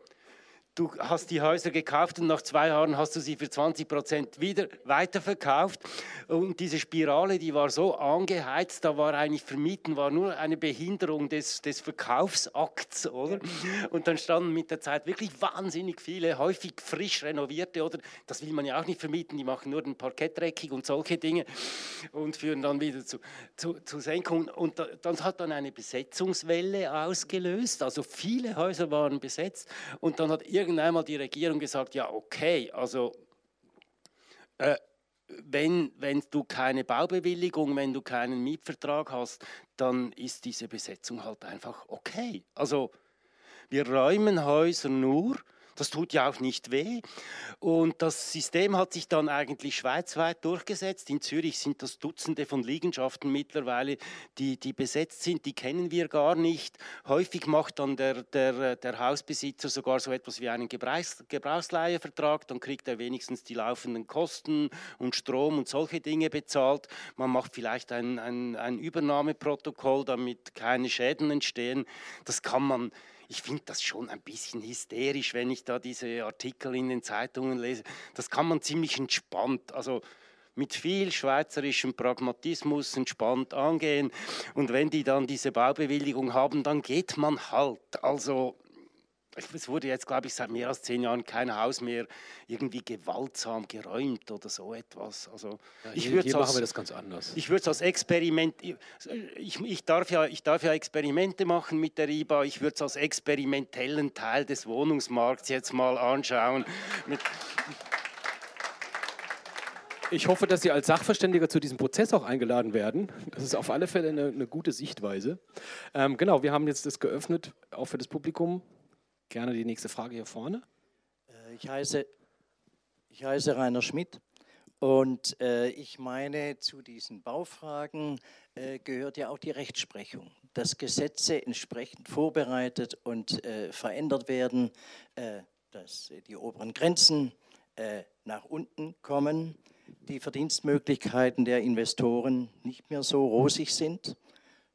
du hast die Häuser gekauft und nach zwei Jahren hast du sie für 20 Prozent wieder weiterverkauft. Und diese Spirale, die war so angeheizt, da war eigentlich Vermieten war nur eine Behinderung des, des Verkaufsakts, oder? Und dann standen mit der Zeit wirklich wahnsinnig viele, häufig frisch renovierte, oder? Das will man ja auch nicht vermieten, die machen nur den Parkett dreckig und solche Dinge und führen dann wieder zu, zu, zu Senkungen. Und das hat dann eine Besetzungswelle ausgelöst, also viele Häuser waren besetzt und dann hat irgendwann irgendwann die Regierung gesagt, ja okay, also äh, wenn, wenn du keine Baubewilligung, wenn du keinen Mietvertrag hast, dann ist diese Besetzung halt einfach okay. Also wir räumen Häuser nur, das tut ja auch nicht weh. Und das System hat sich dann eigentlich schweizweit durchgesetzt. In Zürich sind das Dutzende von Liegenschaften mittlerweile, die, die besetzt sind. Die kennen wir gar nicht. Häufig macht dann der, der, der Hausbesitzer sogar so etwas wie einen Gebrauchs, Gebrauchsleihevertrag. Dann kriegt er wenigstens die laufenden Kosten und Strom und solche Dinge bezahlt. Man macht vielleicht ein, ein, ein Übernahmeprotokoll, damit keine Schäden entstehen. Das kann man ich finde das schon ein bisschen hysterisch, wenn ich da diese Artikel in den Zeitungen lese. Das kann man ziemlich entspannt, also mit viel schweizerischem Pragmatismus entspannt angehen. Und wenn die dann diese Baubewilligung haben, dann geht man halt. Also es wurde jetzt, glaube ich, seit mehr als zehn Jahren kein Haus mehr irgendwie gewaltsam geräumt oder so etwas. Also ja, ich hier, hier als, machen wir das ganz anders. Ich würde es als Experiment, ich, ich, darf ja, ich darf ja Experimente machen mit der IBA, ich würde es als experimentellen Teil des Wohnungsmarkts jetzt mal anschauen. Ich hoffe, dass Sie als Sachverständiger zu diesem Prozess auch eingeladen werden. Das ist auf alle Fälle eine, eine gute Sichtweise. Ähm, genau, wir haben jetzt das geöffnet, auch für das Publikum. Gerne die nächste Frage hier vorne. Äh, ich heiße, ich heiße Rainer Schmidt und äh, ich meine, zu diesen Baufragen äh, gehört ja auch die Rechtsprechung. dass Gesetze entsprechend vorbereitet und äh, verändert werden, äh, dass die oberen Grenzen äh, nach unten kommen, die Verdienstmöglichkeiten der Investoren nicht mehr so rosig sind.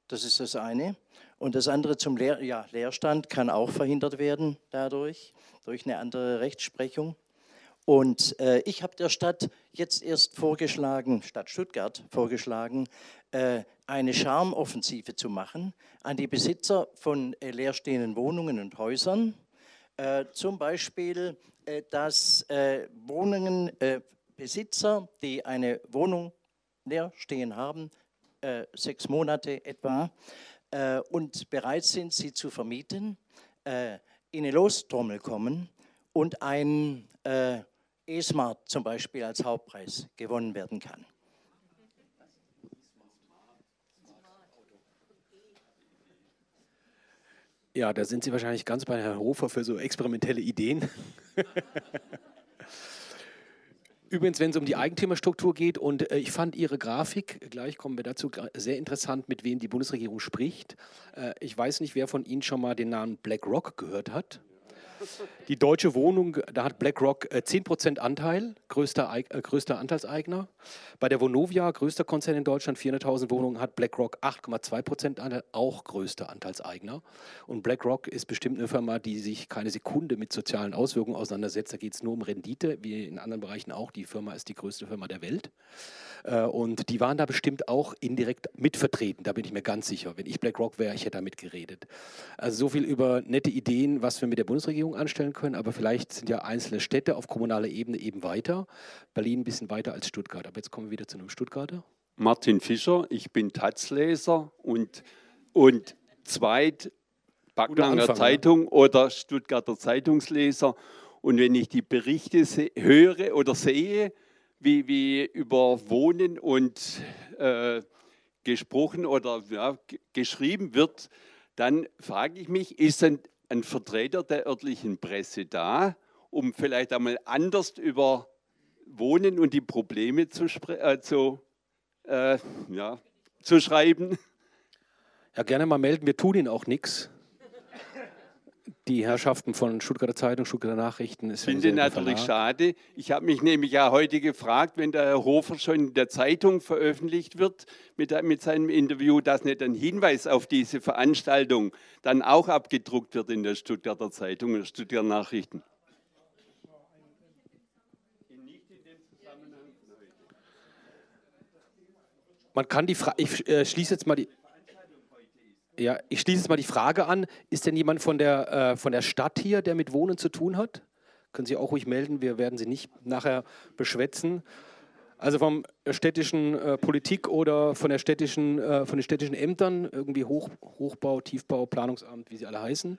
Das ist das eine. Und das andere zum Leer, ja, Leerstand kann auch verhindert werden dadurch, durch eine andere Rechtsprechung. Und äh, ich habe der Stadt jetzt erst vorgeschlagen, Stadt Stuttgart vorgeschlagen, äh, eine Charmoffensive zu machen an die Besitzer von äh, leerstehenden Wohnungen und Häusern. Äh, zum Beispiel, äh, dass äh, Wohnungen, Besitzer, die eine Wohnung leer stehen haben, sechs Monate etwa, und bereit sind, sie zu vermieten, in eine Lostrommel kommen und ein E-Smart zum Beispiel als Hauptpreis gewonnen werden kann. Ja, da sind Sie wahrscheinlich ganz bei Herrn Hofer für so experimentelle Ideen. Übrigens, wenn es um die Eigentümerstruktur geht, und äh, ich fand Ihre Grafik, gleich kommen wir dazu, sehr interessant, mit wem die Bundesregierung spricht. Äh, ich weiß nicht, wer von Ihnen schon mal den Namen BlackRock gehört hat. Die Deutsche Wohnung, da hat BlackRock 10% äh, Anteil, größter, äh, größter Anteilseigner. Bei der Vonovia, größter Konzern in Deutschland, 400.000 Wohnungen, hat BlackRock 8,2% Anteil, auch größter Anteilseigner. Und BlackRock ist bestimmt eine Firma, die sich keine Sekunde mit sozialen Auswirkungen auseinandersetzt. Da geht es nur um Rendite, wie in anderen Bereichen auch. Die Firma ist die größte Firma der Welt. Äh, und die waren da bestimmt auch indirekt mitvertreten, da bin ich mir ganz sicher. Wenn ich BlackRock wäre, ich hätte da mitgeredet. Also so viel über nette Ideen, was wir mit der Bundesregierung anstellen können, aber vielleicht sind ja einzelne Städte auf kommunaler Ebene eben weiter. Berlin ein bisschen weiter als Stuttgart. Aber jetzt kommen wir wieder zu einem Stuttgarter. Martin Fischer, ich bin Taz-Leser und, und zweit Backnanger Zeitung ja. oder Stuttgarter Zeitungsleser. Und wenn ich die Berichte höre oder sehe, wie, wie über Wohnen und äh, gesprochen oder ja, geschrieben wird, dann frage ich mich, ist ein, ein Vertreter der örtlichen Presse da, um vielleicht einmal anders über Wohnen und die Probleme zu, äh, zu, äh, ja, zu schreiben? Ja, gerne mal melden, wir tun Ihnen auch nichts die Herrschaften von Stuttgarter Zeitung, Stuttgarter Nachrichten. Ich finde natürlich schade. Ich habe mich nämlich ja heute gefragt, wenn der Herr Hofer schon in der Zeitung veröffentlicht wird mit, mit seinem Interview, dass nicht ein Hinweis auf diese Veranstaltung dann auch abgedruckt wird in der Stuttgarter Zeitung und Stuttgarter Nachrichten. Man kann die Frage, ich äh, schließe jetzt mal die, ja, ich schließe jetzt mal die Frage an. Ist denn jemand von der, äh, von der Stadt hier, der mit Wohnen zu tun hat? Können Sie auch ruhig melden, wir werden Sie nicht nachher beschwätzen. Also vom städtischen äh, Politik oder von, der städtischen, äh, von den städtischen Ämtern, irgendwie Hoch, Hochbau, Tiefbau, Planungsamt, wie sie alle heißen.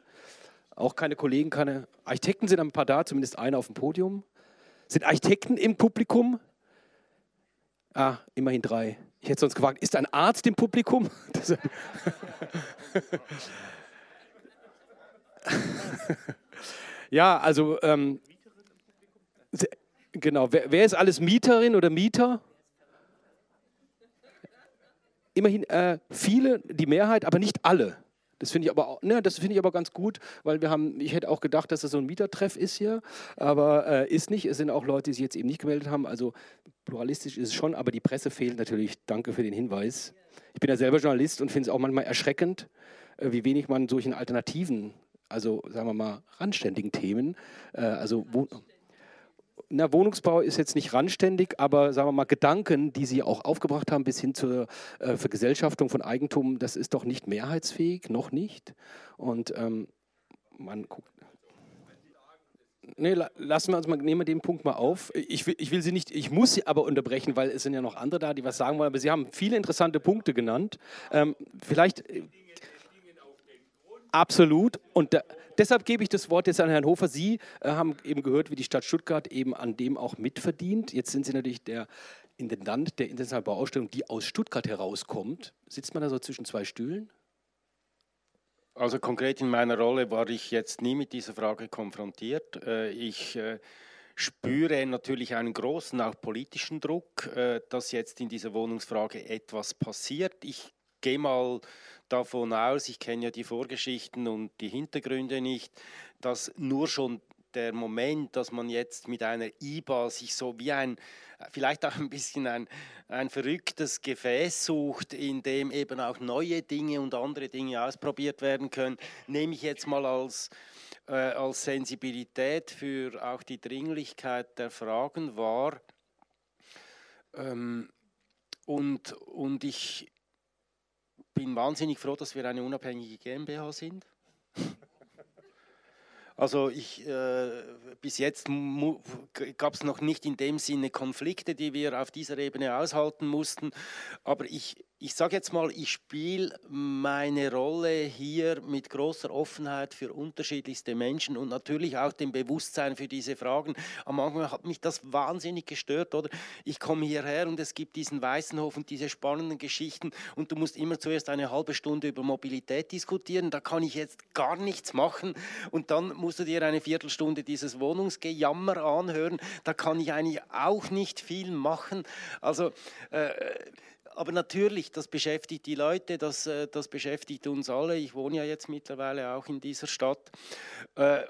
Auch keine Kollegen, keine Architekten sind ein paar da, zumindest einer auf dem Podium. Sind Architekten im Publikum? Ah, immerhin drei. Ich hätte sonst gefragt, ist ein Arzt im Publikum? ja, also ähm, genau. Wer, wer, ist alles Mieterin oder Mieter? Immerhin äh, viele, die Mehrheit, aber nicht alle. Das finde ich aber ne, das finde ich aber ganz gut, weil wir haben, ich hätte auch gedacht, dass das so ein Mietertreff ist hier, aber äh, ist nicht. Es sind auch Leute, die sich jetzt eben nicht gemeldet haben. Also pluralistisch ist es schon, aber die Presse fehlt natürlich. Danke für den Hinweis. Ich bin ja selber Journalist und finde es auch manchmal erschreckend, äh, wie wenig man solchen Alternativen, also sagen wir mal randständigen Themen, äh, also wo, na, Wohnungsbau ist jetzt nicht randständig, aber sagen wir mal, Gedanken, die Sie auch aufgebracht haben, bis hin zur äh, Vergesellschaftung von Eigentum, das ist doch nicht mehrheitsfähig, noch nicht. Und ähm, man guckt. Nee, lassen wir uns mal, nehmen wir den Punkt mal auf. Ich will, ich will Sie nicht, ich muss Sie aber unterbrechen, weil es sind ja noch andere da, die was sagen wollen, aber Sie haben viele interessante Punkte genannt. Ähm, vielleicht. Äh, absolut. Und da, Deshalb gebe ich das Wort jetzt an Herrn Hofer. Sie äh, haben eben gehört, wie die Stadt Stuttgart eben an dem auch mitverdient. Jetzt sind Sie natürlich der Intendant der internationalen Bauausstellung, die aus Stuttgart herauskommt. Sitzt man da so zwischen zwei Stühlen? Also konkret in meiner Rolle war ich jetzt nie mit dieser Frage konfrontiert. Äh, ich äh, spüre natürlich einen großen, auch politischen Druck, dass jetzt in dieser Wohnungsfrage etwas passiert. Ich gehe mal davon aus, ich kenne ja die Vorgeschichten und die Hintergründe nicht, dass nur schon der Moment, dass man jetzt mit einer IBA sich so wie ein, vielleicht auch ein bisschen ein, ein verrücktes Gefäß sucht, in dem eben auch neue Dinge und andere Dinge ausprobiert werden können, nehme ich jetzt mal als, äh, als Sensibilität für auch die Dringlichkeit der Fragen wahr. Ähm, und, und ich bin wahnsinnig froh, dass wir eine unabhängige GmbH sind. Also ich, äh, bis jetzt gab es noch nicht in dem Sinne Konflikte, die wir auf dieser Ebene aushalten mussten. Aber ich, ich sage jetzt mal, ich spiele meine Rolle hier mit großer Offenheit für unterschiedlichste Menschen und natürlich auch dem Bewusstsein für diese Fragen. Am Anfang hat mich das wahnsinnig gestört, oder? Ich komme hierher und es gibt diesen Weißenhof und diese spannenden Geschichten und du musst immer zuerst eine halbe Stunde über Mobilität diskutieren. Da kann ich jetzt gar nichts machen und dann musst du dir eine Viertelstunde dieses Wohnungsgejammer anhören. Da kann ich eigentlich auch nicht viel machen. Also äh, aber natürlich, das beschäftigt die Leute, das, äh, das beschäftigt uns alle. Ich wohne ja jetzt mittlerweile auch in dieser Stadt. Äh,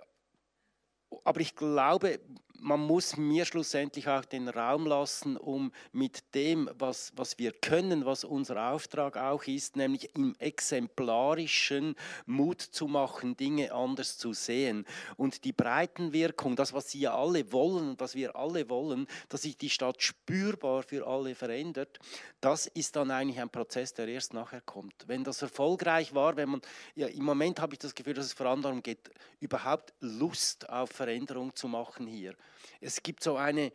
aber ich glaube, man muss mir schlussendlich auch den Raum lassen, um mit dem, was, was wir können, was unser Auftrag auch ist, nämlich im exemplarischen Mut zu machen, Dinge anders zu sehen. Und die Breitenwirkung, das, was Sie ja alle wollen und was wir alle wollen, dass sich die Stadt spürbar für alle verändert, das ist dann eigentlich ein Prozess, der erst nachher kommt. Wenn das erfolgreich war, wenn man, ja, im Moment habe ich das Gefühl, dass es vor allem darum geht, überhaupt Lust auf Veränderung zu machen hier. Es gibt so eine,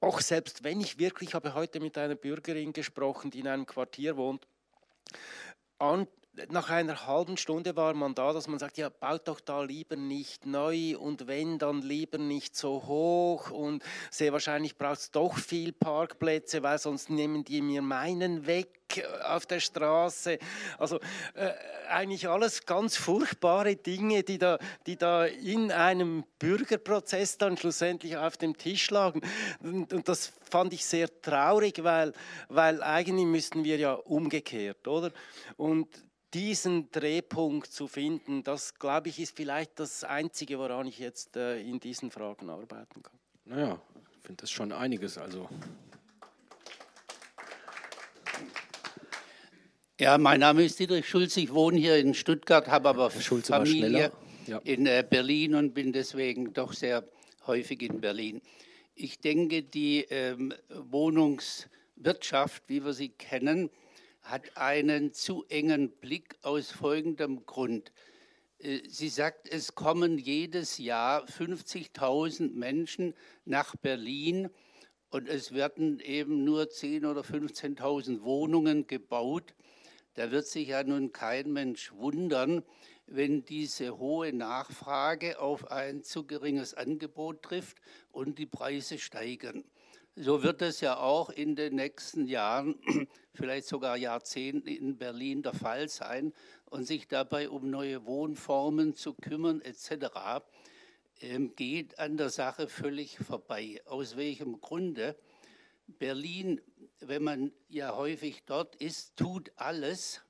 auch selbst wenn ich wirklich, ich habe heute mit einer Bürgerin gesprochen, die in einem Quartier wohnt, an, nach einer halben Stunde war man da, dass man sagt, ja, baut doch da lieber nicht neu und wenn, dann lieber nicht so hoch und sehr wahrscheinlich braucht es doch viel Parkplätze, weil sonst nehmen die mir meinen weg auf der Straße. Also äh, eigentlich alles ganz furchtbare Dinge, die da, die da in einem Bürgerprozess dann schlussendlich auf dem Tisch lagen. Und, und das fand ich sehr traurig, weil, weil eigentlich müssten wir ja umgekehrt, oder? Und diesen Drehpunkt zu finden, das glaube ich ist vielleicht das Einzige, woran ich jetzt äh, in diesen Fragen arbeiten kann. Naja, ich finde das schon einiges. Also. Ja, mein Name ist Dietrich Schulz. Ich wohne hier in Stuttgart, habe aber Schulze Familie ja. in äh, Berlin und bin deswegen doch sehr häufig in Berlin. Ich denke, die ähm, Wohnungswirtschaft, wie wir sie kennen, hat einen zu engen Blick aus folgendem Grund. Äh, sie sagt, es kommen jedes Jahr 50.000 Menschen nach Berlin und es werden eben nur 10.000 oder 15.000 Wohnungen gebaut. Da wird sich ja nun kein Mensch wundern, wenn diese hohe Nachfrage auf ein zu geringes Angebot trifft und die Preise steigen. So wird es ja auch in den nächsten Jahren, vielleicht sogar Jahrzehnten in Berlin der Fall sein und sich dabei um neue Wohnformen zu kümmern etc. Ähm, geht an der Sache völlig vorbei. Aus welchem Grunde? Berlin, wenn man ja häufig dort ist, tut alles,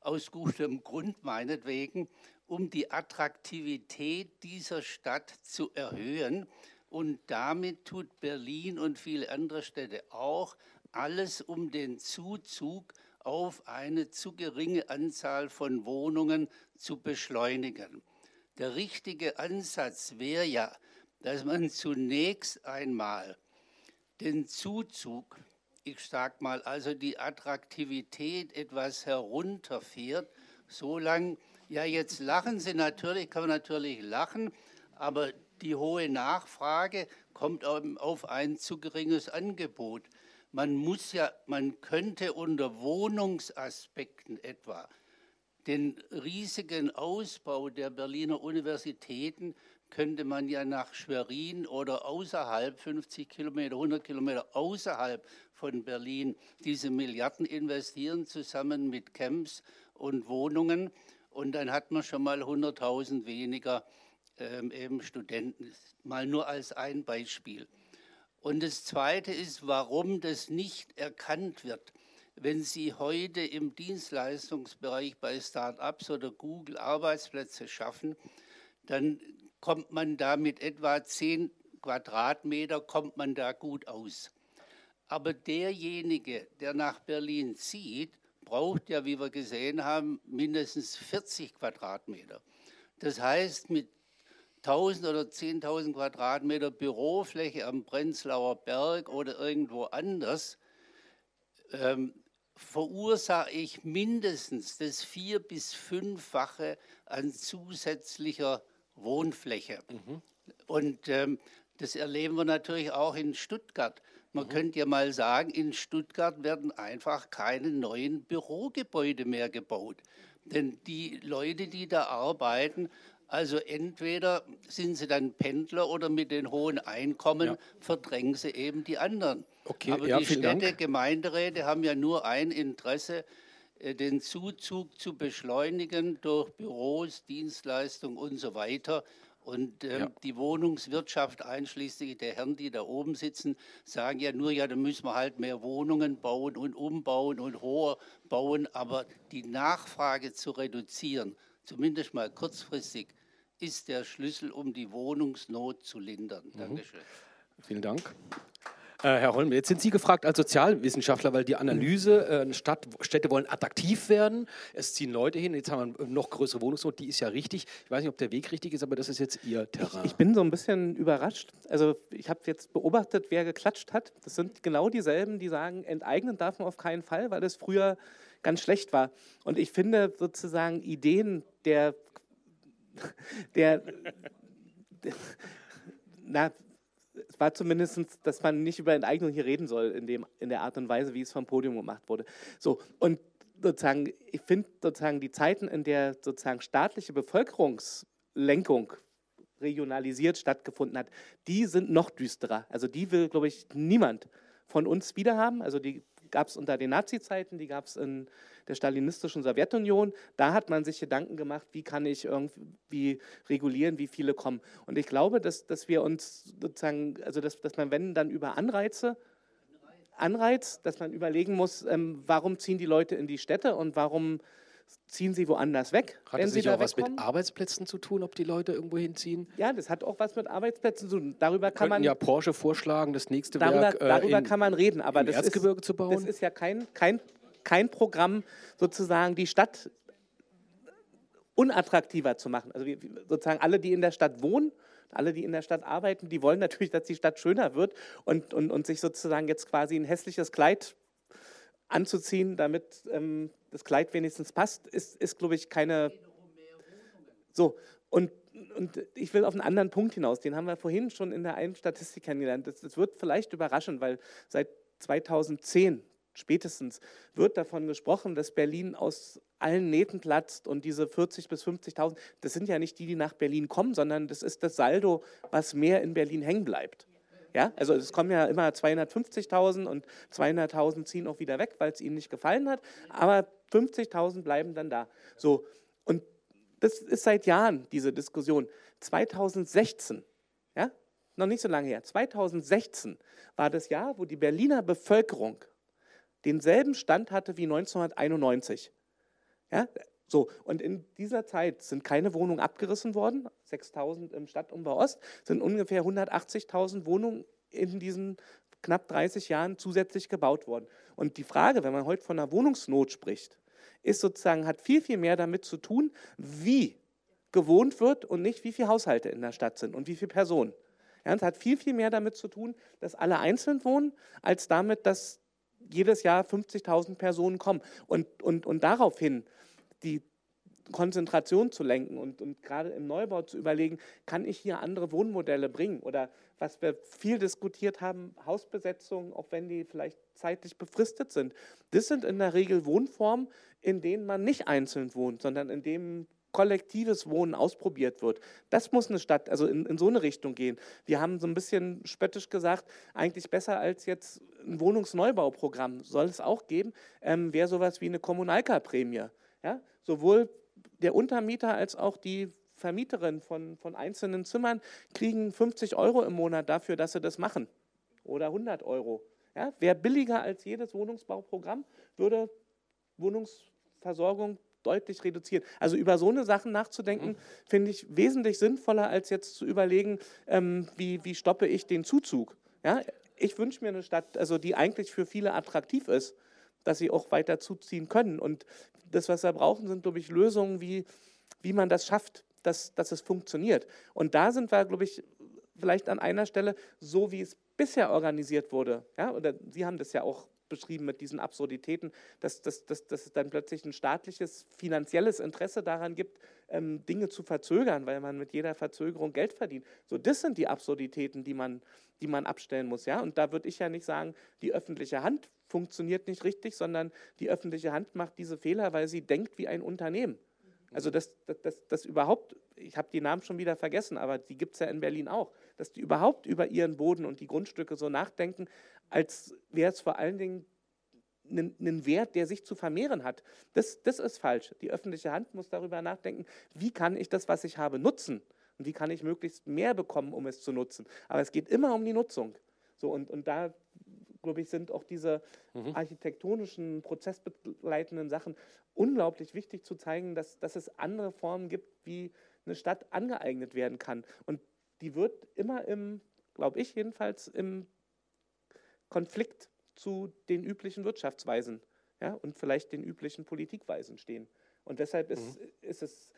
aus gutem Grund meinetwegen, um die Attraktivität dieser Stadt zu erhöhen und damit tut Berlin und viele andere Städte auch alles, um den Zuzug auf eine zu geringe Anzahl von Wohnungen zu beschleunigen. Der richtige Ansatz wäre ja, dass man zunächst einmal den Zuzug, ich sage mal also die Attraktivität etwas herunterfährt, so lange, ja jetzt lachen Sie natürlich, kann man natürlich lachen, aber die hohe Nachfrage kommt auf ein zu geringes Angebot. Man muss ja, man könnte unter Wohnungsaspekten etwa den riesigen Ausbau der Berliner Universitäten könnte man ja nach Schwerin oder außerhalb, 50 Kilometer, 100 Kilometer außerhalb von Berlin, diese Milliarden investieren, zusammen mit Camps und Wohnungen. Und dann hat man schon mal 100.000 weniger ähm, eben Studenten. Mal nur als ein Beispiel. Und das Zweite ist, warum das nicht erkannt wird. wenn Sie heute im Dienstleistungsbereich bei Start-ups oder Google Arbeitsplätze schaffen, dann kommt man da mit etwa 10 Quadratmeter, kommt man da gut aus. Aber derjenige, der nach Berlin zieht, braucht ja, wie wir gesehen haben, mindestens 40 Quadratmeter. Das heißt, mit 1000 oder 10.000 Quadratmeter Bürofläche am Prenzlauer Berg oder irgendwo anders ähm, verursache ich mindestens das vier- bis fünffache an zusätzlicher Wohnfläche. Mhm. Und ähm, das erleben wir natürlich auch in Stuttgart. Man mhm. könnte ja mal sagen, in Stuttgart werden einfach keine neuen Bürogebäude mehr gebaut. Denn die Leute, die da arbeiten, also entweder sind sie dann Pendler oder mit den hohen Einkommen ja. verdrängen sie eben die anderen. Okay, Aber ja, die Städte, Dank. Gemeinderäte haben ja nur ein Interesse, äh, den Zuzug zu beschleunigen durch Büros, Dienstleistungen und so weiter. Und ähm, ja. die Wohnungswirtschaft, einschließlich der Herren, die da oben sitzen, sagen ja nur, ja, da müssen wir halt mehr Wohnungen bauen und umbauen und hoher bauen. Aber die Nachfrage zu reduzieren, zumindest mal kurzfristig, ist der Schlüssel, um die Wohnungsnot zu lindern. Mhm. Dankeschön. Vielen Dank. Äh, Herr Holm, jetzt sind Sie gefragt als Sozialwissenschaftler, weil die Analyse, äh, Stadt, Städte wollen attraktiv werden, es ziehen Leute hin, jetzt haben wir noch größere Wohnungsnot, die ist ja richtig. Ich weiß nicht, ob der Weg richtig ist, aber das ist jetzt Ihr Terrain. Ich, ich bin so ein bisschen überrascht. Also ich habe jetzt beobachtet, wer geklatscht hat. Das sind genau dieselben, die sagen, enteignen darf man auf keinen Fall, weil das früher ganz schlecht war. Und ich finde sozusagen Ideen der, der, der na, es war zumindest, dass man nicht über Enteignung hier reden soll in, dem, in der Art und Weise, wie es vom Podium gemacht wurde. So, und sozusagen, ich finde sozusagen die Zeiten, in der sozusagen staatliche Bevölkerungslenkung regionalisiert stattgefunden hat, die sind noch düsterer. Also die will, glaube ich, niemand von uns wiederhaben. Also die gab es unter den Nazi-Zeiten, die gab es in der stalinistischen Sowjetunion. Da hat man sich Gedanken gemacht, wie kann ich irgendwie regulieren, wie viele kommen. Und ich glaube, dass, dass wir uns sozusagen, also dass, dass man, wenn dann über Anreize, Anreiz, dass man überlegen muss, ähm, warum ziehen die Leute in die Städte und warum ziehen sie woanders weg. Hat das nicht auch was mit Arbeitsplätzen zu tun, ob die Leute irgendwo hinziehen? Ja, das hat auch was mit Arbeitsplätzen zu tun. Darüber kann man ja Porsche vorschlagen, das nächste darüber, Werk äh, darüber in, kann man reden, aber das Erzgebirge ist, zu bauen. Das ist ja kein, kein, kein Programm, sozusagen die Stadt unattraktiver zu machen. Also sozusagen alle, die in der Stadt wohnen, alle, die in der Stadt arbeiten, die wollen natürlich, dass die Stadt schöner wird und, und, und sich sozusagen jetzt quasi ein hässliches Kleid anzuziehen, damit ähm, das Kleid wenigstens passt, ist, ist glaube ich, keine. So, und, und ich will auf einen anderen Punkt hinaus, den haben wir vorhin schon in der einen Statistik kennengelernt. Das, das wird vielleicht überraschen, weil seit 2010 spätestens wird davon gesprochen, dass Berlin aus allen Nähten platzt und diese 40.000 bis 50.000, das sind ja nicht die, die nach Berlin kommen, sondern das ist das Saldo, was mehr in Berlin hängen bleibt. Ja, also es kommen ja immer 250.000 und 200.000 ziehen auch wieder weg, weil es ihnen nicht gefallen hat, aber 50.000 bleiben dann da. So, und das ist seit Jahren diese Diskussion. 2016, ja, noch nicht so lange her, 2016 war das Jahr, wo die Berliner Bevölkerung denselben Stand hatte wie 1991. Ja, so, und in dieser Zeit sind keine Wohnungen abgerissen worden, 6000 im Stadtumbau Ost, sind ungefähr 180.000 Wohnungen in diesen knapp 30 Jahren zusätzlich gebaut worden. Und die Frage, wenn man heute von einer Wohnungsnot spricht, ist sozusagen, hat viel, viel mehr damit zu tun, wie gewohnt wird und nicht, wie viele Haushalte in der Stadt sind und wie viele Personen. Ja, es hat viel, viel mehr damit zu tun, dass alle einzeln wohnen, als damit, dass jedes Jahr 50.000 Personen kommen. Und, und, und daraufhin die Konzentration zu lenken und, und gerade im Neubau zu überlegen, kann ich hier andere Wohnmodelle bringen? Oder was wir viel diskutiert haben, Hausbesetzungen, auch wenn die vielleicht zeitlich befristet sind. Das sind in der Regel Wohnformen, in denen man nicht einzeln wohnt, sondern in denen kollektives Wohnen ausprobiert wird. Das muss eine Stadt, also in, in, so eine Richtung gehen. Wir haben so ein bisschen spöttisch gesagt, eigentlich besser als jetzt ein Wohnungsneubauprogramm soll es auch geben, ähm, wäre sowas wie eine Kommunalkarprämie. Ja? Sowohl der Untermieter als auch die Vermieterin von, von einzelnen Zimmern kriegen 50 Euro im Monat dafür, dass sie das machen. Oder 100 Euro. ja, wäre billiger als jedes Wohnungsbauprogramm, würde Wohnungsversorgung deutlich reduzieren. Also über so eine Sachen nachzudenken, mhm. finde ich wesentlich sinnvoller, als jetzt zu überlegen, ähm, wie, wie stoppe ich den Zuzug. Ja, ich wünsche mir eine Stadt, also die eigentlich für viele attraktiv ist, dass sie auch weiter zuziehen können. Und das, was wir brauchen, sind, glaube ich, Lösungen, wie, wie man das schafft, dass, dass es funktioniert. Und da sind wir, glaube ich, vielleicht an einer Stelle, so wie es bisher organisiert wurde. Ja, oder Sie haben das ja auch beschrieben mit diesen Absurditäten, dass, dass, dass, dass es dann plötzlich ein staatliches, finanzielles Interesse daran gibt, ähm, Dinge zu verzögern, weil man mit jeder Verzögerung Geld verdient. So, das sind die Absurditäten, die man, die man abstellen muss. Ja? Und da würde ich ja nicht sagen, die öffentliche Hand funktioniert nicht richtig, sondern die öffentliche Hand macht diese Fehler, weil sie denkt wie ein Unternehmen. Also das, das, das, das überhaupt, ich habe die Namen schon wieder vergessen, aber die gibt es ja in Berlin auch, dass die überhaupt über ihren Boden und die Grundstücke so nachdenken, als wäre es vor allen Dingen einen Wert, der sich zu vermehren hat. Das, das ist falsch. Die öffentliche Hand muss darüber nachdenken, wie kann ich das, was ich habe, nutzen und wie kann ich möglichst mehr bekommen, um es zu nutzen. Aber es geht immer um die Nutzung. So, und, und da, glaube ich, sind auch diese mhm. architektonischen, prozessbegleitenden Sachen unglaublich wichtig zu zeigen, dass, dass es andere Formen gibt, wie eine Stadt angeeignet werden kann. Und die wird immer im, glaube ich jedenfalls, im Konflikt zu den üblichen Wirtschaftsweisen ja, und vielleicht den üblichen Politikweisen stehen. Und deshalb ist, mhm. ist es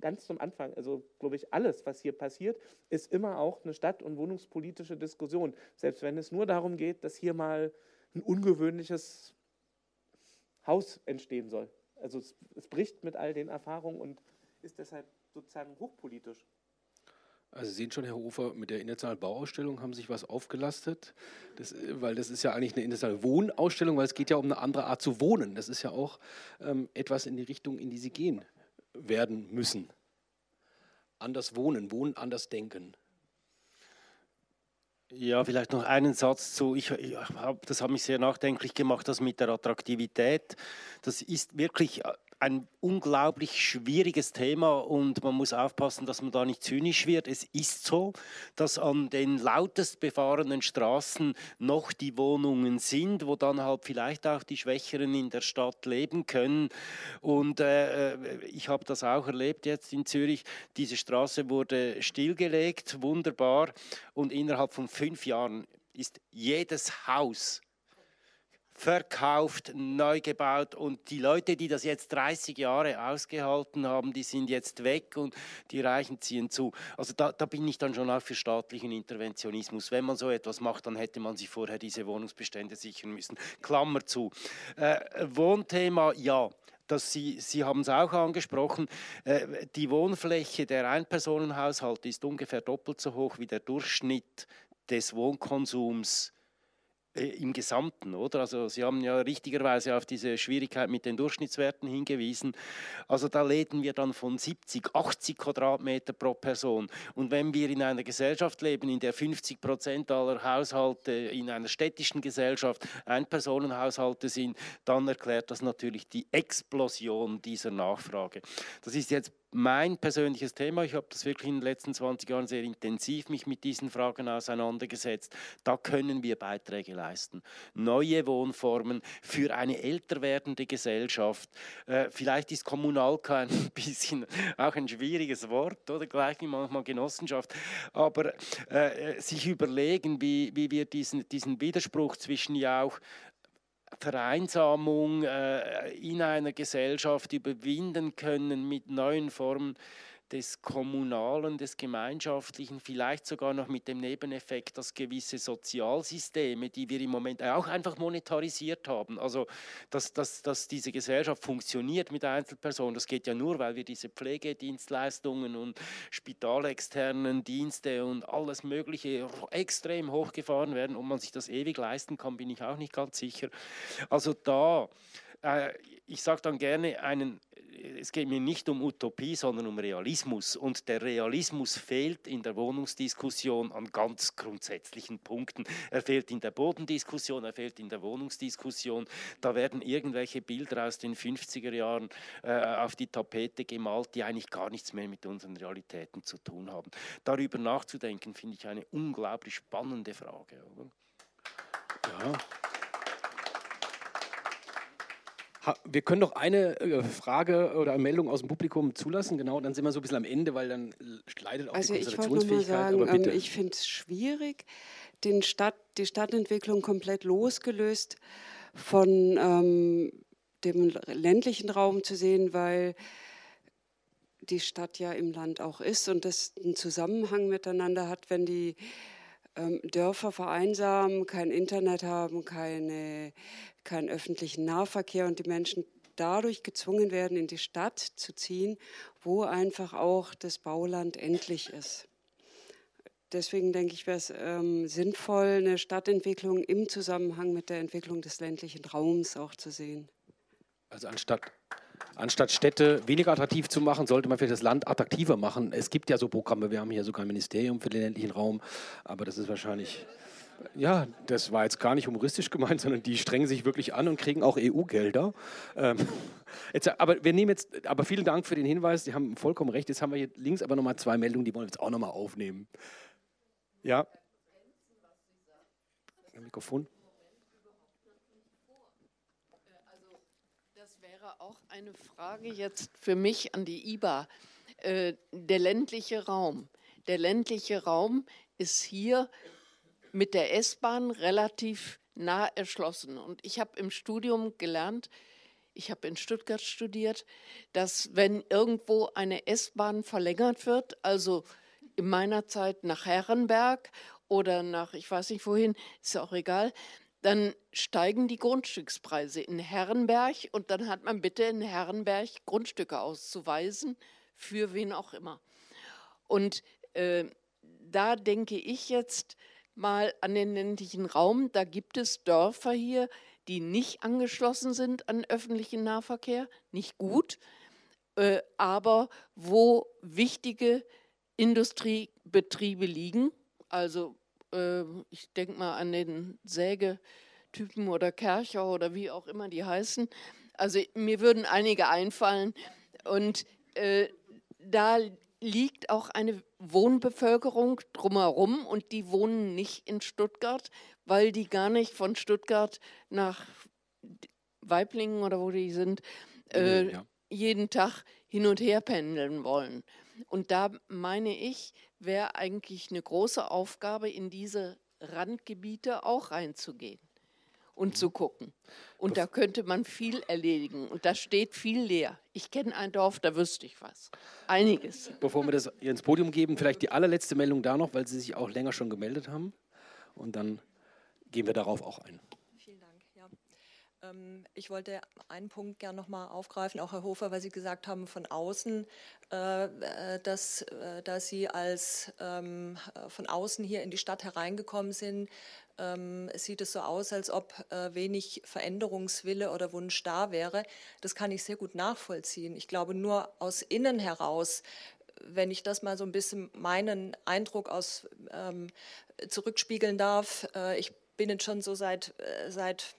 ganz zum Anfang, also glaube ich, alles, was hier passiert, ist immer auch eine stadt- und wohnungspolitische Diskussion. Selbst wenn es nur darum geht, dass hier mal ein ungewöhnliches Haus entstehen soll. Also es, es bricht mit all den Erfahrungen und ist deshalb sozusagen hochpolitisch. Also Sie sehen schon, Herr Hofer, mit der internationalen Bauausstellung haben sich was aufgelastet, das, weil das ist ja eigentlich eine internationale Wohnausstellung, weil es geht ja um eine andere Art zu wohnen. Das ist ja auch ähm, etwas in die Richtung, in die Sie gehen werden müssen. Anders wohnen, wohnen, anders denken. Ja, vielleicht noch einen Satz zu. Ich, ich hab, das hat mich sehr nachdenklich gemacht, das mit der Attraktivität. Das ist wirklich ein unglaublich schwieriges Thema und man muss aufpassen, dass man da nicht zynisch wird. Es ist so, dass an den lautest befahrenen Straßen noch die Wohnungen sind, wo dann halt vielleicht auch die Schwächeren in der Stadt leben können. Und äh, äh ich habe das auch erlebt jetzt in Zürich. Diese Straße wurde stillgelegt, wunderbar. Und innerhalb von fünf Jahren ist jedes Haus verkauft, neu gebaut und die Leute, die das jetzt 30 Jahre ausgehalten haben, die sind jetzt weg und die Reichen ziehen zu. Also da, da bin ich dann schon auch für staatlichen Interventionismus. Wenn man so etwas macht, dann hätte man sich vorher diese Wohnungsbestände sichern müssen. Klammer zu. Äh, Wohnthema, ja. Das Sie, Sie haben es auch angesprochen, äh, die Wohnfläche der Einpersonenhaushalte ist ungefähr doppelt so hoch wie der Durchschnitt des Wohnkonsums im Gesamten, oder? Also Sie haben ja richtigerweise auf diese Schwierigkeit mit den Durchschnittswerten hingewiesen. Also da reden wir dann von 70, 80 Quadratmeter pro Person. Und wenn wir in einer Gesellschaft leben, in der 50 Prozent aller Haushalte in einer städtischen Gesellschaft Einpersonenhaushalte sind, dann erklärt das natürlich die Explosion dieser Nachfrage. Das ist jetzt mein persönliches Thema. Ich habe das wirklich in den letzten 20 Jahren sehr intensiv mich mit diesen Fragen auseinandergesetzt. Da können wir Beiträge leisten. Neue Wohnformen für eine älter werdende Gesellschaft. Äh, vielleicht ist Kommunalka ein bisschen auch ein schwieriges Wort oder gleich wie manchmal Genossenschaft. Aber äh, sich überlegen, wie, wie wir diesen, diesen Widerspruch zwischen ja auch Vereinsamung äh, in einer Gesellschaft überwinden können mit neuen Formen des Kommunalen, des Gemeinschaftlichen, vielleicht sogar noch mit dem Nebeneffekt, dass gewisse Sozialsysteme, die wir im Moment auch einfach monetarisiert haben, also dass, dass, dass diese Gesellschaft funktioniert mit Einzelpersonen, das geht ja nur, weil wir diese Pflegedienstleistungen und spitalexternen Dienste und alles Mögliche extrem hochgefahren werden und man sich das ewig leisten kann, bin ich auch nicht ganz sicher. Also da äh, ich sage dann gerne einen, es geht mir nicht um Utopie, sondern um Realismus. Und der Realismus fehlt in der Wohnungsdiskussion an ganz grundsätzlichen Punkten. Er fehlt in der Bodendiskussion, er fehlt in der Wohnungsdiskussion. Da werden irgendwelche Bilder aus den 50er Jahren äh, auf die Tapete gemalt, die eigentlich gar nichts mehr mit unseren Realitäten zu tun haben. Darüber nachzudenken, finde ich eine unglaublich spannende Frage. Oder? Ja. Wir können noch eine äh, Frage oder Meldung aus dem Publikum zulassen, genau, dann sind wir so ein bisschen am Ende, weil dann leidet auch also die Konzentrationsfähigkeit. Also ich sagen, ähm, ich finde es schwierig, den Stadt, die Stadtentwicklung komplett losgelöst von ähm, dem ländlichen Raum zu sehen, weil die Stadt ja im Land auch ist und das einen Zusammenhang miteinander hat, wenn die ähm, Dörfer vereinsamen, kein Internet haben, keine, keinen öffentlichen Nahverkehr und die Menschen dadurch gezwungen werden, in die Stadt zu ziehen, wo einfach auch das Bauland endlich ist. Deswegen denke ich, wäre es ähm, sinnvoll, eine Stadtentwicklung im Zusammenhang mit der Entwicklung des ländlichen Raums auch zu sehen. Also anstatt anstatt Städte weniger attraktiv zu machen, sollte man vielleicht das Land attraktiver machen. Es gibt ja so Programme, wir haben hier sogar ein Ministerium für den ländlichen Raum, aber das ist wahrscheinlich, ja, das war jetzt gar nicht humoristisch gemeint, sondern die strengen sich wirklich an und kriegen auch EU-Gelder. Ähm, aber wir nehmen jetzt, aber vielen Dank für den Hinweis, Sie haben vollkommen recht, jetzt haben wir hier links aber nochmal zwei Meldungen, die wollen wir jetzt auch nochmal aufnehmen. Ja. Mikrofon. auch eine Frage jetzt für mich an die IBA. Äh, der ländliche Raum. Der ländliche Raum ist hier mit der S-Bahn relativ nah erschlossen. Und ich habe im Studium gelernt, ich habe in Stuttgart studiert, dass wenn irgendwo eine S-Bahn verlängert wird, also in meiner Zeit nach Herrenberg oder nach, ich weiß nicht wohin, ist ja auch egal, dann steigen die Grundstückspreise in Herrenberg und dann hat man bitte in Herrenberg Grundstücke auszuweisen, für wen auch immer. Und äh, da denke ich jetzt mal an den ländlichen Raum. Da gibt es Dörfer hier, die nicht angeschlossen sind an öffentlichen Nahverkehr, nicht gut, äh, aber wo wichtige Industriebetriebe liegen, also äh, ich denke mal an den Sägetypen oder Kercher oder wie auch immer die heißen. Also mir würden einige einfallen. Und äh, da liegt auch eine Wohnbevölkerung drumherum und die wohnen nicht in Stuttgart, weil die gar nicht von Stuttgart nach Weiblingen oder wo die sind, äh, ja. jeden Tag hin und her pendeln wollen. Und da meine ich, wäre eigentlich eine große Aufgabe, in diese Randgebiete auch reinzugehen und zu gucken. Und da könnte man viel erledigen. Und da steht viel leer. Ich kenne ein Dorf, da wüsste ich was. Einiges. Bevor wir das hier ins Podium geben, vielleicht die allerletzte Meldung da noch, weil Sie sich auch länger schon gemeldet haben. Und dann gehen wir darauf auch ein. Ähm, ich wollte einen Punkt gerne noch mal aufgreifen, auch Herr Hofer, weil Sie gesagt haben, von außen, äh, äh, dass, äh, dass Sie als ähm, von außen hier in die Stadt hereingekommen sind, ähm, sieht es so aus, als ob wenig Veränderungswille oder Wunsch da wäre. Das kann ich sehr gut nachvollziehen. Ich glaube, nur aus innen heraus wenn ich das mal so ein bisschen meinen Eindruck aus zurückspiegeln darf, ich bin jetzt schon so seit, seit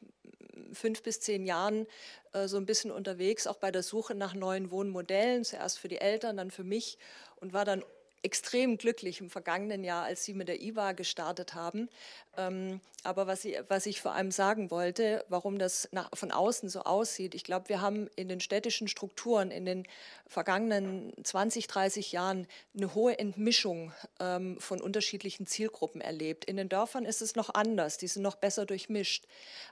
fünf bis zehn Jahren äh, so ein bisschen unterwegs, auch bei der Suche nach neuen Wohnmodellen, zuerst für die Eltern, dann für mich und war dann extrem glücklich im vergangenen Jahr, als Sie mit der IWA gestartet haben. Ähm, aber was ich, was ich vor allem sagen wollte, warum das nach, von außen so aussieht, ich glaube, wir haben in den städtischen Strukturen in den vergangenen 20, 30 Jahren eine hohe Entmischung ähm, von unterschiedlichen Zielgruppen erlebt. In den Dörfern ist es noch anders, die sind noch besser durchmischt.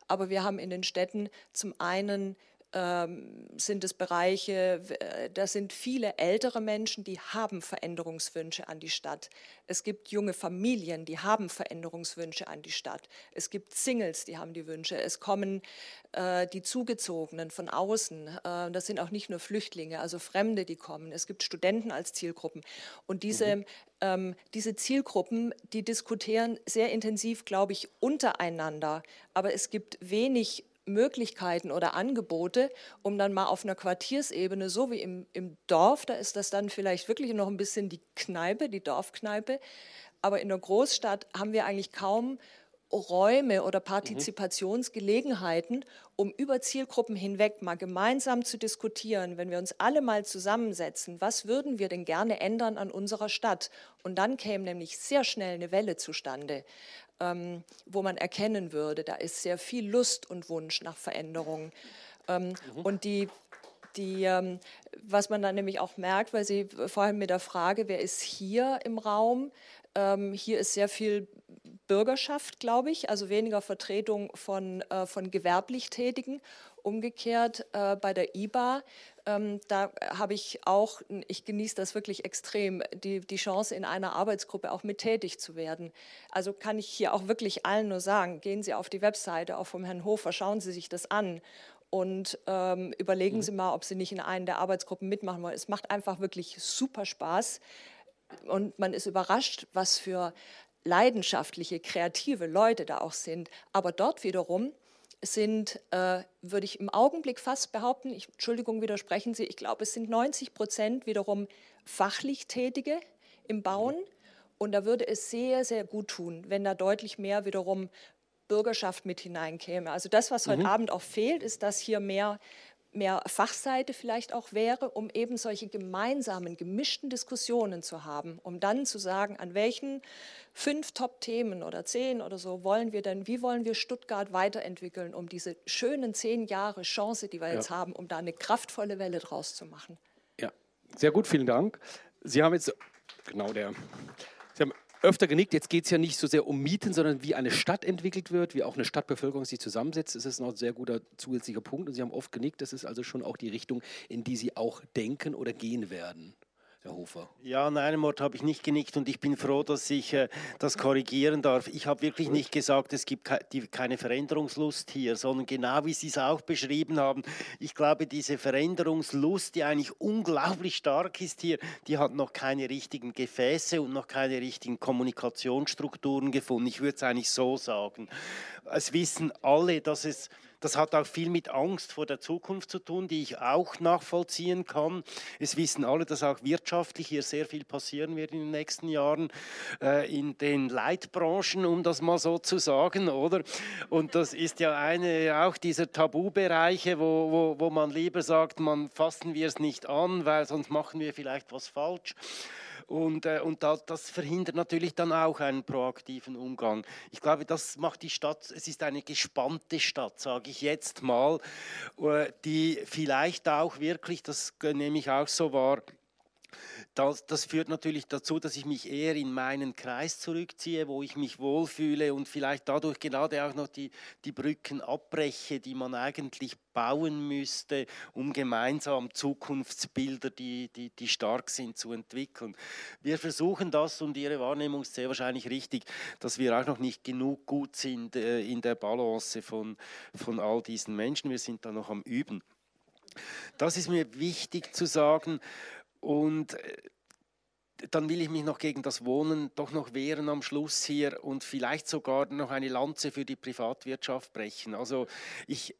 Aber wir haben in den Städten zum einen sind es Bereiche, äh, da sind viele ältere Menschen, die haben Veränderungswünsche an die Stadt. Es gibt junge Familien, die haben Veränderungswünsche an die Stadt. Es gibt Singles, die haben die Wünsche. Es kommen äh, die Zugezogenen von außen. Äh, das sind auch nicht nur Flüchtlinge, also Fremde, die kommen. Es gibt Studenten als Zielgruppen. Und diese, mhm. ähm, diese Zielgruppen, die diskutieren sehr intensiv, glaube ich, untereinander. Aber es gibt wenig Möglichkeiten oder Angebote, um dann mal auf einer Quartiersebene, so wie im, im Dorf, da ist das dann vielleicht wirklich noch ein bisschen die Kneipe, die Dorfkneipe, aber in der Großstadt haben wir eigentlich kaum Räume oder Partizipationsgelegenheiten, um über Zielgruppen hinweg mal gemeinsam zu diskutieren, wenn wir uns alle mal zusammensetzen, was würden wir denn gerne ändern an unserer Stadt? Und dann käme nämlich sehr schnell eine Welle zustande, ähm, wo man erkennen würde, da ist sehr viel Lust und Wunsch nach Veränderungen. Ähm, mhm. Und die die, ähm, was man dann nämlich auch merkt, weil Sie vorhin mit der Frage, wer ist hier im Raum? Ähm, hier ist sehr viel Bürgerschaft, glaube ich, also weniger Vertretung von, äh, von gewerblich Tätigen. Umgekehrt äh, bei der IBA, ähm, da habe ich auch, ich genieße das wirklich extrem, die, die Chance in einer Arbeitsgruppe auch mit tätig zu werden. Also kann ich hier auch wirklich allen nur sagen, gehen Sie auf die Webseite, auch vom Herrn Hofer, schauen Sie sich das an und ähm, überlegen mhm. Sie mal, ob Sie nicht in einer der Arbeitsgruppen mitmachen wollen. Es macht einfach wirklich super Spaß und man ist überrascht, was für leidenschaftliche, kreative Leute da auch sind. Aber dort wiederum sind, äh, würde ich im Augenblick fast behaupten, ich, Entschuldigung, widersprechen Sie, ich glaube, es sind 90 Prozent wiederum fachlich Tätige im Bauen. Und da würde es sehr, sehr gut tun, wenn da deutlich mehr wiederum Bürgerschaft mit hineinkäme. Also das, was heute mhm. Abend auch fehlt, ist, dass hier mehr mehr Fachseite vielleicht auch wäre, um eben solche gemeinsamen, gemischten Diskussionen zu haben, um dann zu sagen, an welchen fünf Top-Themen oder zehn oder so wollen wir denn, wie wollen wir Stuttgart weiterentwickeln, um diese schönen zehn Jahre Chance, die wir ja. jetzt haben, um da eine kraftvolle Welle draus zu machen. Ja, sehr gut, vielen Dank. Sie haben jetzt, genau der, öfter genickt. Jetzt geht es ja nicht so sehr um Mieten, sondern wie eine Stadt entwickelt wird, wie auch eine Stadtbevölkerung sich zusammensetzt. Das ist ein sehr guter zusätzlicher Punkt. Und Sie haben oft genickt. Das ist also schon auch die Richtung, in die Sie auch denken oder gehen werden. Herr Hofer. Ja, an einem Ort habe ich nicht genickt und ich bin froh, dass ich äh, das korrigieren darf. Ich habe wirklich nicht gesagt, es gibt ke die, keine Veränderungslust hier, sondern genau wie Sie es auch beschrieben haben. Ich glaube, diese Veränderungslust, die eigentlich unglaublich stark ist hier, die hat noch keine richtigen Gefäße und noch keine richtigen Kommunikationsstrukturen gefunden. Ich würde es eigentlich so sagen. Es wissen alle, dass es das hat auch viel mit Angst vor der Zukunft zu tun, die ich auch nachvollziehen kann. Es wissen alle, dass auch wirtschaftlich hier sehr viel passieren wird in den nächsten Jahren äh, in den Leitbranchen, um das mal so zu sagen, oder? Und das ist ja eine auch dieser Tabubereiche, wo, wo, wo man lieber sagt, man fassen wir es nicht an, weil sonst machen wir vielleicht was falsch. Und, äh, und da, das verhindert natürlich dann auch einen proaktiven Umgang. Ich glaube, das macht die Stadt, es ist eine gespannte Stadt, sage ich jetzt mal, äh, die vielleicht auch wirklich, das nehme ich auch so wahr, das, das, führt natürlich dazu, dass ich mich eher in meinen Kreis zurückziehe, wo ich mich wohlfühle und vielleicht dadurch gerade auch noch die, die Brücken abbreche, die man eigentlich bauen müsste, um gemeinsam Zukunftsbilder, die, die, die stark sind, zu entwickeln. Wir versuchen das und Ihre Wahrnehmung ist sehr wahrscheinlich richtig, dass wir auch noch nicht genug gut sind äh, in der Balance von, von all diesen Menschen. Wir sind da noch am Üben. Das ist mir wichtig zu sagen. Und äh, dann will ich mich noch gegen das Wohnen doch noch wehren am Schluss hier und vielleicht sogar noch eine Lanze für die Privatwirtschaft brechen. Also ich,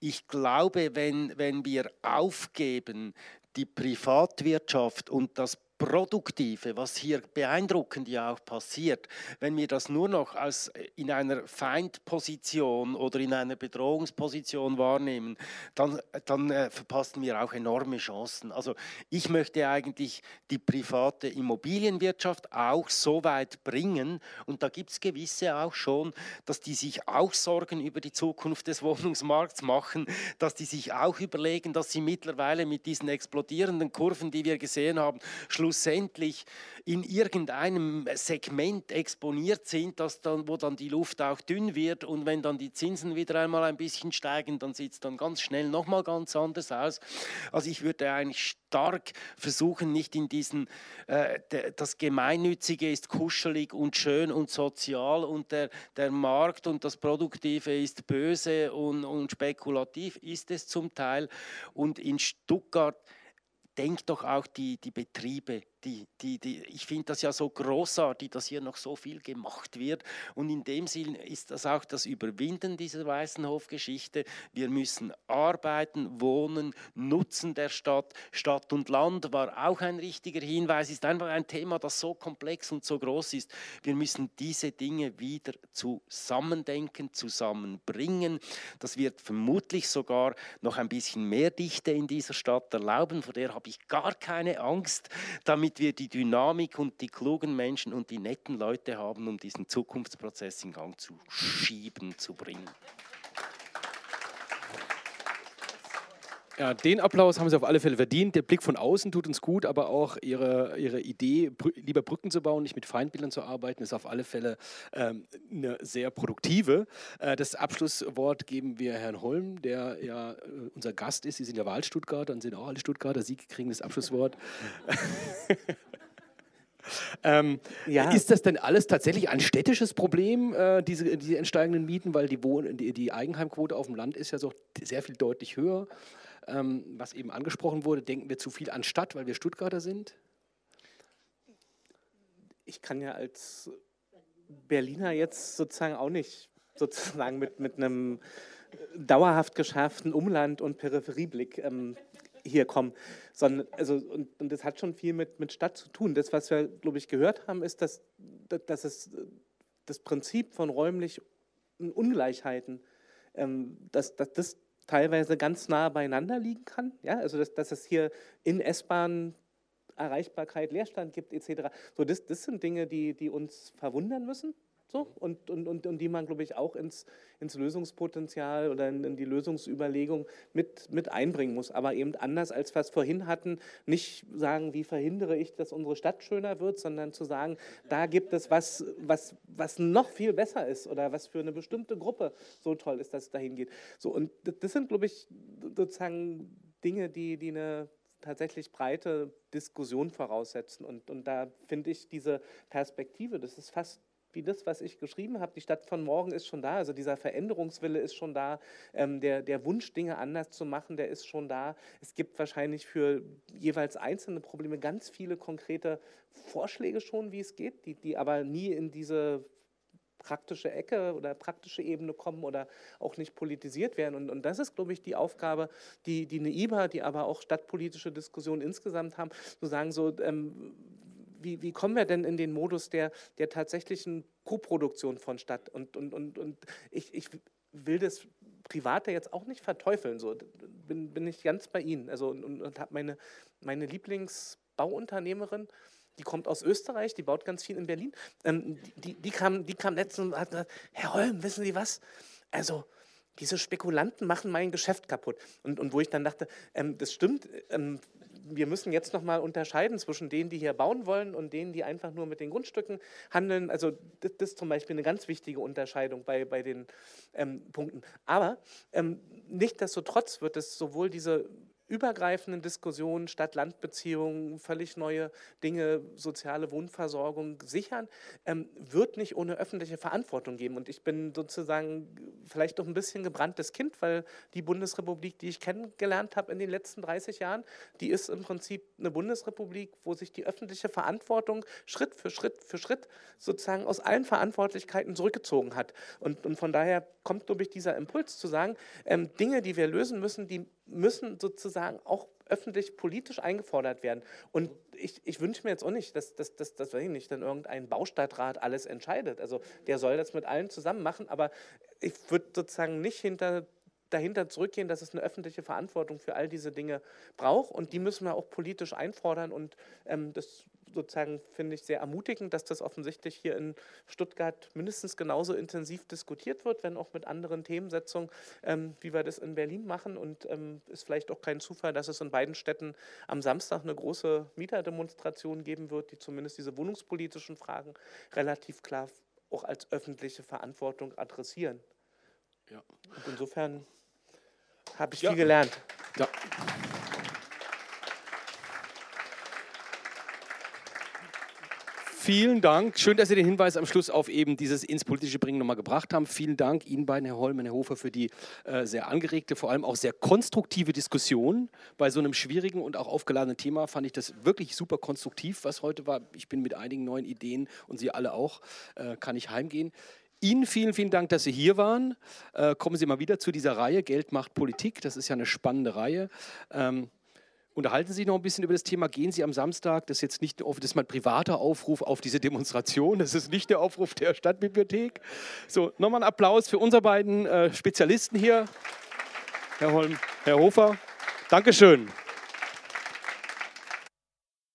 ich glaube, wenn, wenn wir aufgeben, die Privatwirtschaft und das Produktive, was hier beeindruckend ja auch passiert, wenn wir das nur noch als äh, in einer Feindposition oder in einer Bedrohungsposition wahrnehmen, dann, dann äh, verpassen wir auch enorme Chancen. Also ich möchte eigentlich die private Immobilienwirtschaft auch so weit bringen und da gibt es gewisse auch schon, dass die sich auch Sorgen über die Zukunft des Wohnungsmarkts machen, dass die sich auch überlegen, dass sie mittlerweile mit diesen explodierenden Kurven, die wir gesehen haben, schlussendlich in irgendeinem Segment exponiert sind, dass dann, wo dann die Luft auch dünn wird und wenn dann die Zinsen wieder einmal ein bisschen steigen, dann sieht es dann ganz schnell nochmal ganz anders aus. Also ich würde eigentlich stark versuchen, nicht in diesen, äh, das Gemeinnützige ist kuschelig und schön und sozial und der, der Markt und das Produktive ist böse und, und spekulativ, ist es zum Teil. Und in Stuttgart denkt doch auch die, die Betriebe, die, die, die, ich finde das ja so großartig, dass hier noch so viel gemacht wird. Und in dem Sinn ist das auch das Überwinden dieser Weißenhof-Geschichte. Wir müssen arbeiten, wohnen, Nutzen der Stadt. Stadt und Land war auch ein richtiger Hinweis, ist einfach ein Thema, das so komplex und so groß ist. Wir müssen diese Dinge wieder zusammendenken, zusammenbringen. Das wird vermutlich sogar noch ein bisschen mehr Dichte in dieser Stadt erlauben, vor der habe ich gar keine Angst, damit wir die Dynamik und die klugen Menschen und die netten Leute haben, um diesen Zukunftsprozess in Gang zu schieben, zu bringen. Ja, den Applaus haben Sie auf alle Fälle verdient. Der Blick von außen tut uns gut, aber auch Ihre, Ihre Idee, brü lieber Brücken zu bauen, nicht mit Feindbildern zu arbeiten, ist auf alle Fälle ähm, eine sehr produktive. Äh, das Abschlusswort geben wir Herrn Holm, der ja äh, unser Gast ist. Sie sind ja Wahlstuttgarter und sind auch alle Stuttgarter. Sie kriegen das Abschlusswort. Ähm, ja. Ist das denn alles tatsächlich ein städtisches Problem, äh, diese, diese entsteigenden Mieten? Weil die, Wohn die, die Eigenheimquote auf dem Land ist ja so sehr viel deutlich höher was eben angesprochen wurde, denken wir zu viel an Stadt, weil wir Stuttgarter sind? Ich kann ja als Berliner jetzt sozusagen auch nicht sozusagen mit, mit einem dauerhaft geschärften Umland- und Peripherieblick ähm, hier kommen. Sondern, also, und, und das hat schon viel mit, mit Stadt zu tun. Das, was wir, glaube ich, gehört haben, ist, dass, dass es das Prinzip von räumlichen Ungleichheiten, ähm, dass, dass das teilweise ganz nah beieinander liegen kann. Ja, also dass, dass es hier in S-Bahn Erreichbarkeit, Leerstand gibt etc. So, das, das sind Dinge, die, die uns verwundern müssen. So, und, und, und, und die man, glaube ich, auch ins, ins Lösungspotenzial oder in, in, die Lösungsüberlegung mit, mit einbringen muss. Aber eben anders, als wir es vorhin hatten, nicht sagen, wie verhindere ich, dass unsere Stadt schöner wird, sondern zu sagen, da gibt es was, was, was noch viel besser ist oder was für eine bestimmte Gruppe so toll ist, dass es dahin geht. So, und das sind, glaube ich, sozusagen Dinge, die, die eine tatsächlich breite Diskussion voraussetzen. Und, und da finde ich diese Perspektive, das ist fast wie das, was ich geschrieben habe. Die Stadt von morgen ist schon da, also dieser Veränderungswille ist schon da, ähm, der, der Wunsch, Dinge anders zu machen, der ist schon da. Es gibt wahrscheinlich für jeweils einzelne Probleme ganz viele konkrete Vorschläge schon, wie es geht, die, die aber nie in diese praktische Ecke oder praktische Ebene kommen oder auch nicht politisiert werden. Und, und das ist, glaube ich, die Aufgabe, die, die eine IBA, die aber auch stadtpolitische Diskussionen insgesamt haben, zu sagen, so, ähm, wie, wie kommen wir denn in den Modus der, der tatsächlichen Koproduktion von Stadt? Und, und, und, und ich, ich will das Private jetzt auch nicht verteufeln, so bin, bin ich ganz bei Ihnen. Also, und, und habe meine, meine Lieblingsbauunternehmerin, die kommt aus Österreich, die baut ganz viel in Berlin. Ähm, die, die, kam, die kam letztens und hat gesagt, Herr Holm, wissen Sie was? Also, diese Spekulanten machen mein Geschäft kaputt. Und, und wo ich dann dachte, ähm, das stimmt, ähm, wir müssen jetzt noch mal unterscheiden zwischen denen, die hier bauen wollen und denen, die einfach nur mit den Grundstücken handeln. Also das, das ist zum Beispiel eine ganz wichtige Unterscheidung bei, bei den ähm, Punkten. Aber ähm, nichtsdestotrotz wird es sowohl diese übergreifenden Diskussionen, Stadt-Land-Beziehungen, völlig neue Dinge, soziale Wohnversorgung sichern, ähm, wird nicht ohne öffentliche Verantwortung geben. Und ich bin sozusagen vielleicht doch ein bisschen gebranntes Kind, weil die Bundesrepublik, die ich kennengelernt habe in den letzten 30 Jahren, die ist im Prinzip eine Bundesrepublik, wo sich die öffentliche Verantwortung Schritt für Schritt für Schritt sozusagen aus allen Verantwortlichkeiten zurückgezogen hat. Und, und von daher kommt, glaube ich, dieser Impuls zu sagen, ähm, Dinge, die wir lösen müssen, die müssen sozusagen auch öffentlich politisch eingefordert werden. Und ich, ich wünsche mir jetzt auch nicht, dass, dass, dass, dass nicht dann irgendein Baustadtrat alles entscheidet. Also der soll das mit allen zusammen machen, aber ich würde sozusagen nicht hinter dahinter zurückgehen, dass es eine öffentliche Verantwortung für all diese Dinge braucht und die müssen wir auch politisch einfordern und ähm, das sozusagen finde ich sehr ermutigend, dass das offensichtlich hier in Stuttgart mindestens genauso intensiv diskutiert wird, wenn auch mit anderen Themensetzungen, ähm, wie wir das in Berlin machen und ähm, ist vielleicht auch kein Zufall, dass es in beiden Städten am Samstag eine große Mieterdemonstration geben wird, die zumindest diese wohnungspolitischen Fragen relativ klar auch als öffentliche Verantwortung adressieren. Ja. Und insofern habe ich ja. viel gelernt. Ja. Vielen Dank. Schön, dass Sie den Hinweis am Schluss auf eben dieses ins politische Bringen nochmal gebracht haben. Vielen Dank Ihnen beiden, Herr Holm und Herr Hofer, für die äh, sehr angeregte, vor allem auch sehr konstruktive Diskussion. Bei so einem schwierigen und auch aufgeladenen Thema fand ich das wirklich super konstruktiv, was heute war. Ich bin mit einigen neuen Ideen und Sie alle auch, äh, kann ich heimgehen. Ihnen vielen, vielen Dank, dass Sie hier waren. Äh, kommen Sie mal wieder zu dieser Reihe Geld macht Politik. Das ist ja eine spannende Reihe. Ähm, Unterhalten Sie sich noch ein bisschen über das Thema. Gehen Sie am Samstag, das ist jetzt nicht das ist mein privater Aufruf auf diese Demonstration, das ist nicht der Aufruf der Stadtbibliothek. So, nochmal einen Applaus für unsere beiden äh, Spezialisten hier, Herr Holm, Herr Hofer. Dankeschön.